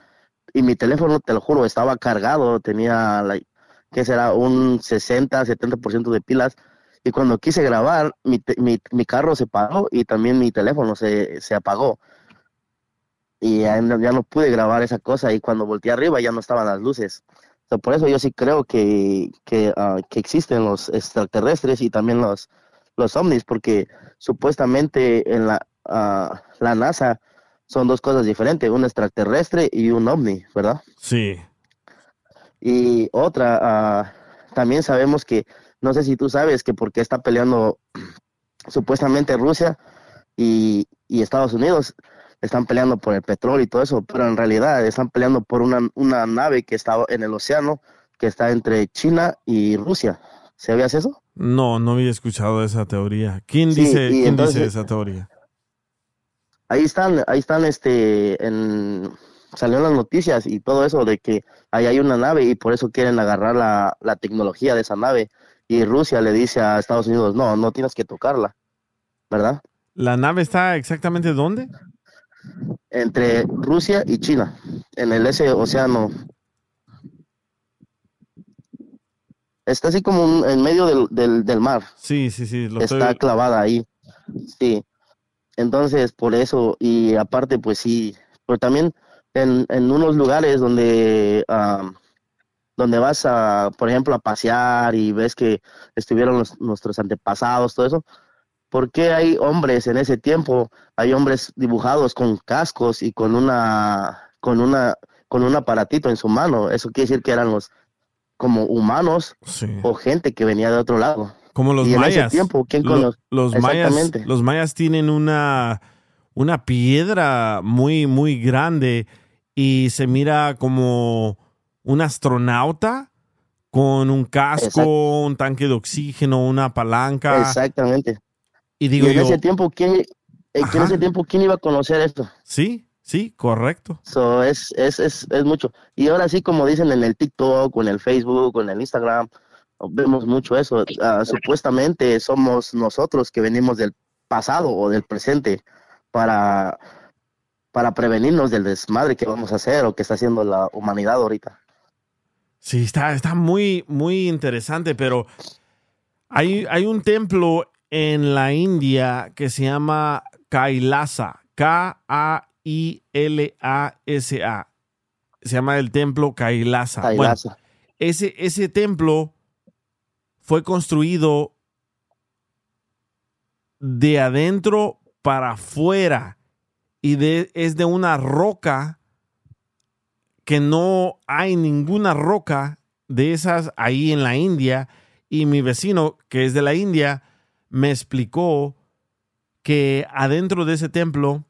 Speaker 17: Y mi teléfono, te lo juro, estaba cargado, tenía, like, ¿qué será? Un 60, 70% de pilas. Y cuando quise grabar, mi, mi, mi carro se paró y también mi teléfono se, se apagó. Y ya ya no pude grabar esa cosa y cuando volteé arriba ya no estaban las luces. Por eso yo sí creo que, que, ah, que existen los extraterrestres y también los, los ovnis, porque supuestamente en la, ah, la NASA son dos cosas diferentes, un extraterrestre y un ovni, ¿verdad?
Speaker 3: Sí.
Speaker 17: Y otra, ah, también sabemos que, no sé si tú sabes que porque está peleando supuestamente Rusia y, y Estados Unidos, están peleando por el petróleo y todo eso, pero en realidad están peleando por una, una nave que está en el océano, que está entre China y Rusia. ¿Sabías eso?
Speaker 3: No, no había escuchado esa teoría. ¿Quién
Speaker 17: Sí,
Speaker 3: dice, ¿quién
Speaker 17: entonces-
Speaker 3: dice esa teoría?
Speaker 17: Ahí están, ahí están, este, en, salió en las noticias y todo eso de que ahí hay una nave y por eso quieren agarrar la, la tecnología de esa nave. Y Rusia le dice a Estados Unidos, no, no tienes que tocarla, ¿verdad?
Speaker 3: ¿La nave está exactamente dónde?
Speaker 17: Entre Rusia y China, en el ese océano. Está así como un- en medio del, del, del mar.
Speaker 3: Sí, sí, sí. Lo
Speaker 17: está
Speaker 3: estoy-
Speaker 17: clavada ahí. Sí. Entonces, por eso, y aparte, pues sí, pero también en, en unos lugares donde, donde vas a, por ejemplo, a pasear y ves que estuvieron los- nuestros antepasados, todo eso, ¿por qué hay hombres en ese tiempo? Hay hombres dibujados con cascos y con una, con una, con un aparatito en su mano. Eso quiere decir que eran los como humanos o gente que venía de otro lado.
Speaker 3: Como los
Speaker 17: y en
Speaker 3: mayas.
Speaker 17: ese tiempo, ¿quién
Speaker 3: Lo- los mayas, los mayas tienen una, una piedra muy, muy grande y se mira como un astronauta con un casco,
Speaker 17: Exacto.
Speaker 3: un tanque de oxígeno, una palanca.
Speaker 17: Exactamente.
Speaker 3: Y digo
Speaker 17: y en
Speaker 3: yo,
Speaker 17: ese tiempo, ¿quién, eh, en ese tiempo, ¿quién iba a conocer esto?
Speaker 3: sí, sí, correcto.
Speaker 17: So, es, es, es, es mucho. Y ahora sí, como dicen en el TikTok, o en el Facebook, o en el Instagram, vemos mucho eso. Ah, supuestamente somos nosotros que venimos del pasado o del presente para, para prevenirnos del desmadre que vamos a hacer o que está haciendo la humanidad ahorita.
Speaker 3: Sí, está, está muy, muy interesante, pero hay, hay un templo en la India que se llama Kailasa, K-A-I-L-A-S-A. Se llama el templo Kailasa. Bueno,
Speaker 17: Kailasa.
Speaker 3: ese, ese templo fue construido de adentro para afuera y de, es de una roca que no hay ninguna roca de esas ahí en la India y mi vecino que es de la India me explicó que adentro de ese templo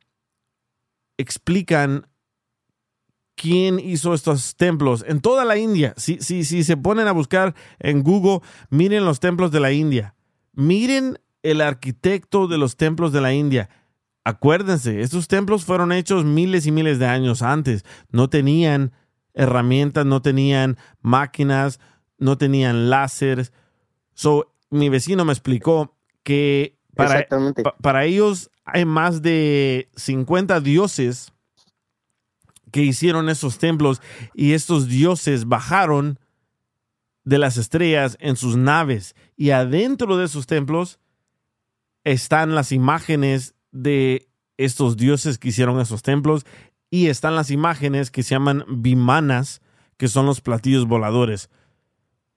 Speaker 3: explican quién hizo estos templos en toda la India. Si, si, si se ponen a buscar en Google, miren los templos de la India. Miren el arquitecto de los templos de la India. Acuérdense, estos templos fueron hechos miles y miles de años antes. No tenían herramientas, no tenían máquinas, no tenían láseres. So, mi vecino me explicó que para, pa- para ellos hay más de 50 dioses que hicieron esos templos y estos dioses bajaron de las estrellas en sus naves y adentro de esos templos están las imágenes de estos dioses que hicieron esos templos y están las imágenes que se llaman vimanas, que son los platillos voladores.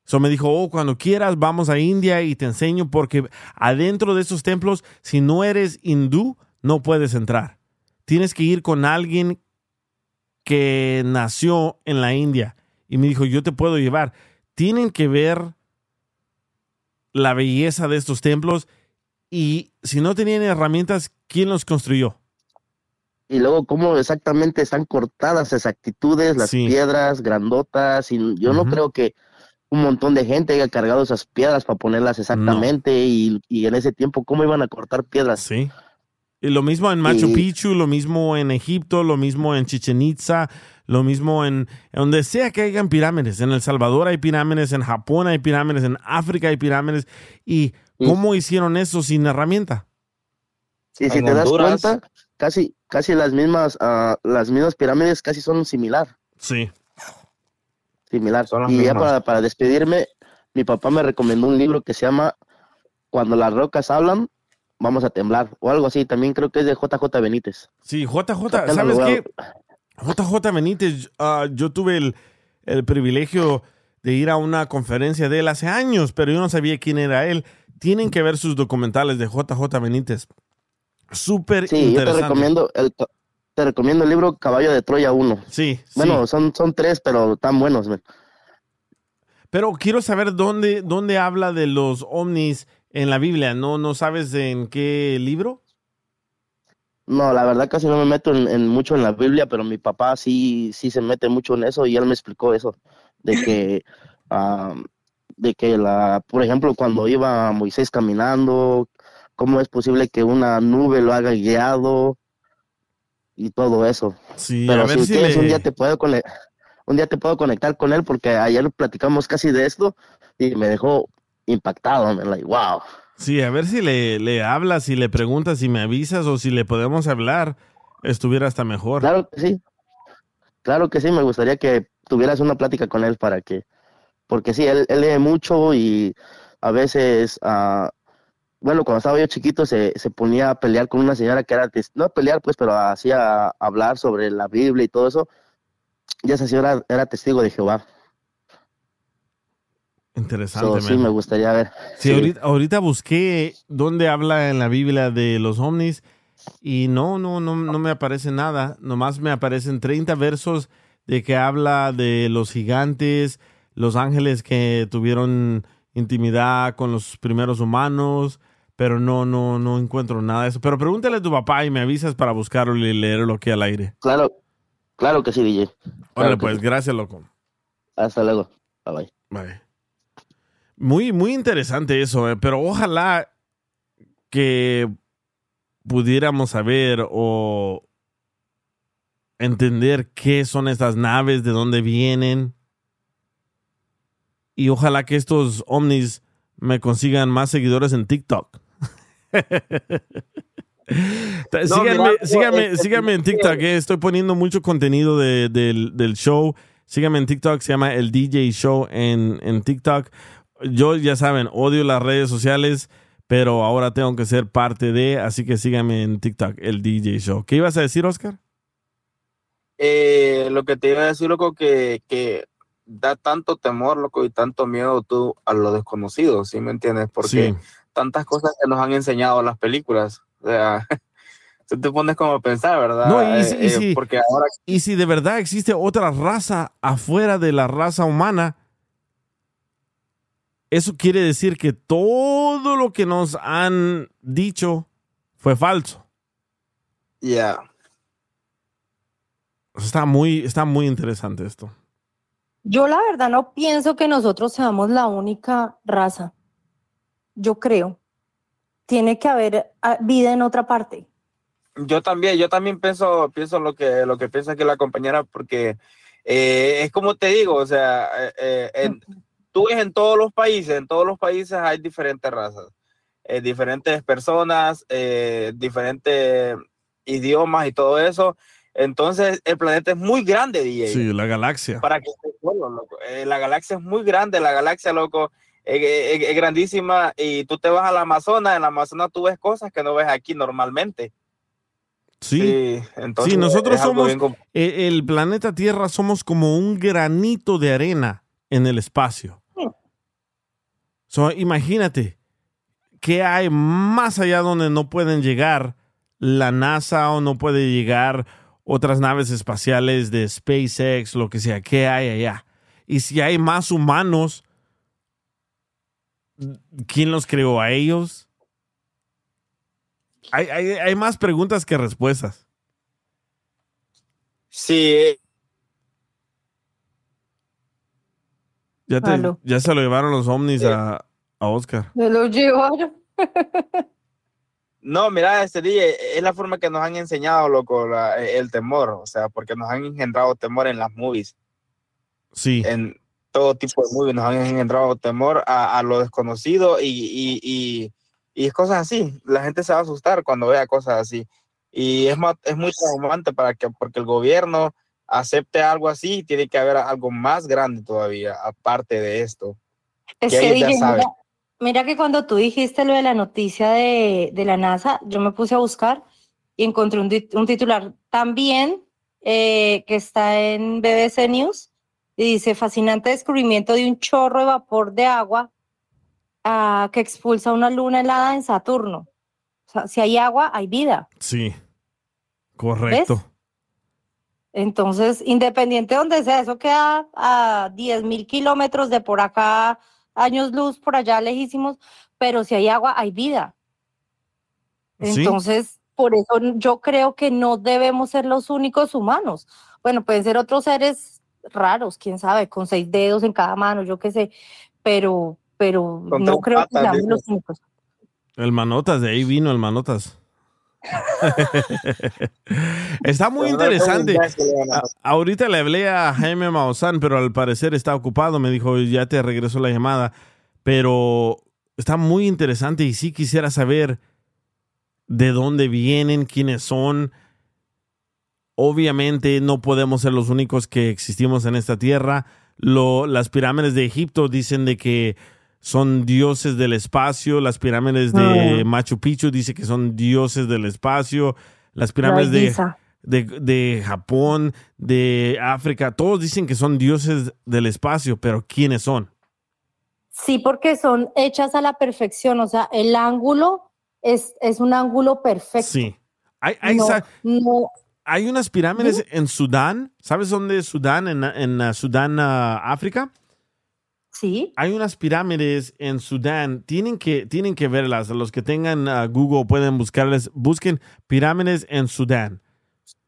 Speaker 3: So me dijo, oh, cuando quieras vamos a India y te enseño porque adentro de esos templos, si no eres hindú, no puedes entrar. Tienes que ir con alguien que nació en la India. Y me dijo, yo te puedo llevar. Tienen que ver la belleza de estos templos y si no tenían herramientas, ¿quién los construyó?
Speaker 17: Y luego cómo exactamente están cortadas esas actitudes, las piedras grandotas, y yo no creo que un montón de gente haya cargado esas piedras para ponerlas exactamente y, y en ese tiempo cómo iban a cortar piedras.
Speaker 3: Sí. Y lo mismo en Machu
Speaker 17: Y-
Speaker 3: Picchu, lo mismo en Egipto, lo mismo en Chichen Itza, lo mismo en, en donde sea que hayan pirámides. En El Salvador hay pirámides, en Japón hay pirámides, en África hay pirámides. ¿Y cómo hicieron eso sin herramienta?
Speaker 17: Y si te das cuenta, casi, casi las mismas, ah, las mismas pirámides casi son similar,
Speaker 3: Sí.
Speaker 17: Similar.
Speaker 3: las
Speaker 17: y ya para, para despedirme, mi papá me recomendó un libro que se llama Cuando las rocas hablan, vamos a temblar, o algo así. También creo que es de JJ Benítez.
Speaker 3: Sí, JJ, ¿sabes qué? JJ Benítez, ah, yo tuve el, el privilegio de ir a una conferencia de él hace años, pero yo no sabía quién era él. Tienen que ver sus documentales de JJ Benítez. Súper
Speaker 17: Sí, yo te
Speaker 3: interesante.
Speaker 17: recomiendo el, te recomiendo el libro Caballo de Troya 1.
Speaker 3: Sí,
Speaker 17: Bueno,
Speaker 3: sí.
Speaker 17: son, son tres, pero tan buenos. man.
Speaker 3: Pero quiero saber dónde, dónde habla de los ovnis en la Biblia. ¿No, ¿No sabes en qué libro?
Speaker 17: No, la verdad casi no me meto en, en mucho en la Biblia, pero mi papá sí, sí se mete mucho en eso y él me explicó eso, de que, de que la, por ejemplo, cuando iba Moisés caminando, cómo es posible que una nube lo haga guiado y todo eso.
Speaker 3: Sí,
Speaker 17: pero
Speaker 3: a ver
Speaker 17: si
Speaker 3: si
Speaker 17: quieres,
Speaker 3: le-
Speaker 17: un día te puedo un día te puedo conectar con él porque ayer platicamos casi de esto y me dejó impactado, man, like, wow.
Speaker 3: Sí, a ver si le, le hablas, si le preguntas, si me avisas o si le podemos hablar, estuviera hasta mejor.
Speaker 17: Claro que sí. Claro que sí, me gustaría que tuvieras una plática con él para que, porque sí, él, él lee mucho y a veces, ah, bueno, cuando estaba yo chiquito se, se ponía a pelear con una señora que era, no a pelear pues, pero hacía hablar sobre la Biblia y todo eso. Y esa señora era testigo de Jehová.
Speaker 3: Interesante,
Speaker 17: So, sí, me gustaría ver.
Speaker 3: Sí, Ahorita, ahorita busqué dónde habla en la Biblia de los ovnis y no, no, no, no me aparece nada. Nomás me aparecen 30 versos de que habla de los gigantes, los ángeles que tuvieron intimidad con los primeros humanos, pero no, no, no encuentro nada de eso. Pero pregúntale a tu papá y me avisas para buscarlo y leerlo aquí al aire.
Speaker 17: Claro, claro que sí, DJ. Claro
Speaker 3: Órale, pues,
Speaker 17: sí.
Speaker 3: gracias, loco.
Speaker 17: Hasta luego. Bye bye.
Speaker 3: Bye. Muy, muy interesante eso, eh, pero ojalá que pudiéramos saber o entender qué son estas naves, de dónde vienen. Y ojalá que estos ovnis me consigan más seguidores en TikTok. Síganme, síganme,
Speaker 14: este,
Speaker 3: síganme en TikTok, eh, estoy poniendo mucho contenido de- del, del show. Síganme en TikTok, se llama el DJ Show en, en TikTok. Yo, ya saben, odio las redes sociales, pero ahora tengo que ser parte de, así que síganme en TikTok, el DJ Show. ¿Qué ibas a decir, Oscar?
Speaker 14: Eh, lo que te iba a decir, loco, que, que da tanto temor, loco, y tanto miedo tú a lo desconocido, ¿sí me entiendes? Porque
Speaker 3: Sí.
Speaker 14: Tantas cosas que nos han enseñado las películas. O sea, tú te pones como a pensar, ¿verdad?
Speaker 3: No, y,
Speaker 14: Eh,
Speaker 3: si- y
Speaker 14: eh,
Speaker 3: si,
Speaker 14: porque ahora
Speaker 3: y si de verdad existe otra raza afuera de la raza humana, eso quiere decir que todo lo que nos han dicho fue falso.
Speaker 14: ya.
Speaker 3: Está muy, está muy interesante esto.
Speaker 7: Yo la verdad no pienso que nosotros seamos la única raza. Yo creo. Tiene que haber ah, vida en otra parte.
Speaker 14: Yo también, yo también pienso, pienso lo que, lo que piensa que la compañera, porque eh, es como te digo, o sea, eh, eh, en- tú ves en todos los países, en todos los países hay diferentes razas, eh, diferentes personas, eh, diferentes idiomas y todo eso. Entonces, el planeta es muy grande, DJ.
Speaker 3: Sí, la galaxia.
Speaker 14: Para que solo, loco. Eh, la galaxia es muy grande, la galaxia, loco, es, grandísima. Y tú te vas al Amazonas, en la Amazonas tú ves cosas que no ves aquí normalmente.
Speaker 3: Sí.
Speaker 14: Sí, entonces
Speaker 3: sí, nosotros somos,
Speaker 14: bien
Speaker 3: eh, el planeta Tierra somos como un granito de arena en el espacio. So, imagínate, ¿qué hay más allá donde no pueden llegar la NASA o no puede llegar otras naves espaciales de SpaceX, lo que sea? ¿Qué hay allá? Y si hay más humanos, ¿quién los creó a ellos? Hay, hay, hay más preguntas que respuestas.
Speaker 14: Sí,
Speaker 3: Ya, te- ya se lo llevaron los ovnis a, a Oscar.
Speaker 7: Me lo llevaron.
Speaker 14: No, mira, este DJ, es la forma que nos han enseñado, loco, la- el temor, o sea, porque nos han engendrado temor en las movies,
Speaker 3: Sí.
Speaker 14: en todo tipo de movies, nos han engendrado temor a, a lo desconocido y, y, y, y es cosas así. La gente se va a asustar cuando vea cosas así. Y es, es muy traumante para que, porque el gobierno acepte algo así, tiene que haber algo más grande todavía, aparte de esto.
Speaker 7: Es
Speaker 14: que
Speaker 7: que dije, mira, mira que cuando tú dijiste lo de la noticia de, de la NASA, yo me puse a buscar y encontré un, un titular también eh, que está en BBC News y dice, fascinante descubrimiento de un chorro de vapor de agua ah, que expulsa una luna helada en Saturno. O sea, si hay agua, hay vida.
Speaker 3: Sí. Correcto.
Speaker 7: Entonces, independiente de donde sea, eso queda a 10 mil kilómetros de por acá, años luz por allá lejísimos, pero si hay agua, hay vida.
Speaker 3: Sí.
Speaker 7: Entonces, por eso yo creo que no debemos ser los únicos humanos. Bueno, pueden ser otros seres raros, quién sabe, con seis dedos en cada mano, yo qué sé, pero, pero
Speaker 3: Con
Speaker 7: no creo que
Speaker 3: patas,
Speaker 7: seamos
Speaker 3: dices.
Speaker 7: los únicos.
Speaker 3: El Manotas, de ahí vino el Manotas. está muy interesante. ahorita le hablé a Jaime Maussan, pero al parecer está ocupado. Me dijo, ya te regreso la llamada. Pero está muy interesante y sí quisiera saber de dónde vienen, quiénes son. Obviamente no podemos ser los únicos que existimos en esta tierra. Lo- las pirámides de Egipto dicen de que son dioses del espacio. Las pirámides de
Speaker 7: Mm.
Speaker 3: Machu Picchu dice que son dioses del espacio. Las pirámides de, de, de Japón, de África, todos dicen que son dioses del espacio, pero ¿quiénes son?
Speaker 7: Sí, porque son hechas a la perfección, o sea, el ángulo es, es un ángulo perfecto.
Speaker 3: Sí.
Speaker 7: No,
Speaker 3: hay unas pirámides en Sudán. ¿Sabes dónde es Sudán? En, en uh, Sudán, uh, África.
Speaker 7: Sí.
Speaker 3: Hay unas pirámides en Sudán. Tienen que, tienen que verlas. Los que tengan uh, Google pueden buscarles. Busquen pirámides en Sudán.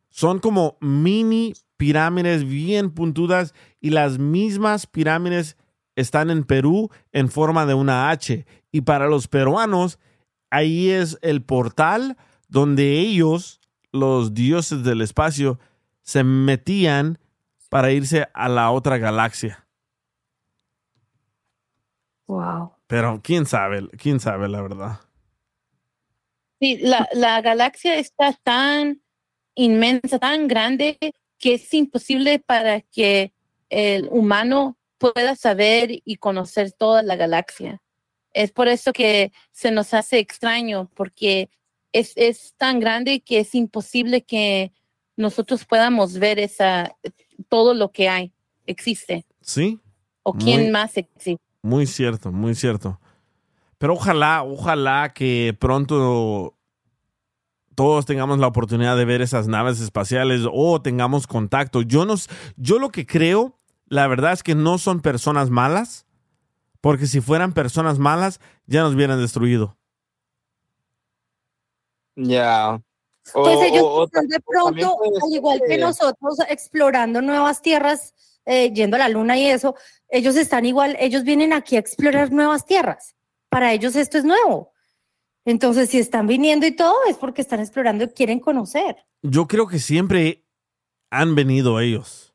Speaker 3: Son como mini pirámides bien puntudas y las mismas pirámides están en Perú en forma de una H. Y para los peruanos, ahí es el portal donde ellos, los dioses del espacio, se metían para irse a la otra galaxia.
Speaker 7: wow.
Speaker 3: Pero quién sabe, quién sabe la verdad.
Speaker 10: Sí, la, la galaxia está tan inmensa, tan grande, que es imposible para que el humano pueda saber y conocer toda la galaxia. Es por eso que se nos hace extraño, porque es, es tan grande que es imposible que nosotros podamos ver esa, todo lo que hay, existe,
Speaker 3: Sí.
Speaker 10: o quién
Speaker 3: Muy-
Speaker 10: más existe.
Speaker 3: Muy cierto, muy cierto. Pero ojalá, ojalá que pronto todos tengamos la oportunidad de ver esas naves espaciales o tengamos contacto. Yo, no, yo lo que creo, la verdad es que no son personas malas, porque si fueran personas malas, ya nos hubieran destruido.
Speaker 14: Ya. O-
Speaker 7: Pues ellos
Speaker 14: o-
Speaker 7: están de pronto, al igual que
Speaker 14: que-
Speaker 7: nosotros, explorando nuevas tierras, eh, yendo a la luna y eso, ellos están igual, ellos vienen aquí a explorar nuevas tierras. Para ellos esto es nuevo. Entonces, si están viniendo y todo, es porque están explorando y quieren conocer.
Speaker 3: Yo creo que siempre han venido ellos.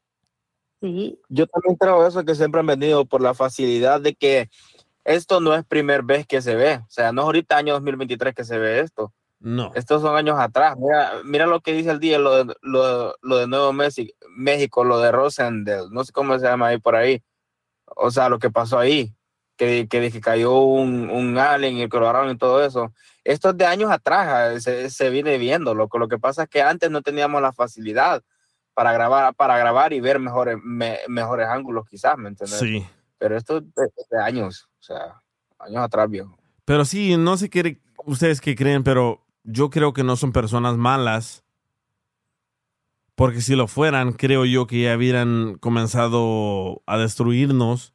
Speaker 7: Sí.
Speaker 14: Yo también creo eso que siempre han venido por la facilidad de que esto no es primer vez que se ve. O sea, no es ahorita año 2023 que se ve esto.
Speaker 3: No.
Speaker 14: Estos son años atrás. Mira, mira lo que dice el día, lo de, lo, lo de Nuevo México, México, lo de Rosendale, no sé cómo se llama ahí por ahí. O sea, lo que pasó ahí, que, que, que cayó un, un alien y que lo agarraron y todo eso. Esto es de años atrás, ah, se, se viene viendo. Lo, lo que pasa es que antes no teníamos la facilidad para grabar, para grabar y ver mejores, me- mejores ángulos, quizás, ¿me entiendes?
Speaker 3: Sí.
Speaker 14: Pero esto es de, de años, o sea, años atrás, viejo.
Speaker 3: Pero sí, no sé qué ustedes qué creen, pero yo creo que no son personas malas. Porque si lo fueran, creo yo que ya hubieran comenzado a destruirnos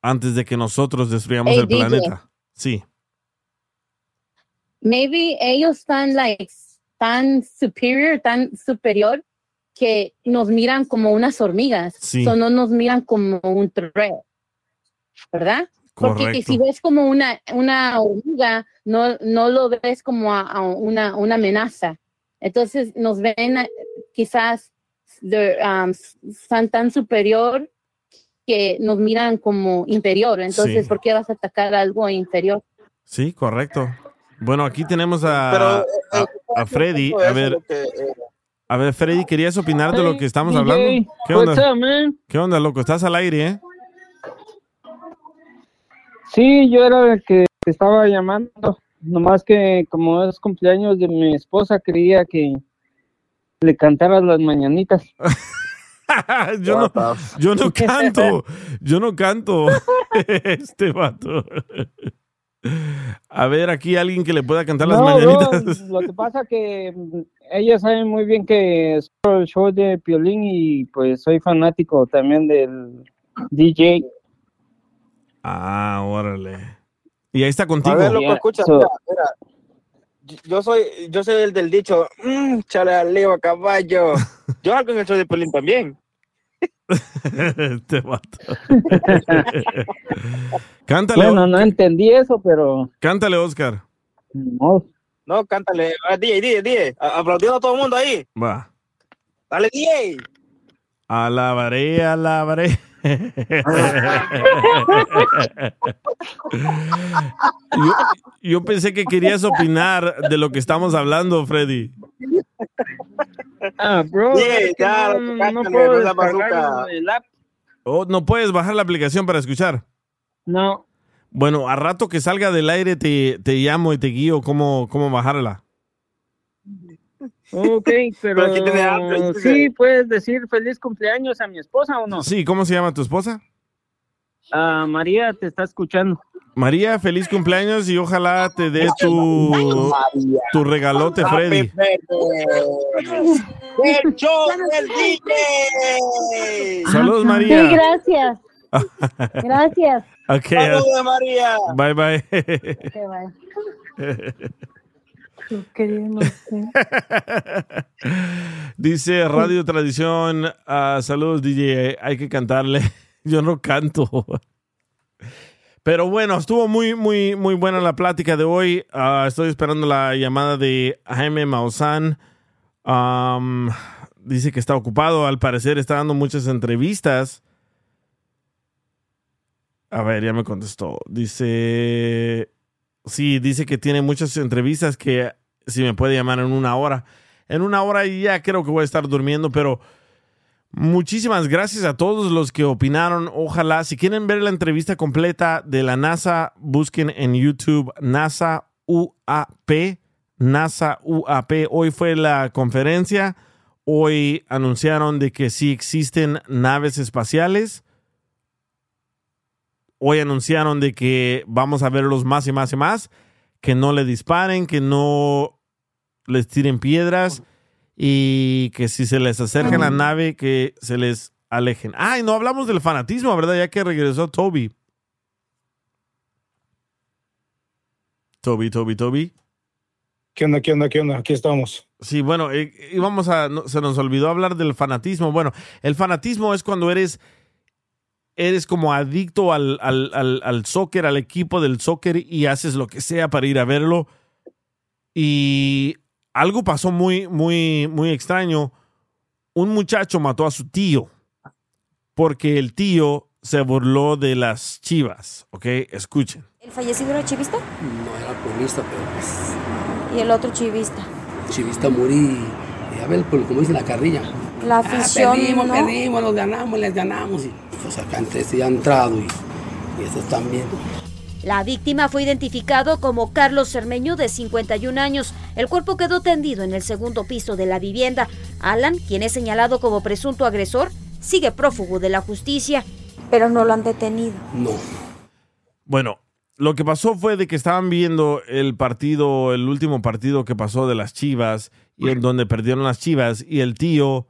Speaker 3: antes de que nosotros destruyamos
Speaker 10: Hey,
Speaker 3: el
Speaker 10: DJ.
Speaker 3: planeta. Sí.
Speaker 10: maybe ellos están like tan superior, tan superior que nos miran como unas hormigas,
Speaker 3: Sí.
Speaker 10: so no nos miran como un threat, ¿verdad? Porque si ves como una, una hormiga, no, no lo ves como a, a una, una amenaza. Entonces nos ven eh, quizás de, um, son tan superior que nos miran como inferior. Entonces,
Speaker 3: Sí.
Speaker 10: ¿por qué vas a atacar algo inferior?
Speaker 3: Sí, correcto. Bueno, aquí tenemos a,
Speaker 14: Pero,
Speaker 3: a, a Freddy. A ver, a ver, Freddy, ¿querías opinar de lo que estamos hablando? ¿Qué onda? ¿Qué onda, loco? Estás al aire, ¿eh?
Speaker 18: Sí, yo era el que te estaba llamando. Nomás que como es cumpleaños de mi esposa, quería que le cantaras las mañanitas.
Speaker 3: yo, no, yo no canto. Yo no canto. este vato. A ver, aquí alguien que le pueda cantar las
Speaker 18: No,
Speaker 3: mañanitas.
Speaker 18: bro, lo que pasa que ella sabe muy bien que es el show de Piolín y pues soy fanático también del DJ.
Speaker 3: Ah, órale. Y ahí está contigo.
Speaker 14: A ver, loco, escucha,
Speaker 18: so-
Speaker 14: mira, mira. Yo soy, yo soy el del dicho, mmm, chale al lío, caballo. Yo algo en el show de Pelín también.
Speaker 3: este vato. Cántale.
Speaker 18: Bueno, no entendí eso, pero
Speaker 3: Cántale, Oscar.
Speaker 18: no.
Speaker 14: No, cántale. Ah, DJ, DJ, DJ. A- Aplaudiendo a todo el mundo ahí.
Speaker 3: Va.
Speaker 14: Dale, DJ.
Speaker 3: Alabaré, alabaré. Yo, yo pensé que querías opinar de lo que estamos hablando, Freddy.
Speaker 18: Ah, bro,
Speaker 14: Sí,
Speaker 18: es que
Speaker 14: ya,
Speaker 18: no, puedo app.
Speaker 3: Oh, ¿No puedes bajar la aplicación para escuchar?
Speaker 18: No.
Speaker 3: Bueno, a rato que salga del aire te, te llamo y te guío cómo, cómo bajarla.
Speaker 18: Ok, pero,
Speaker 3: tiene tiene-
Speaker 18: sí, puedes decir feliz cumpleaños a mi esposa o no.
Speaker 3: Sí, ¿cómo se llama tu esposa?
Speaker 18: Ah, María te está escuchando.
Speaker 3: María, feliz cumpleaños y ojalá te dé tu, tu regalote, Freddy.
Speaker 14: El show del DJ.
Speaker 3: Saludos,
Speaker 7: Sí,
Speaker 3: María.
Speaker 7: gracias. Gracias.
Speaker 3: Ok,
Speaker 14: Saludos, María.
Speaker 3: bye bye. Dice Radio Tradición, ah, saludos DJ, hay que cantarle. Yo no canto. Pero bueno, estuvo muy, muy, muy buena la plática de hoy. Ah, estoy esperando la llamada de Jaime Maussan. Dice que está ocupado, al parecer está dando muchas entrevistas. A ver, ya me contestó. Dice, sí, dice que tiene muchas entrevistas que si me puede llamar en una hora. En una hora ya creo que voy a estar durmiendo, pero muchísimas gracias a todos los que opinaron. Ojalá, si quieren ver la entrevista completa de la NASA, busquen en YouTube NASA UAP. NASA UAP. Hoy fue la conferencia. Hoy anunciaron de que sí existen naves espaciales. Hoy anunciaron de que vamos a verlos más y más y más. Que no le disparen, que no les tiren piedras y que si se les acerca la nave, que se les alejen. Ay, no hablamos del fanatismo, ¿verdad? Ya que regresó Toby. Toby, Toby, Toby.
Speaker 5: ¿Qué onda, qué onda, qué onda? Aquí estamos.
Speaker 3: Sí, bueno, eh, íbamos a, no, se nos olvidó hablar del fanatismo. Bueno, el fanatismo es cuando eres, eres como adicto al, al, al, al soccer, al equipo del soccer y haces lo que sea para ir a verlo. Y algo pasó muy, muy, muy extraño. Un muchacho mató a su tío porque el tío se burló de las chivas. ¿Ok? Escuchen.
Speaker 19: ¿El fallecido era chivista?
Speaker 20: No era porrista, pero pues
Speaker 19: Y el otro chivista.
Speaker 20: chivista morí. Y a ver, pues, como dice la carrilla.
Speaker 19: La
Speaker 20: Ah,
Speaker 19: afición,
Speaker 20: perdimos,
Speaker 19: ¿no?
Speaker 20: perdimos, nos ganamos, les ganamos. Y pues acá entre ya han entrado y, y estos también.
Speaker 19: La víctima fue identificado como Carlos Cermeño, de 51 años. El cuerpo quedó tendido en el segundo piso de la vivienda. Alan, quien es señalado como presunto agresor, sigue prófugo de la justicia. Pero no lo han detenido.
Speaker 20: No.
Speaker 3: Bueno, lo que pasó fue de que estaban viendo el partido, el último partido que pasó de las Chivas y en donde perdieron las Chivas y el tío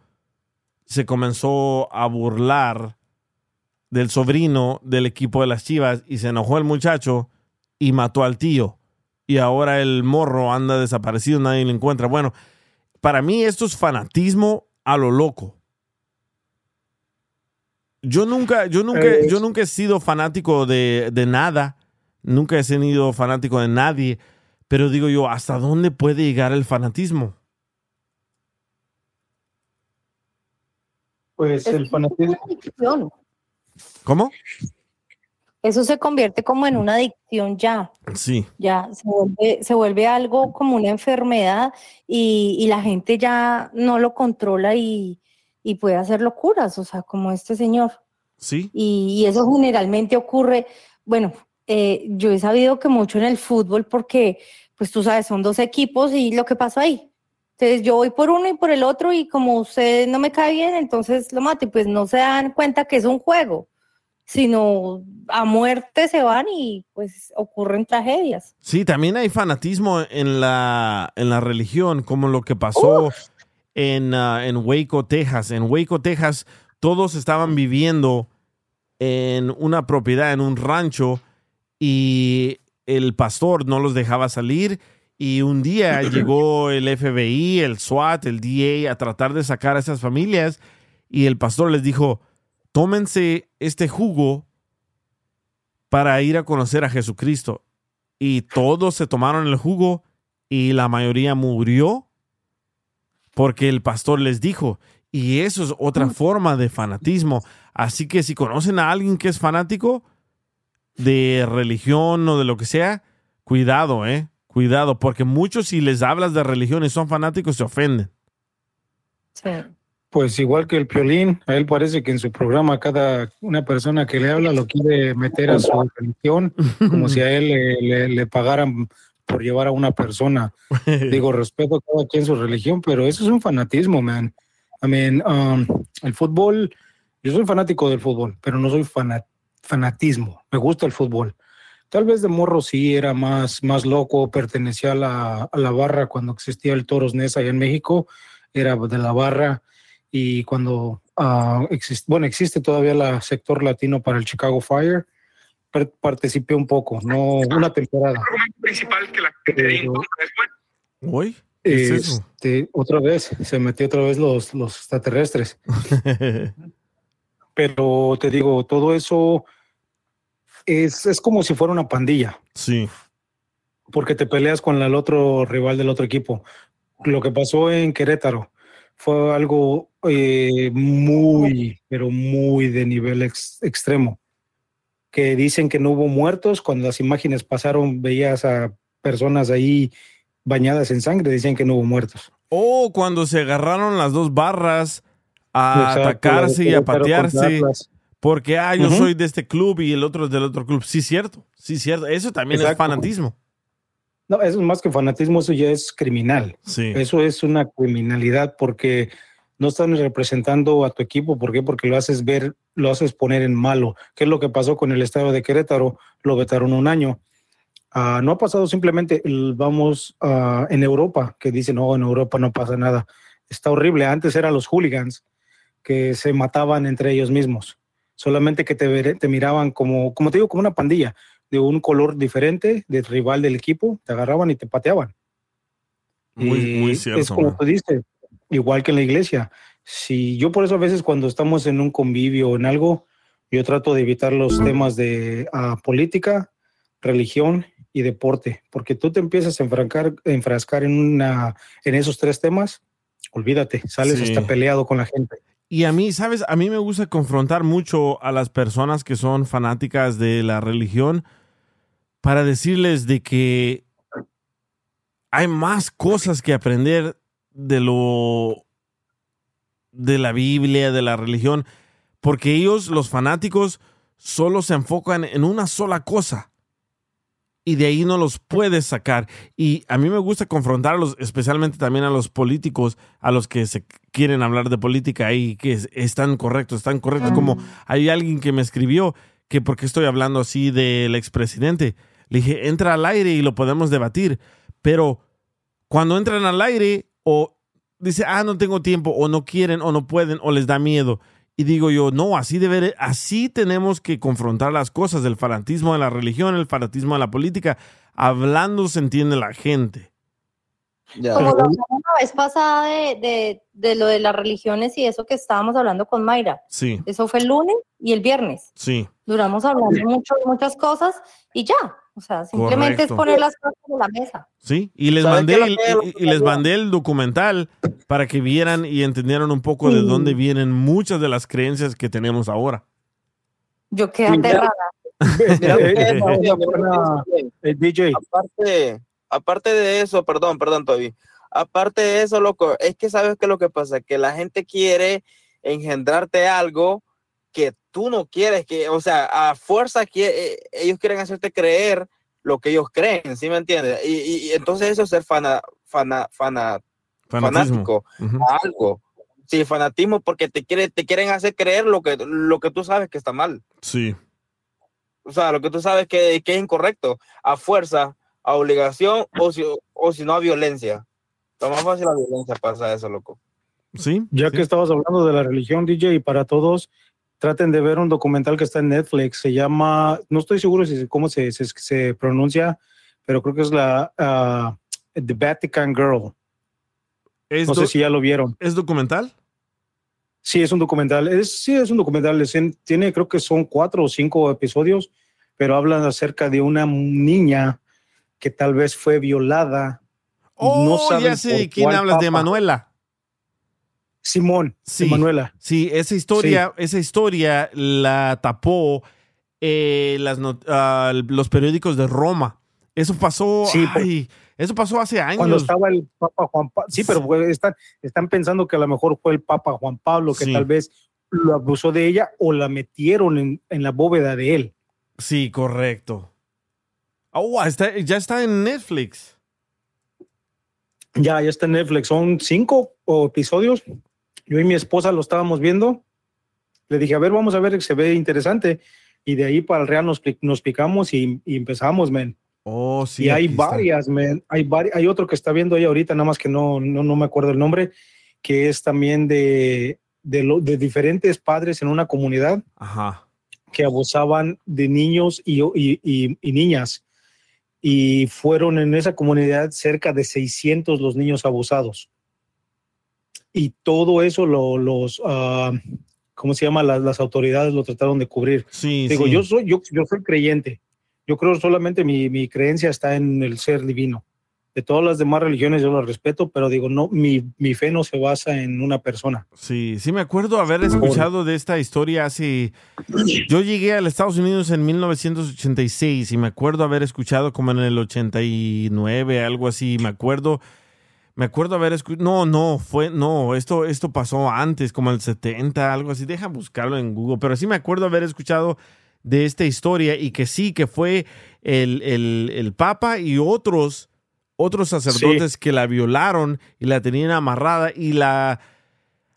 Speaker 3: se comenzó a burlar del sobrino del equipo de las Chivas y se enojó el muchacho y mató al tío. Y ahora el morro anda desaparecido, nadie lo encuentra. Bueno, para mí esto es fanatismo a lo loco. Yo nunca, yo nunca,
Speaker 5: Eh,
Speaker 3: yo nunca he sido fanático de, de nada. Nunca he sido fanático de nadie. Pero digo yo, ¿hasta dónde puede llegar el fanatismo?
Speaker 5: Pues el fanatismo.
Speaker 7: adicción.
Speaker 3: ¿Cómo?
Speaker 7: Eso se convierte como en una adicción ya.
Speaker 3: Sí.
Speaker 7: Ya se vuelve, se vuelve algo como una enfermedad y, y la gente ya no lo controla y, y puede hacer locuras, o sea, como este señor.
Speaker 3: Sí.
Speaker 7: Y, y eso generalmente ocurre, bueno, eh, yo he sabido que mucho en el fútbol porque, pues tú sabes, son dos equipos y lo que pasó ahí. Entonces yo voy por uno y por el otro y como usted no me cae bien, entonces lo mato y pues no se dan cuenta que es un juego, sino a muerte se van y pues ocurren tragedias.
Speaker 3: Sí, también hay fanatismo en la, en la religión, como lo que pasó en, ah, en Waco, Texas. En Waco, Texas, todos estaban viviendo en una propiedad, en un rancho, y el pastor no los dejaba salir. Y un día llegó el FBI, el SWAT, el DA a tratar de sacar a esas familias. Y el pastor les dijo, tómense este jugo para ir a conocer a Jesucristo. Y todos se tomaron el jugo y la mayoría murió porque el pastor les dijo. Y eso es otra forma de fanatismo. Así que si conocen a alguien que es fanático de religión o de lo que sea, cuidado, ¿eh? Cuidado, porque muchos si les hablas de religión y son fanáticos se ofenden.
Speaker 5: Pues igual que el Piolín, a él parece que en su programa cada una persona que le habla lo quiere meter a su religión, como si a él le, le- le pagaran por llevar a una persona. Digo, respeto a cada quien su religión, pero eso es un fanatismo, man. I mean, um, el fútbol, yo soy fanático del fútbol, pero no soy fana- fanatismo. Me gusta el fútbol. Tal vez de morro sí era más, más loco, pertenecía a la, a la barra cuando existía el Toros Nesa allá en México, era de la barra y cuando exist- bueno, existe todavía el sector latino para el Chicago Fire, par- participé un poco, no una temporada.
Speaker 21: principal que la
Speaker 5: Pero,
Speaker 3: ¿Uy? ¿Qué es eso?
Speaker 5: este, otra vez, se metió otra vez los, los extraterrestres. Pero te digo, todo eso es, es como si fuera una pandilla.
Speaker 3: Sí.
Speaker 5: Porque te peleas con el otro rival del otro equipo. Lo que pasó en Querétaro fue algo eh, muy, pero muy de nivel ex- extremo. Que dicen que no hubo muertos. Cuando las imágenes pasaron, veías a personas ahí bañadas en sangre. Dicen que no hubo muertos.
Speaker 3: O cuando se agarraron las dos barras a
Speaker 5: Exacto,
Speaker 3: atacarse y a patearse. Porque, ah, yo soy de este club y el otro es del otro club. Sí, cierto. Sí, cierto. Eso también es fanatismo.
Speaker 5: No, eso es más que fanatismo, eso ya es criminal.
Speaker 3: Sí.
Speaker 5: Eso es una criminalidad porque no están representando a tu equipo. ¿Por qué? Porque lo haces ver, lo haces poner en malo. ¿Qué es lo que pasó con el estado de Querétaro? Lo vetaron un año. Ah, no ha pasado simplemente, el- vamos ah, en Europa, que dicen, no, en Europa no pasa nada. Está horrible. Antes eran los hooligans que se mataban entre ellos mismos. Solamente que te, miraban como, como te digo, como una pandilla de un color diferente, del rival del equipo, te agarraban y te pateaban.
Speaker 3: Muy, muy
Speaker 5: Es
Speaker 3: cierto.
Speaker 5: como
Speaker 3: man.
Speaker 5: tú dices, igual que en la iglesia. Si yo por eso a veces cuando estamos en un convivio o en algo, yo trato de evitar los temas de ah, política, religión y deporte, porque tú te empiezas a enfrancar, enfrascar en una, en esos tres temas, olvídate, sales
Speaker 3: Sí.
Speaker 5: hasta peleado con la gente.
Speaker 3: Y a mí, ¿sabes? A mí me gusta confrontar mucho a las personas que son fanáticas de la religión para decirles de que hay más cosas que aprender de lo de la Biblia, de la religión, porque ellos, los fanáticos, solo se enfocan en una sola cosa y de ahí no los puedes sacar. Y a mí me gusta confrontarlos, especialmente también a los políticos, a los que se quieren hablar de política y que es- están correctos, están correctos. Como hay alguien que me escribió que por qué estoy hablando así del expresidente. Le dije, entra al aire y lo podemos debatir, pero cuando entran al aire o dice, ah, no tengo tiempo, o no quieren, o no pueden, o les da miedo. Y digo yo, no, así debe, así tenemos que confrontar las cosas, el fanatismo de la religión, el fanatismo de la política. Hablando se entiende la gente.
Speaker 7: Como lo la vez pasada de, de, de lo de las religiones y eso que estábamos hablando con Mayra.
Speaker 3: Sí,
Speaker 7: Eso fue el lunes y el viernes.
Speaker 3: sí.
Speaker 7: Duramos hablando mucho de muchas cosas y ya. O sea, simplemente
Speaker 3: Correcto.
Speaker 7: es poner las cosas en la mesa.
Speaker 3: Sí, y les
Speaker 7: ¿Sabes
Speaker 3: mandé el, y- y les mandé el documental para que vieran y entendieran un poco de dónde vienen muchas de las creencias que tenemos ahora.
Speaker 7: Yo quedé aterrada.
Speaker 14: Es,
Speaker 5: Eh. DJ.
Speaker 14: Aparte, aparte de eso, perdón, perdón, Toby. Aparte de eso, loco, es que sabes que lo que pasa, que la gente quiere engendrarte algo que tú no quieres, que, o sea, a fuerza que eh, ellos quieren hacerte creer lo que ellos creen, ¿sí me entiendes? Y, y- y entonces eso es ser fana, fana, fanático a algo. Sí, fanatismo porque te, quiere, te quieren hacer creer lo que, lo que tú sabes que está mal.
Speaker 3: Sí.
Speaker 14: O sea, lo que tú sabes que, que es incorrecto, a fuerza, a obligación o si, o si no a violencia. Lo más fácil a violencia pasa eso, loco.
Speaker 3: Sí.
Speaker 5: Ya que estabas hablando de la religión, DJ, y para todos, traten de ver un documental que está en Netflix. Se llama, no estoy seguro si cómo se, se, se pronuncia, pero creo que es la ah, The Vatican Girl.
Speaker 3: ¿Es
Speaker 5: no sé si ya lo vieron.
Speaker 3: ¿Es documental?
Speaker 5: Sí, es un documental. Es, sí, es un documental. Es en- tiene, creo que son cuatro o cinco episodios, pero hablan acerca de una niña que tal vez fue violada.
Speaker 3: Oh,
Speaker 5: no
Speaker 3: ya sé quién hablas, de. Manuela.
Speaker 5: Simón,
Speaker 3: Sí,
Speaker 5: Manuela.
Speaker 3: Sí, esa historia, esa historia la tapó eh, las ah, los periódicos de Roma. Eso pasó,
Speaker 5: Sí,
Speaker 3: ay, eso pasó hace años.
Speaker 5: Cuando estaba el Papa Juan Pablo. Sí, pero fue- están, están pensando que a lo mejor fue el Papa Juan Pablo que tal vez lo abusó de ella o la metieron en, en la bóveda de él.
Speaker 3: Sí, correcto. Oh, está- ya está en Netflix.
Speaker 5: Ya, ya está en Netflix. Son cinco episodios. Yo y mi esposa lo estábamos viendo. Le dije, a ver, vamos a ver, se ve interesante. Y de ahí para el real nos, nos picamos y, y empezamos, men.
Speaker 3: Oh, sí.
Speaker 5: y hay varias, men. Hay, vari- hay otro que está viendo ahí ahorita, nada más que no, no, no me acuerdo el nombre, que es también de, de, lo- de diferentes padres en una comunidad
Speaker 3: Ajá.
Speaker 5: que abusaban de niños y, y- y- y niñas. Y fueron en esa comunidad cerca de 600 los niños abusados. Y todo eso lo- los, ah, ¿cómo se llama? Las, las autoridades lo trataron de cubrir.
Speaker 3: Sí,
Speaker 5: Digo,
Speaker 3: sí.
Speaker 5: yo soy, yo, yo soy creyente. Yo creo solamente mi, mi creencia está en el ser divino. De todas las demás religiones yo las respeto, pero digo, no, mi, mi fe no se basa en una persona.
Speaker 3: Sí, sí me acuerdo haber escuchado de esta historia hace... Yo llegué a los Estados Unidos en 1986 y me acuerdo haber escuchado como en el 89, algo así, me acuerdo... Me acuerdo haber escuchado... No, no, fue... No, esto, esto pasó antes, como el 70, algo así. Deja buscarlo en Google. Pero sí me acuerdo haber escuchado de esta historia y que sí, que fue el, el, el Papa y otros, otros sacerdotes que la violaron y la tenían amarrada y la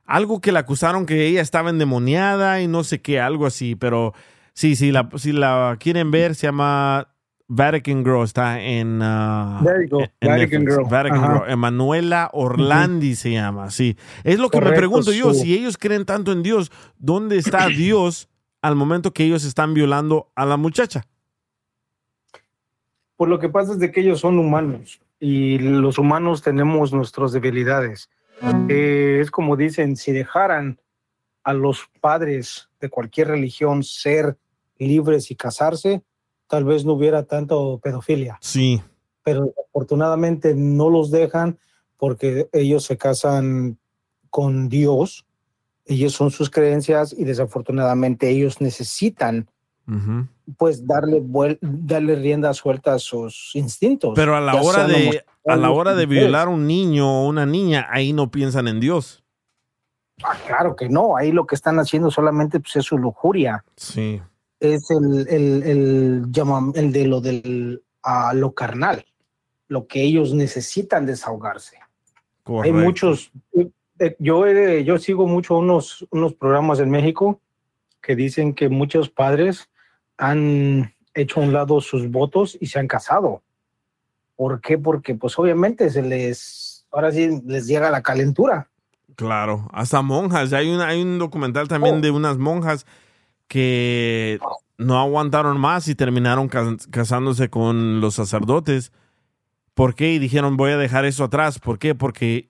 Speaker 3: algo que la acusaron que ella estaba endemoniada y no sé qué, algo así, pero sí, sí, la, si la quieren ver, se llama Vatican Girl está en, uh,
Speaker 5: There you go,
Speaker 3: en
Speaker 5: Vatican
Speaker 3: Netflix.
Speaker 5: Girl.
Speaker 3: Vatican
Speaker 5: Ajá.
Speaker 3: Girl. Emanuela Orlandi se llama, sí. Es lo que me pregunto yo,
Speaker 5: su-
Speaker 3: si ellos creen tanto en Dios, ¿dónde está Dios al momento que ellos están violando a la muchacha?
Speaker 5: Pues lo que pasa es de que ellos son humanos y los humanos tenemos nuestras debilidades. Eh, es como dicen, si dejaran a los padres de cualquier religión ser libres y casarse, tal vez no hubiera tanto pedofilia.
Speaker 3: Sí.
Speaker 5: Pero afortunadamente no los dejan porque ellos se casan con Dios, ellos son sus creencias y desafortunadamente ellos necesitan pues darle darle rienda suelta a sus instintos.
Speaker 3: Pero a la hora de a la hora de violar a un niño o una niña, ahí no piensan en Dios.
Speaker 5: Ah, claro que no, ahí lo que están haciendo solamente pues, es su lujuria,
Speaker 3: Sí.
Speaker 5: Es el, el, el, el de lo del a lo carnal, lo que ellos necesitan desahogarse. Hay muchos, eh, yo, eh, yo sigo mucho unos, unos programas en México que dicen que muchos padres han hecho a un lado sus votos y se han casado. ¿Por qué? Porque pues obviamente se les, ahora sí les llega la calentura.
Speaker 3: Claro, hasta monjas. Hay, una, hay un documental también
Speaker 5: Oh.
Speaker 3: de unas monjas que no aguantaron más y terminaron cas- casándose con los sacerdotes. ¿Por qué? Y dijeron, voy a dejar eso atrás. ¿Por qué? Porque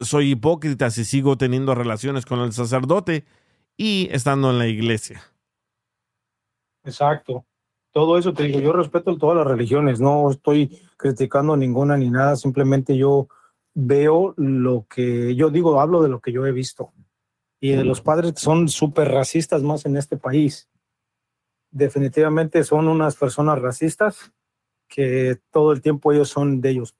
Speaker 3: soy hipócrita si sigo teniendo relaciones con el sacerdote y estando en la iglesia.
Speaker 5: Exacto. Todo eso te digo, yo respeto todas las religiones, no estoy criticando ninguna ni nada, simplemente yo veo lo que yo digo, hablo de lo que yo he visto. Y de los padres que son súper racistas más en este país. Definitivamente son unas personas racistas que todo el tiempo ellos son de ellos.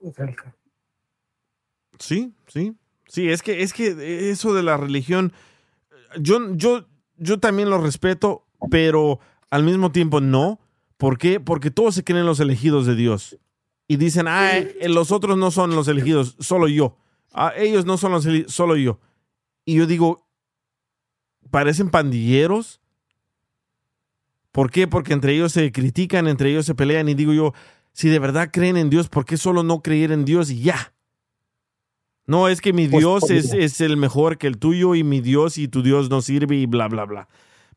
Speaker 3: Sí, sí. Sí, es que, es que eso de la religión, yo, yo, yo también lo respeto, pero al mismo tiempo no. ¿Por qué? Porque todos se creen los elegidos de Dios. Y dicen, ah, eh, los otros no son los elegidos, solo yo. Ah, ellos no son los elegidos, solo yo. Y yo digo, parecen pandilleros. ¿Por qué? Porque entre ellos se critican, entre ellos se pelean. Y digo yo, si de verdad creen en Dios, ¿por qué solo no creer en Dios y ya? No, es que mi
Speaker 5: Pues,
Speaker 3: Dios es, es el mejor que el tuyo y mi Dios y tu Dios no sirve y bla, bla, bla.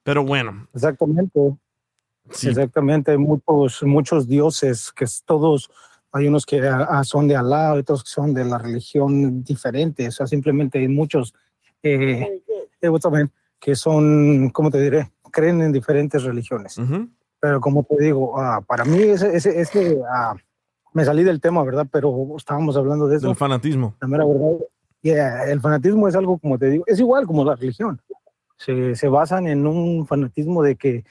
Speaker 3: Pero bueno,
Speaker 5: Exactamente.
Speaker 3: Sí.
Speaker 5: Exactamente, hay muchos, muchos dioses que todos, hay unos que ah, son de Alá, otros que son de la religión diferente, o sea, simplemente hay muchos eh, eh, man? Que son, ¿cómo te diré? Creen en diferentes religiones. Pero como te digo, ah, para mí ese, ese, ese, ah, me salí del tema, ¿verdad? Pero estábamos hablando de eso.
Speaker 3: del fanatismo.
Speaker 5: La mera verdad, yeah, el fanatismo es algo, como te digo, es igual como la religión. Se, se basan en un fanatismo de que,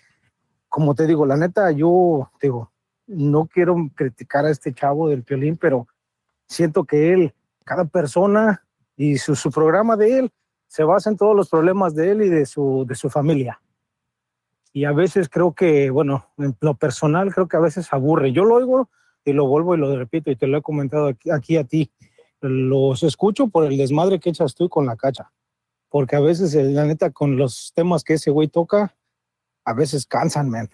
Speaker 5: como te digo, la neta, yo digo, no quiero criticar a este chavo del violín, pero siento que él, cada persona y su, su programa de él, se basa en todos los problemas de él y de su, de su familia. Y a veces creo que, bueno, en lo personal creo que a veces aburre. Yo lo oigo y lo vuelvo y lo repito y te lo he comentado aquí, aquí a ti. Los escucho por el desmadre que echas tú con la cacha. Porque a veces, eh, la neta, con los temas que ese güey toca, a veces cansan, man.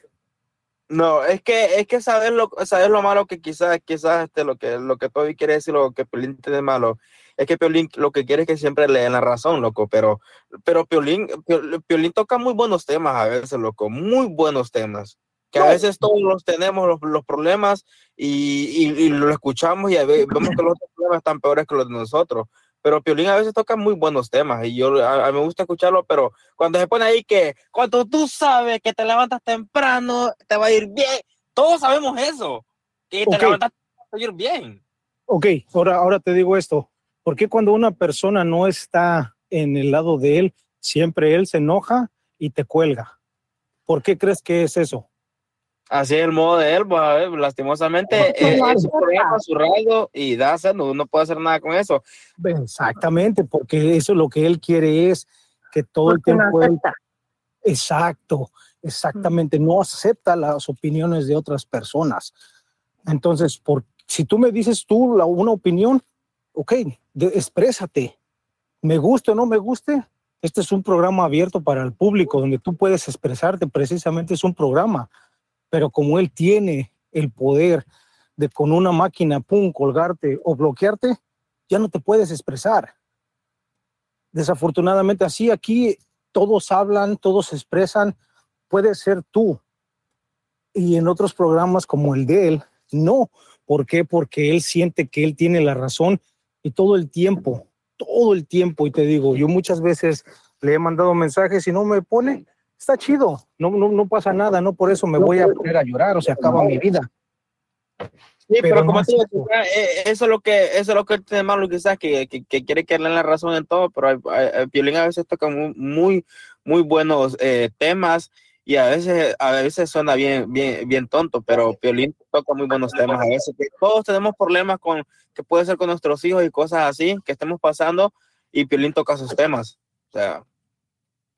Speaker 14: No, es que es que sabes lo, sabes lo malo que quizás, quizás este, lo que lo que Toby quiere decir, lo que Piolín tiene malo, es que Piolín lo que quiere es que siempre le den la razón, loco, pero, pero Piolín, Pio- Piolín toca muy buenos temas a veces, loco, muy buenos temas. Que a veces todos los tenemos los, los problemas y, y, y lo escuchamos y a ve- vemos que los otros problemas están peores que los de nosotros. Pero Piolín a veces toca muy buenos temas y yo a, a mí me gusta escucharlo, pero cuando se pone ahí que cuando tú sabes que te levantas temprano, te va a ir bien. Todos sabemos eso, que te
Speaker 5: Ok.
Speaker 14: levantas te va a ir bien.
Speaker 5: Ok, ahora, ahora te digo esto. ¿Por qué cuando una persona no está en el lado de él, siempre él se enoja y te cuelga? ¿Por qué crees que es eso?
Speaker 14: Así es el modo de él, pues, a ver, lastimosamente eh, es su programa, su radio y da no, no puede hacer nada con eso.
Speaker 5: Exactamente, porque eso lo que él quiere es que todo el
Speaker 14: Porque no
Speaker 5: tiempo él... Exacto, exactamente, no acepta las opiniones de otras personas. Entonces, por, si tú me dices tú la, una opinión, ok, de- exprésate. Me guste o no me guste, este es un programa abierto para el público donde tú puedes expresarte, precisamente es un programa. Pero como él tiene el poder de con una máquina, pum, colgarte o bloquearte, ya no te puedes expresar. Desafortunadamente así aquí todos hablan, todos expresan, puede ser tú. Y en otros programas como el de él, no. ¿Por qué? Porque él siente que él tiene la razón y todo el tiempo, todo el tiempo, y te digo, yo muchas veces le he mandado mensajes y no me pone, está chido, no, no, no pasa nada, no por eso me voy a poner a llorar o se acaba mi vida.
Speaker 14: Sí, pero,
Speaker 5: Pero
Speaker 14: como te
Speaker 5: es
Speaker 14: digo, eh, eso es lo que eso es lo que tiene malo quizás que, que, que quiere que le den la razón en todo, pero hay- Piolín a veces toca muy muy, muy buenos eh, temas y a veces a veces suena bien bien bien tonto, pero Piolín toca muy buenos temas a veces que todos tenemos problemas con que puede ser con nuestros hijos y cosas así que estemos pasando y Piolín toca sus temas. O sea,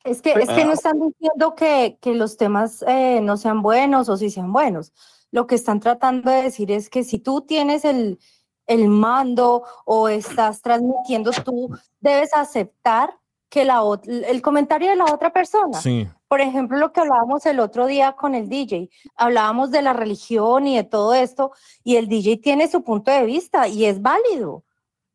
Speaker 7: Es que, es que no están diciendo que, que los temas eh, no sean buenos o si sean buenos. Lo que están tratando de decir es que si tú tienes el, el mando o estás transmitiendo, tú debes aceptar que la, el comentario de la otra persona.
Speaker 3: Sí.
Speaker 7: Por ejemplo, lo que hablábamos el otro día con el DJ, hablábamos de la religión y de todo esto, y el DJ tiene su punto de vista y es válido.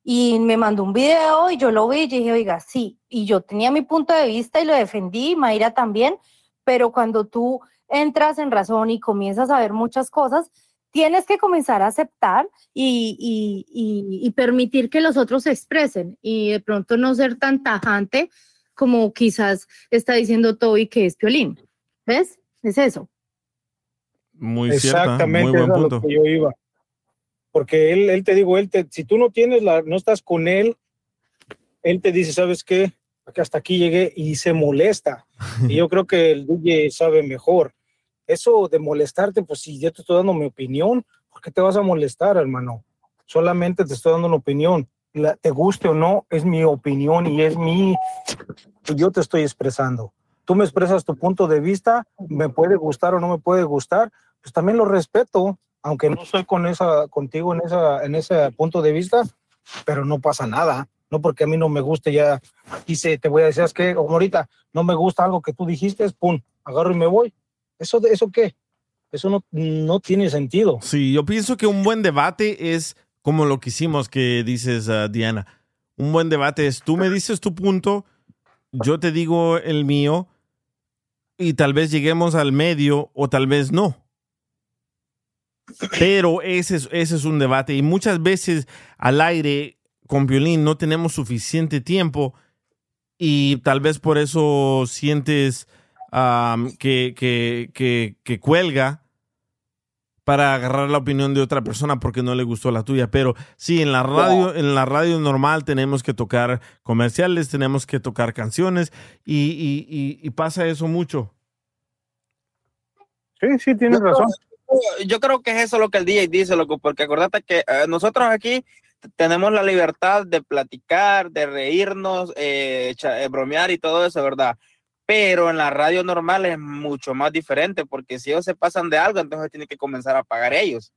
Speaker 7: Y me mandó un video y yo lo vi y dije, oiga, sí, y yo tenía mi punto de vista y lo defendí, Mayra también, pero cuando tú entras en razón y comienzas a ver muchas cosas, tienes que comenzar a aceptar y, y- y- y permitir que los otros se expresen y de pronto no ser tan tajante como quizás está diciendo Toby que es Piolín. ¿Ves? Es eso.
Speaker 3: Muy cierta,
Speaker 5: Exactamente,
Speaker 3: muy buen
Speaker 5: a
Speaker 3: punto.
Speaker 5: lo que yo iba. Porque él, él te digo, él te, si tú no tienes la, no estás con él, él te dice, ¿sabes qué? Que hasta aquí llegué y se molesta. y yo creo que el DJ sabe mejor. Eso de molestarte, pues si yo te estoy dando mi opinión, ¿por qué te vas a molestar, hermano? Solamente te estoy dando una opinión. Te guste o no, es mi opinión y es mi, yo te estoy expresando. Tú me expresas tu punto de vista, me puede gustar o no me puede gustar, pues también lo respeto, aunque no soy con esa, contigo en, esa, en ese punto de vista, pero no pasa nada. No porque a mí no me guste ya, dice, te voy a decir, es que ahorita no me gusta algo que tú dijiste, pum, agarro y me voy. ¿Eso, eso qué? Eso no, no tiene sentido.
Speaker 3: Sí, yo pienso que un buen debate es como lo que hicimos que dices, ah, Diana. Un buen debate es tú me dices tu punto, yo te digo el mío y tal vez lleguemos al medio o tal vez no. Pero ese es, ese es un debate y muchas veces al aire con violín no tenemos suficiente tiempo y tal vez por eso sientes que, que, que, que cuelga para agarrar la opinión de otra persona porque no le gustó la tuya. Pero sí, en la radio, en la radio normal tenemos que tocar comerciales, tenemos que tocar canciones y, y- y- y pasa eso mucho.
Speaker 5: Sí, sí, tienes razón.
Speaker 14: yo creo que es eso lo que el DJ dice, loco, porque acordate que eh, nosotros aquí tenemos la libertad de platicar, de reírnos, eh, echa- eh, bromear y todo eso, ¿verdad? Pero en la radio normal es mucho más diferente, porque si ellos se pasan de algo, entonces tienen que comenzar a pagar ellos.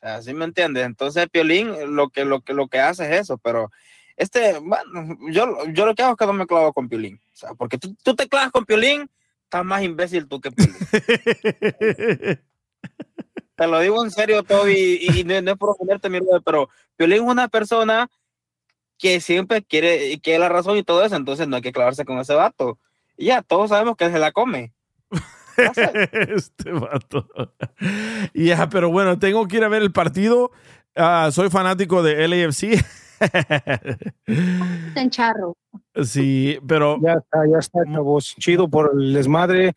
Speaker 14: Así me entiendes. Entonces, Piolín lo que, lo que, lo que hace es eso, pero este, bueno, yo, yo lo que hago es que no me clavo con Piolín. O sea, porque tú, tú te clavas con Piolín, estás más imbécil tú que Piolín. Te lo digo en serio, Toby, y, y no, no es por ofenderte, mi brother, pero Piolín es una persona que siempre quiere, quiere la razón y todo eso, entonces no hay que clavarse con ese vato. Y ya, todos sabemos que se la come.
Speaker 3: este vato. Ya, pero bueno, tengo que ir a ver el partido. Ah, soy fanático de LAFC.
Speaker 7: En charro.
Speaker 3: sí, pero.
Speaker 5: Ya está, ya está, chavos. Chido por el desmadre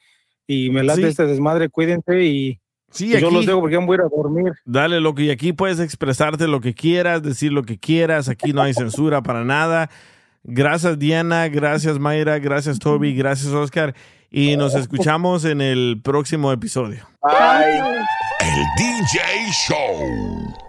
Speaker 5: y me late
Speaker 3: Sí.
Speaker 5: este desmadre, cuídense y
Speaker 3: Sí,
Speaker 5: yo los dejo porque voy a ir a dormir.
Speaker 3: Dale, loco, y aquí puedes expresarte lo que quieras, decir lo que quieras. Aquí no hay censura para nada. Gracias, Diana. Gracias, Mayra. Gracias, Toby. Gracias, Oscar. Y nos escuchamos en el próximo episodio.
Speaker 2: El DJ Show.